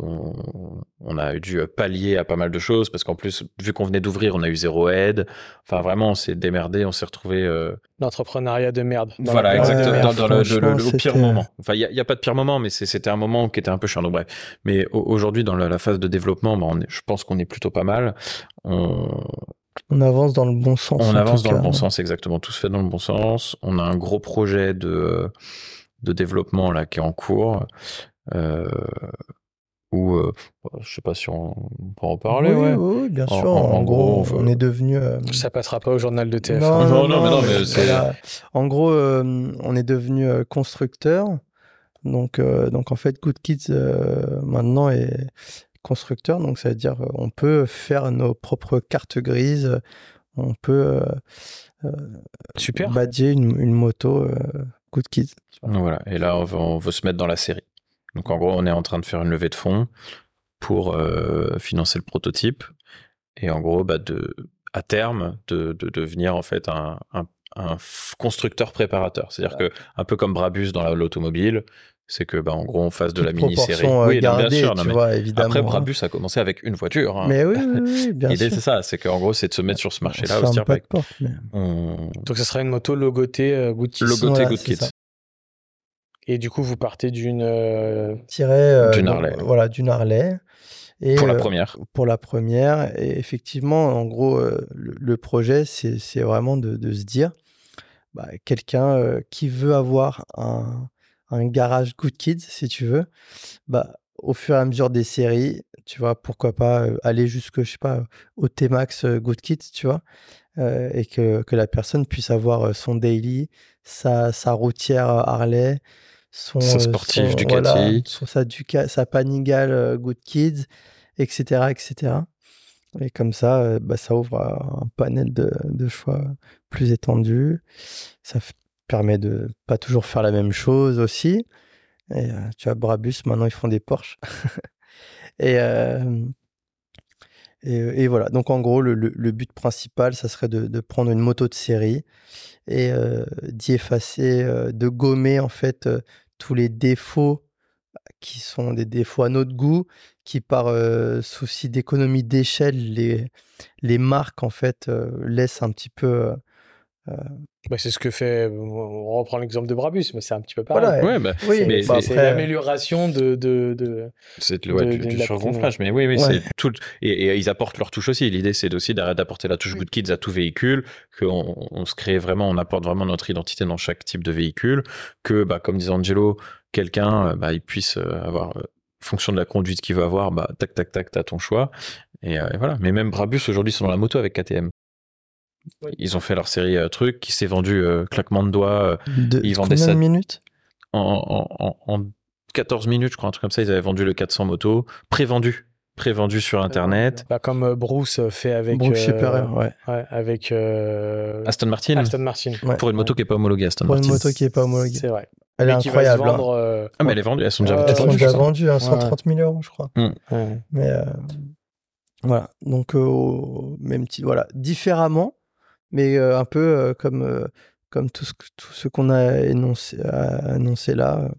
S2: on, a dû pallier à pas mal de choses parce qu'en plus, vu qu'on venait d'ouvrir, on a eu zéro aide. Enfin, vraiment, on s'est démerdé, on s'est retrouvé. Euh,
S4: L'entrepreneuriat de merde.
S2: Voilà, exactement. Dans, le, pire moment. Enfin, il n'y a, pas de pire moment, mais c'était un moment qui était un peu chiant. bref. Mais aujourd'hui, dans la, phase de développement, bah, je pense qu'on est plutôt pas mal. On,
S3: avance dans le bon sens.
S2: On avance dans le bon sens, exactement. Tout se fait dans le bon sens. On a un gros projet de, de développement là qui est en cours. Euh, ou euh, je sais pas si on peut en parler.
S3: Oui,
S2: ouais.
S3: oui bien sûr. En, gros, on, est devenu. Euh,
S4: ça passera pas au journal de TF1.
S2: Non, non, mais non, mais c'est.
S3: En gros, euh, on est devenu constructeur. Donc, donc en fait, Good Kids maintenant est constructeur. Donc ça veut dire on peut faire nos propres cartes grises. On peut
S4: Super.
S3: badger une, une moto Good Kids.
S2: Voilà. Et là, on on veut se mettre dans la série. Donc en gros, on est en train de faire une levée de fonds pour euh, financer le prototype et en gros, bah, de, à terme, de, de devenir en fait un, un, un constructeur préparateur. C'est-à-dire que un peu comme Brabus dans l'automobile, c'est que bah, en gros on fasse de la mini-série.
S3: Euh, oui, bien sûr.
S2: Tu
S3: vois, évidemment,
S2: après, hein. Brabus a commencé avec une voiture. Hein.
S3: Mais oui, oui, bien
S2: L'idée c'est ça, c'est qu'en gros c'est de se mettre sur ce marché-là au
S4: Donc ça sera une moto logotée euh, Good Kids.
S2: Logotée Good Kids.
S4: Et du coup, vous partez d'une. Euh...
S3: euh d'une Harley. voilà, d'une Harley.
S2: Et, pour la euh, première.
S3: pour la première. Et effectivement, en gros, le, projet, c'est vraiment de, de, se dire bah, quelqu'un qui veut avoir un, un, garage Good Kids, si tu veux, bah, au fur et à mesure des séries, tu vois, pourquoi pas aller jusque, je sais pas, au T-Max Good Kids, tu vois, et que, que, la personne puisse avoir son daily, sa, sa routière Harley,
S2: son, euh, sportif Ducati,
S3: son, sa, Duca, sa Panigale euh, Good Kids, etc., etc. Et comme ça, euh, bah, ça ouvre un panel de, de, choix plus étendu. Ça permet de pas toujours faire la même chose aussi. Et tu vois, Brabus, maintenant, ils font des Porsche. et, et, et, voilà. Donc, en gros, le, le, but principal, ça serait de, de, prendre une moto de série et d'y effacer, de gommer, en fait, tous les défauts qui sont des défauts à notre goût, qui par souci d'économie d'échelle, les, les marques en fait laissent un petit peu.
S4: Bah, c'est ce que fait. On reprend l'exemple de Brabus, mais c'est un petit peu pareil.
S2: Voilà, bah, oui,
S4: mais c'est l'amélioration de. de, de
S2: c'est ouais, du, surgonflage, mais oui, oui, c'est tout. Et, ils apportent leur touche aussi. L'idée, c'est aussi d'apporter la touche Good Kids à tout véhicule, qu'on on se crée vraiment, on apporte vraiment notre identité dans chaque type de véhicule, que, bah, comme disait Angelo, quelqu'un, euh, bah, il puisse euh, avoir euh, fonction de la conduite qu'il veut avoir, bah, tac, tac, tac, t'as ton choix. Et, voilà. Mais même Brabus aujourd'hui sont dans la moto avec KTM. Ils ont fait leur série euh, truc qui s'est vendu euh, claquement de doigts.
S3: Euh, de, ils vendaient combien de minutes?
S2: En, en, en, 14 minutes, je crois, un truc comme ça. Ils avaient vendu le 400 motos, prévendu prévendu sur internet.
S4: Bah, comme Bruce fait avec
S3: Bruce Superior,
S4: ouais. ouais. avec
S2: Aston Martin.
S4: Aston Martin.
S2: Pour une moto qui est pas homologuée Aston
S3: Pour
S2: Martin.
S3: une moto qui est pas homologuée.
S4: C'est vrai.
S3: Elle est incroyable.
S4: Vendre,
S2: Ah mais elle est vendue, elles sont déjà,
S3: elles sont déjà vendues, hein, 130 000 euros, je crois.
S2: Mm.
S3: Mais voilà, donc même petit, voilà, différemment, mais un peu comme, comme tout ce, tout ce qu'on a énoncé, annoncé là.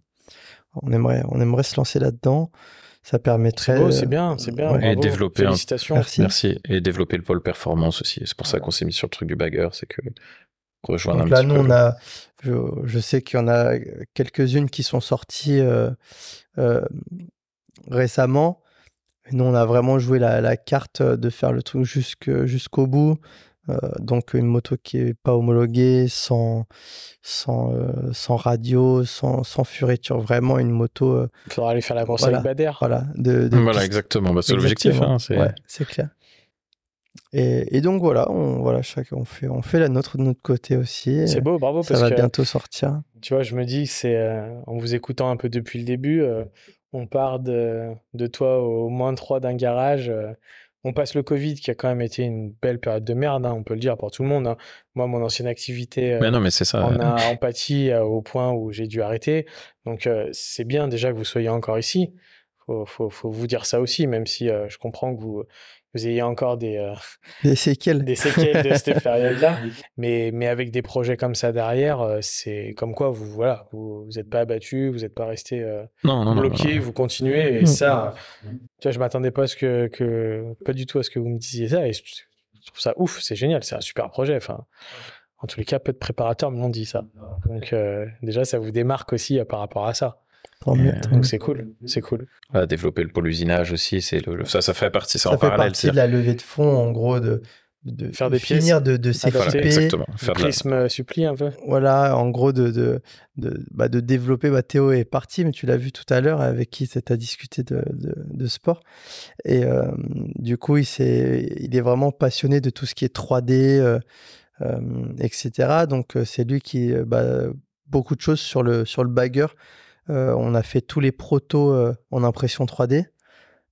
S3: On aimerait, on aimerait se lancer là-dedans. Ça permettrait.
S4: C'est bien, c'est bien.
S2: Et développer.
S4: Félicitations.
S2: Merci. Et développer le pôle performance aussi. C'est pour ça qu'on s'est mis sur le truc du bagger. C'est que
S3: rejoindre Donc un là, petit nous, on a. Je, je sais qu'il y en a quelques-unes qui sont sorties récemment. nous, on a vraiment joué la, la, carte de faire le truc jusqu'au bout. Euh, donc une moto qui est pas homologuée, sans, sans, euh, sans radio, sans, sans furiture, vraiment une moto.
S4: Euh, Il faudra aller faire la course avec Bader.
S3: Voilà, de,
S2: voilà exactement. Bah, c'est l'objectif. Hein,
S3: c'est clair. Et, et, donc voilà, on, voilà chacun, on, fait, on fait la nôtre de notre côté aussi.
S4: C'est beau, bravo.
S3: Ça va bientôt sortir.
S4: Tu vois, je me dis, c'est en vous écoutant un peu depuis le début, on part de, de toi au moins trois d'un garage on passe le Covid qui a quand même été une belle période de merde, hein, on peut le dire pour tout le monde. Hein. Moi, mon ancienne activité
S2: mais non, mais c'est ça.
S4: on a empathie euh, au point où j'ai dû arrêter. Donc, euh, c'est bien déjà que vous soyez encore ici. faut, faut, faut, vous dire ça aussi, même si je comprends que vous, vous ayez encore des,
S3: des séquelles,
S4: des séquelles de cette période-là. Mais, mais avec des projets comme ça derrière, c'est comme quoi vous voilà, vous n'êtes pas abattu, vous n'êtes pas resté non, bloqué, vous continuez. Et ça, tu vois, je m'attendais pas à ce que, que, pas du tout à ce que vous me disiez ça. Et je, trouve ça ouf, c'est génial, c'est un super projet. Enfin, en tous les cas, peu de préparateurs me l'ont dit ça. Donc déjà, ça vous démarque aussi par rapport à ça. Donc c'est cool, c'est cool.
S2: développer le pôle usinage aussi, c'est ça, ça fait partie,
S3: ça, en fait partie de la levée de fonds, en gros, de, de
S4: faire des
S3: finir de, de s'équiper,
S2: exactement,
S4: faire prisme la... suppli un peu.
S3: Voilà, en gros de de de, bah, de développer. Bah, Théo est parti, mais tu l'as vu tout à l'heure avec qui tu as discuté de, de, sport. Et euh, du coup, il est il est vraiment passionné de tout ce qui est 3D, euh, euh, etc. Donc c'est lui qui bah, beaucoup de choses sur le sur le bagger euh, on a fait tous les protos euh, en impression 3D.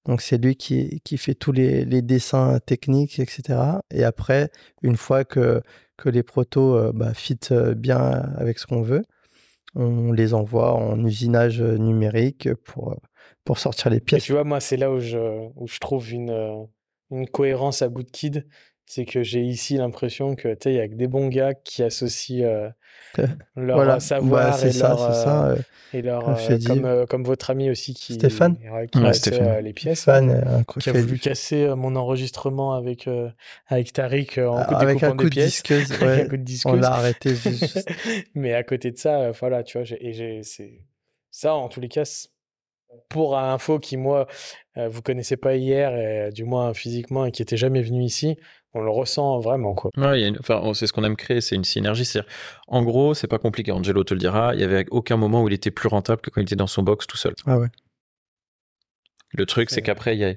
S3: Donc c'est lui qui, qui, fait tous les, dessins techniques, etc. Et après, une fois que, que les protos euh, bah, fit bien avec ce qu'on veut, on les envoie en usinage numérique pour, pour sortir les pièces.
S4: tu vois, moi, c'est là où je, où je trouve une, une cohérence à bout de kid. C'est que j'ai ici l'impression que il y a que des bons gars qui associent leur voilà. savoir et, ça, leur, ça, euh, et leur euh, comme, euh, comme, votre ami aussi qui
S3: Stéphane.
S4: qui ouais, Stéphane. les pièces Stéphane, qui a voulu casser mon enregistrement avec avec Tariq en
S3: ah, avec un coup de disqueuse, ouais, coup de disqueuse. on l'a arrêté
S4: mais à côté de ça voilà tu vois et c'est ça en tous les cas pour info qui moi vous connaissez pas hier et du moins physiquement et qui était jamais venu ici on le ressent vraiment quoi.
S2: Ouais, enfin, c'est ce qu'on aime créer, c'est une synergie. C'est en gros, c'est pas compliqué. Angelo te le dira. Il y avait aucun moment où il était plus rentable que quand il était dans son box tout seul.
S3: Ah ouais.
S2: Le truc, c'est qu'après, il y a,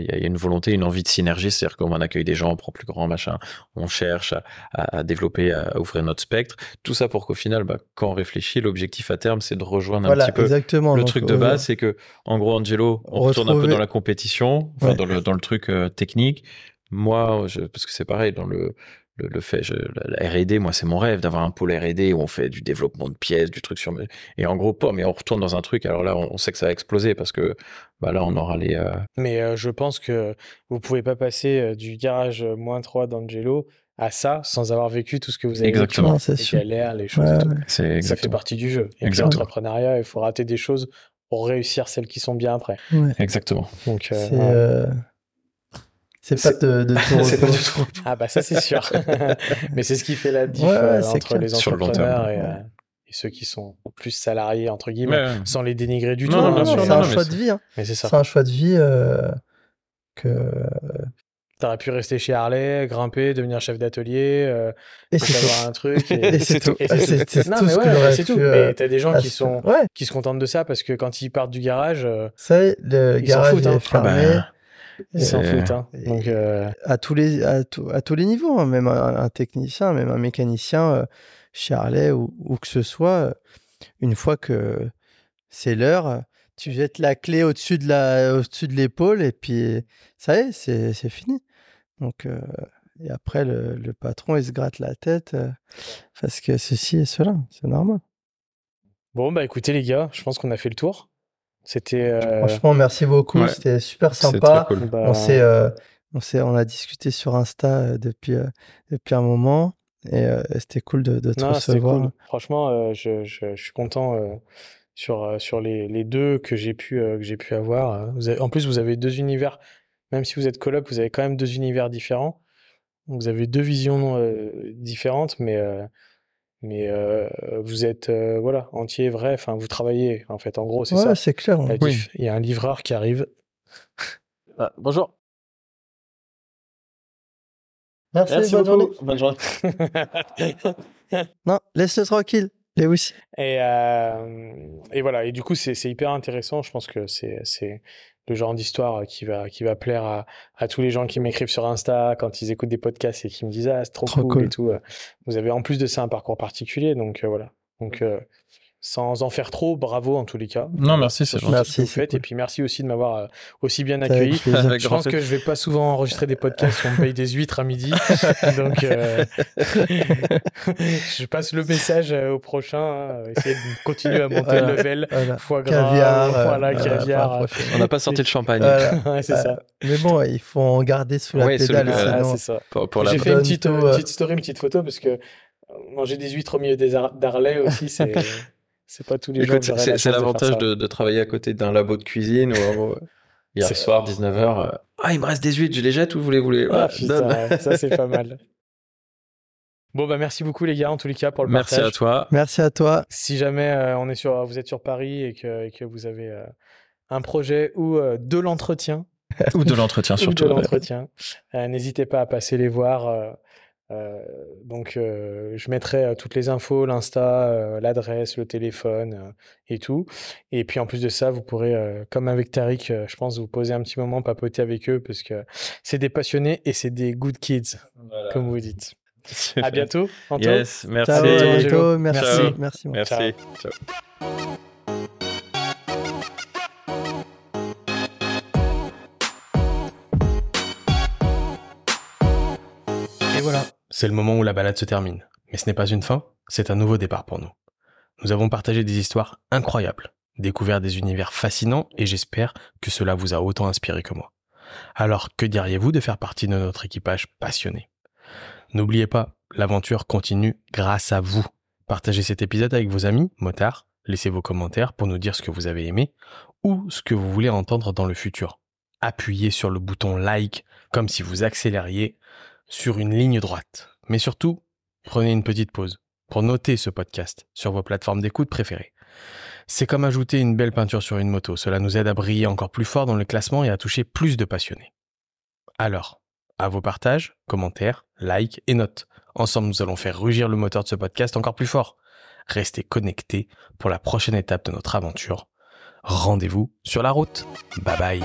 S2: y a, une volonté, une envie de synergie. C'est-à-dire qu'on accueille des gens, on prend plus grand, machin. On cherche à, à, développer, à ouvrir notre spectre. Tout ça pour qu'au final, bah, quand on réfléchit, l'objectif à terme, c'est de rejoindre un petit peu.
S3: Exactement.
S2: Le truc de base, c'est que, en gros, Angelo, on retourne un peu dans la compétition, enfin, dans, le, dans le truc euh, technique. Moi, parce que c'est pareil, dans le, le, fait, la, R&D, moi, c'est mon rêve d'avoir un pôle R&D où on fait du développement de pièces, du truc sur... Et en gros, pas, mais on retourne dans un truc, alors là, on, sait que ça va exploser parce que bah, là, on aura les... Euh,
S4: mais euh, je pense que vous pouvez pas passer euh, du garage moins 3 d'Angelo à ça sans avoir vécu tout ce que vous avez
S2: Exactement.
S4: vécu. Les galères, les choses et tout. Ça fait partie du jeu. Et puis l'entrepreneuriat, il faut rater des choses pour réussir celles qui sont bien après.
S2: Exactement.
S4: Donc,
S3: c'est pas de, de
S4: tout, du tout. Ah bah ça c'est sûr. Mais c'est ce qui fait la diff euh, entre les entrepreneurs et, euh, et, ceux qui sont plus salariés entre guillemets, sans les dénigrer du tout.
S3: Hein, c'est un choix de vie. Hein.
S4: Mais c'est ça.
S3: C'est un choix de vie euh, que.
S4: T'aurais pu rester chez Harley, grimper, devenir chef d'atelier, euh, et avoir un truc. Et,
S3: c'est tout. C'est
S4: tout. Non, mais ouais, c'est tout. Mais t'as des gens qui sont qui se contentent de ça parce que quand ils partent du garage,
S3: ça le garage est fermé. Ah bah,
S4: ils s'en foutent. Hein. Donc,
S3: euh, à, tous les, à, tous les niveaux, hein. même un, technicien, même un mécanicien euh, chez Harley ou, que ce soit, euh, une fois que c'est l'heure, tu jettes la clé au-dessus de la, au-dessus de l'épaule et puis ça y est, c'est, c'est fini. Donc, et après, le, le, patron, il se gratte la tête parce que ceci et cela, c'est normal.
S4: Bon, bah écoutez les gars, je pense qu'on a fait le tour. C'était. Euh,
S3: Franchement, merci beaucoup. C'était super sympa. Bah, on s'est, euh, on s'est, on a discuté sur Insta euh, depuis depuis un moment et c'était cool de, de te recevoir.
S4: Franchement, je, je, je, suis content sur sur les, les deux que j'ai pu que j'ai pu avoir. Vous en plus, vous avez deux univers. Même si vous êtes coloc, vous avez quand même deux univers différents. Vous avez deux visions différentes, mais mais euh, vous êtes euh, voilà entier vrai enfin vous travaillez en fait en gros c'est ça.
S3: c'est clair
S4: il y a un livreur qui arrive. Ah, bonjour.
S3: Merci, bonne, journée. bonne journée. Non laisse-le tranquille Lewis
S4: et euh, et voilà et du coup c'est hyper intéressant je pense que c'est c'est le genre d'histoire qui va qui va plaire à, à tous les gens qui m'écrivent sur Insta quand ils écoutent des podcasts et qui me disent ah c'est trop, cool, et tout. Vous avez en plus de ça un parcours particulier donc euh, voilà. Donc euh, sans en faire trop, bravo en tous les cas.
S2: Non, merci, c'est gentil.
S3: Merci,
S4: Vous
S3: c'est
S4: faites,
S3: cool.
S4: Et puis merci aussi de m'avoir euh, aussi bien accueilli. Je pense que je vais pas souvent enregistrer des podcasts où on me paye des huîtres à midi. Donc, euh, je passe le message euh, au prochain. hein, essayer de continuer à monter
S3: Voilà.
S4: le level.
S3: Voilà.
S4: Foie gras,
S3: Caviar.
S4: voilà,
S3: voilà,
S4: caviar.
S2: On n'a pas sorti le champagne
S3: Voilà.
S4: Ouais, c'est ça.
S3: Mais bon, il faut en garder sous la
S2: Ouais, sous
S3: pédale. sinon-
S4: c'est ça.
S2: pour, pour la
S4: J'ai fait une petite, euh, petite story, une petite photo parce que manger des huîtres au milieu des Ar- d'Arlay aussi, c'est c'est pas tous les jours.
S2: Écoute,
S4: j'aurais
S2: c'est
S4: de
S2: l'avantage de, de travailler à côté d'un labo de cuisine où, hier
S4: C'est-
S2: soir, 19h, ah, il me reste des huîtres, je les jette ou vous les voulez
S4: Ah,
S2: Ouais,
S4: putain, ça c'est pas mal. Bon bah merci beaucoup les gars en tous les cas pour le
S2: Merci
S4: partage.
S2: à toi.
S3: Merci à toi.
S4: Si jamais euh, on est sur, vous êtes sur Paris et que, et que vous avez euh, un projet ou euh, de l'entretien,
S2: Ou de l'entretien
S4: ou de
S2: surtout.
S4: l'entretien, euh, n'hésitez pas à passer les voir. Euh, donc euh, je mettrai euh, toutes les infos, l'insta, euh, l'adresse, le téléphone euh, et tout. Et puis en plus de ça, vous pourrez, euh, comme avec Tariq, euh, je pense vous poser un petit moment, papoter avec eux parce que c'est des passionnés et c'est des good kids, comme vous dites. À bientôt. Anto.
S2: Yes, merci.
S3: Ciao. Merci.
S2: Ciao.
S3: Merci.
S2: Merci. Ciao.
S1: C'est le moment où la balade se termine. Mais ce n'est pas une fin, c'est un nouveau départ pour nous. Nous avons partagé des histoires incroyables, découvert des univers fascinants et j'espère que cela vous a autant inspiré que moi. Alors, que diriez-vous de faire partie de notre équipage passionné? N'oubliez pas, l'aventure continue grâce à vous. Partagez cet épisode avec vos amis, motards, laissez vos commentaires pour nous dire ce que vous avez aimé ou ce que vous voulez entendre dans le futur. Appuyez sur le bouton like comme si vous accélériez sur une ligne droite. Mais surtout, prenez une petite pause pour noter ce podcast sur vos plateformes d'écoute préférées. C'est comme ajouter une belle peinture sur une moto. Cela nous aide à briller encore plus fort dans le classement et à toucher plus de passionnés. Alors, à vos partages, commentaires, likes et notes. Ensemble, nous allons faire rugir le moteur de ce podcast encore plus fort. Restez connectés pour la prochaine étape de notre aventure. Rendez-vous sur la route. Bye bye.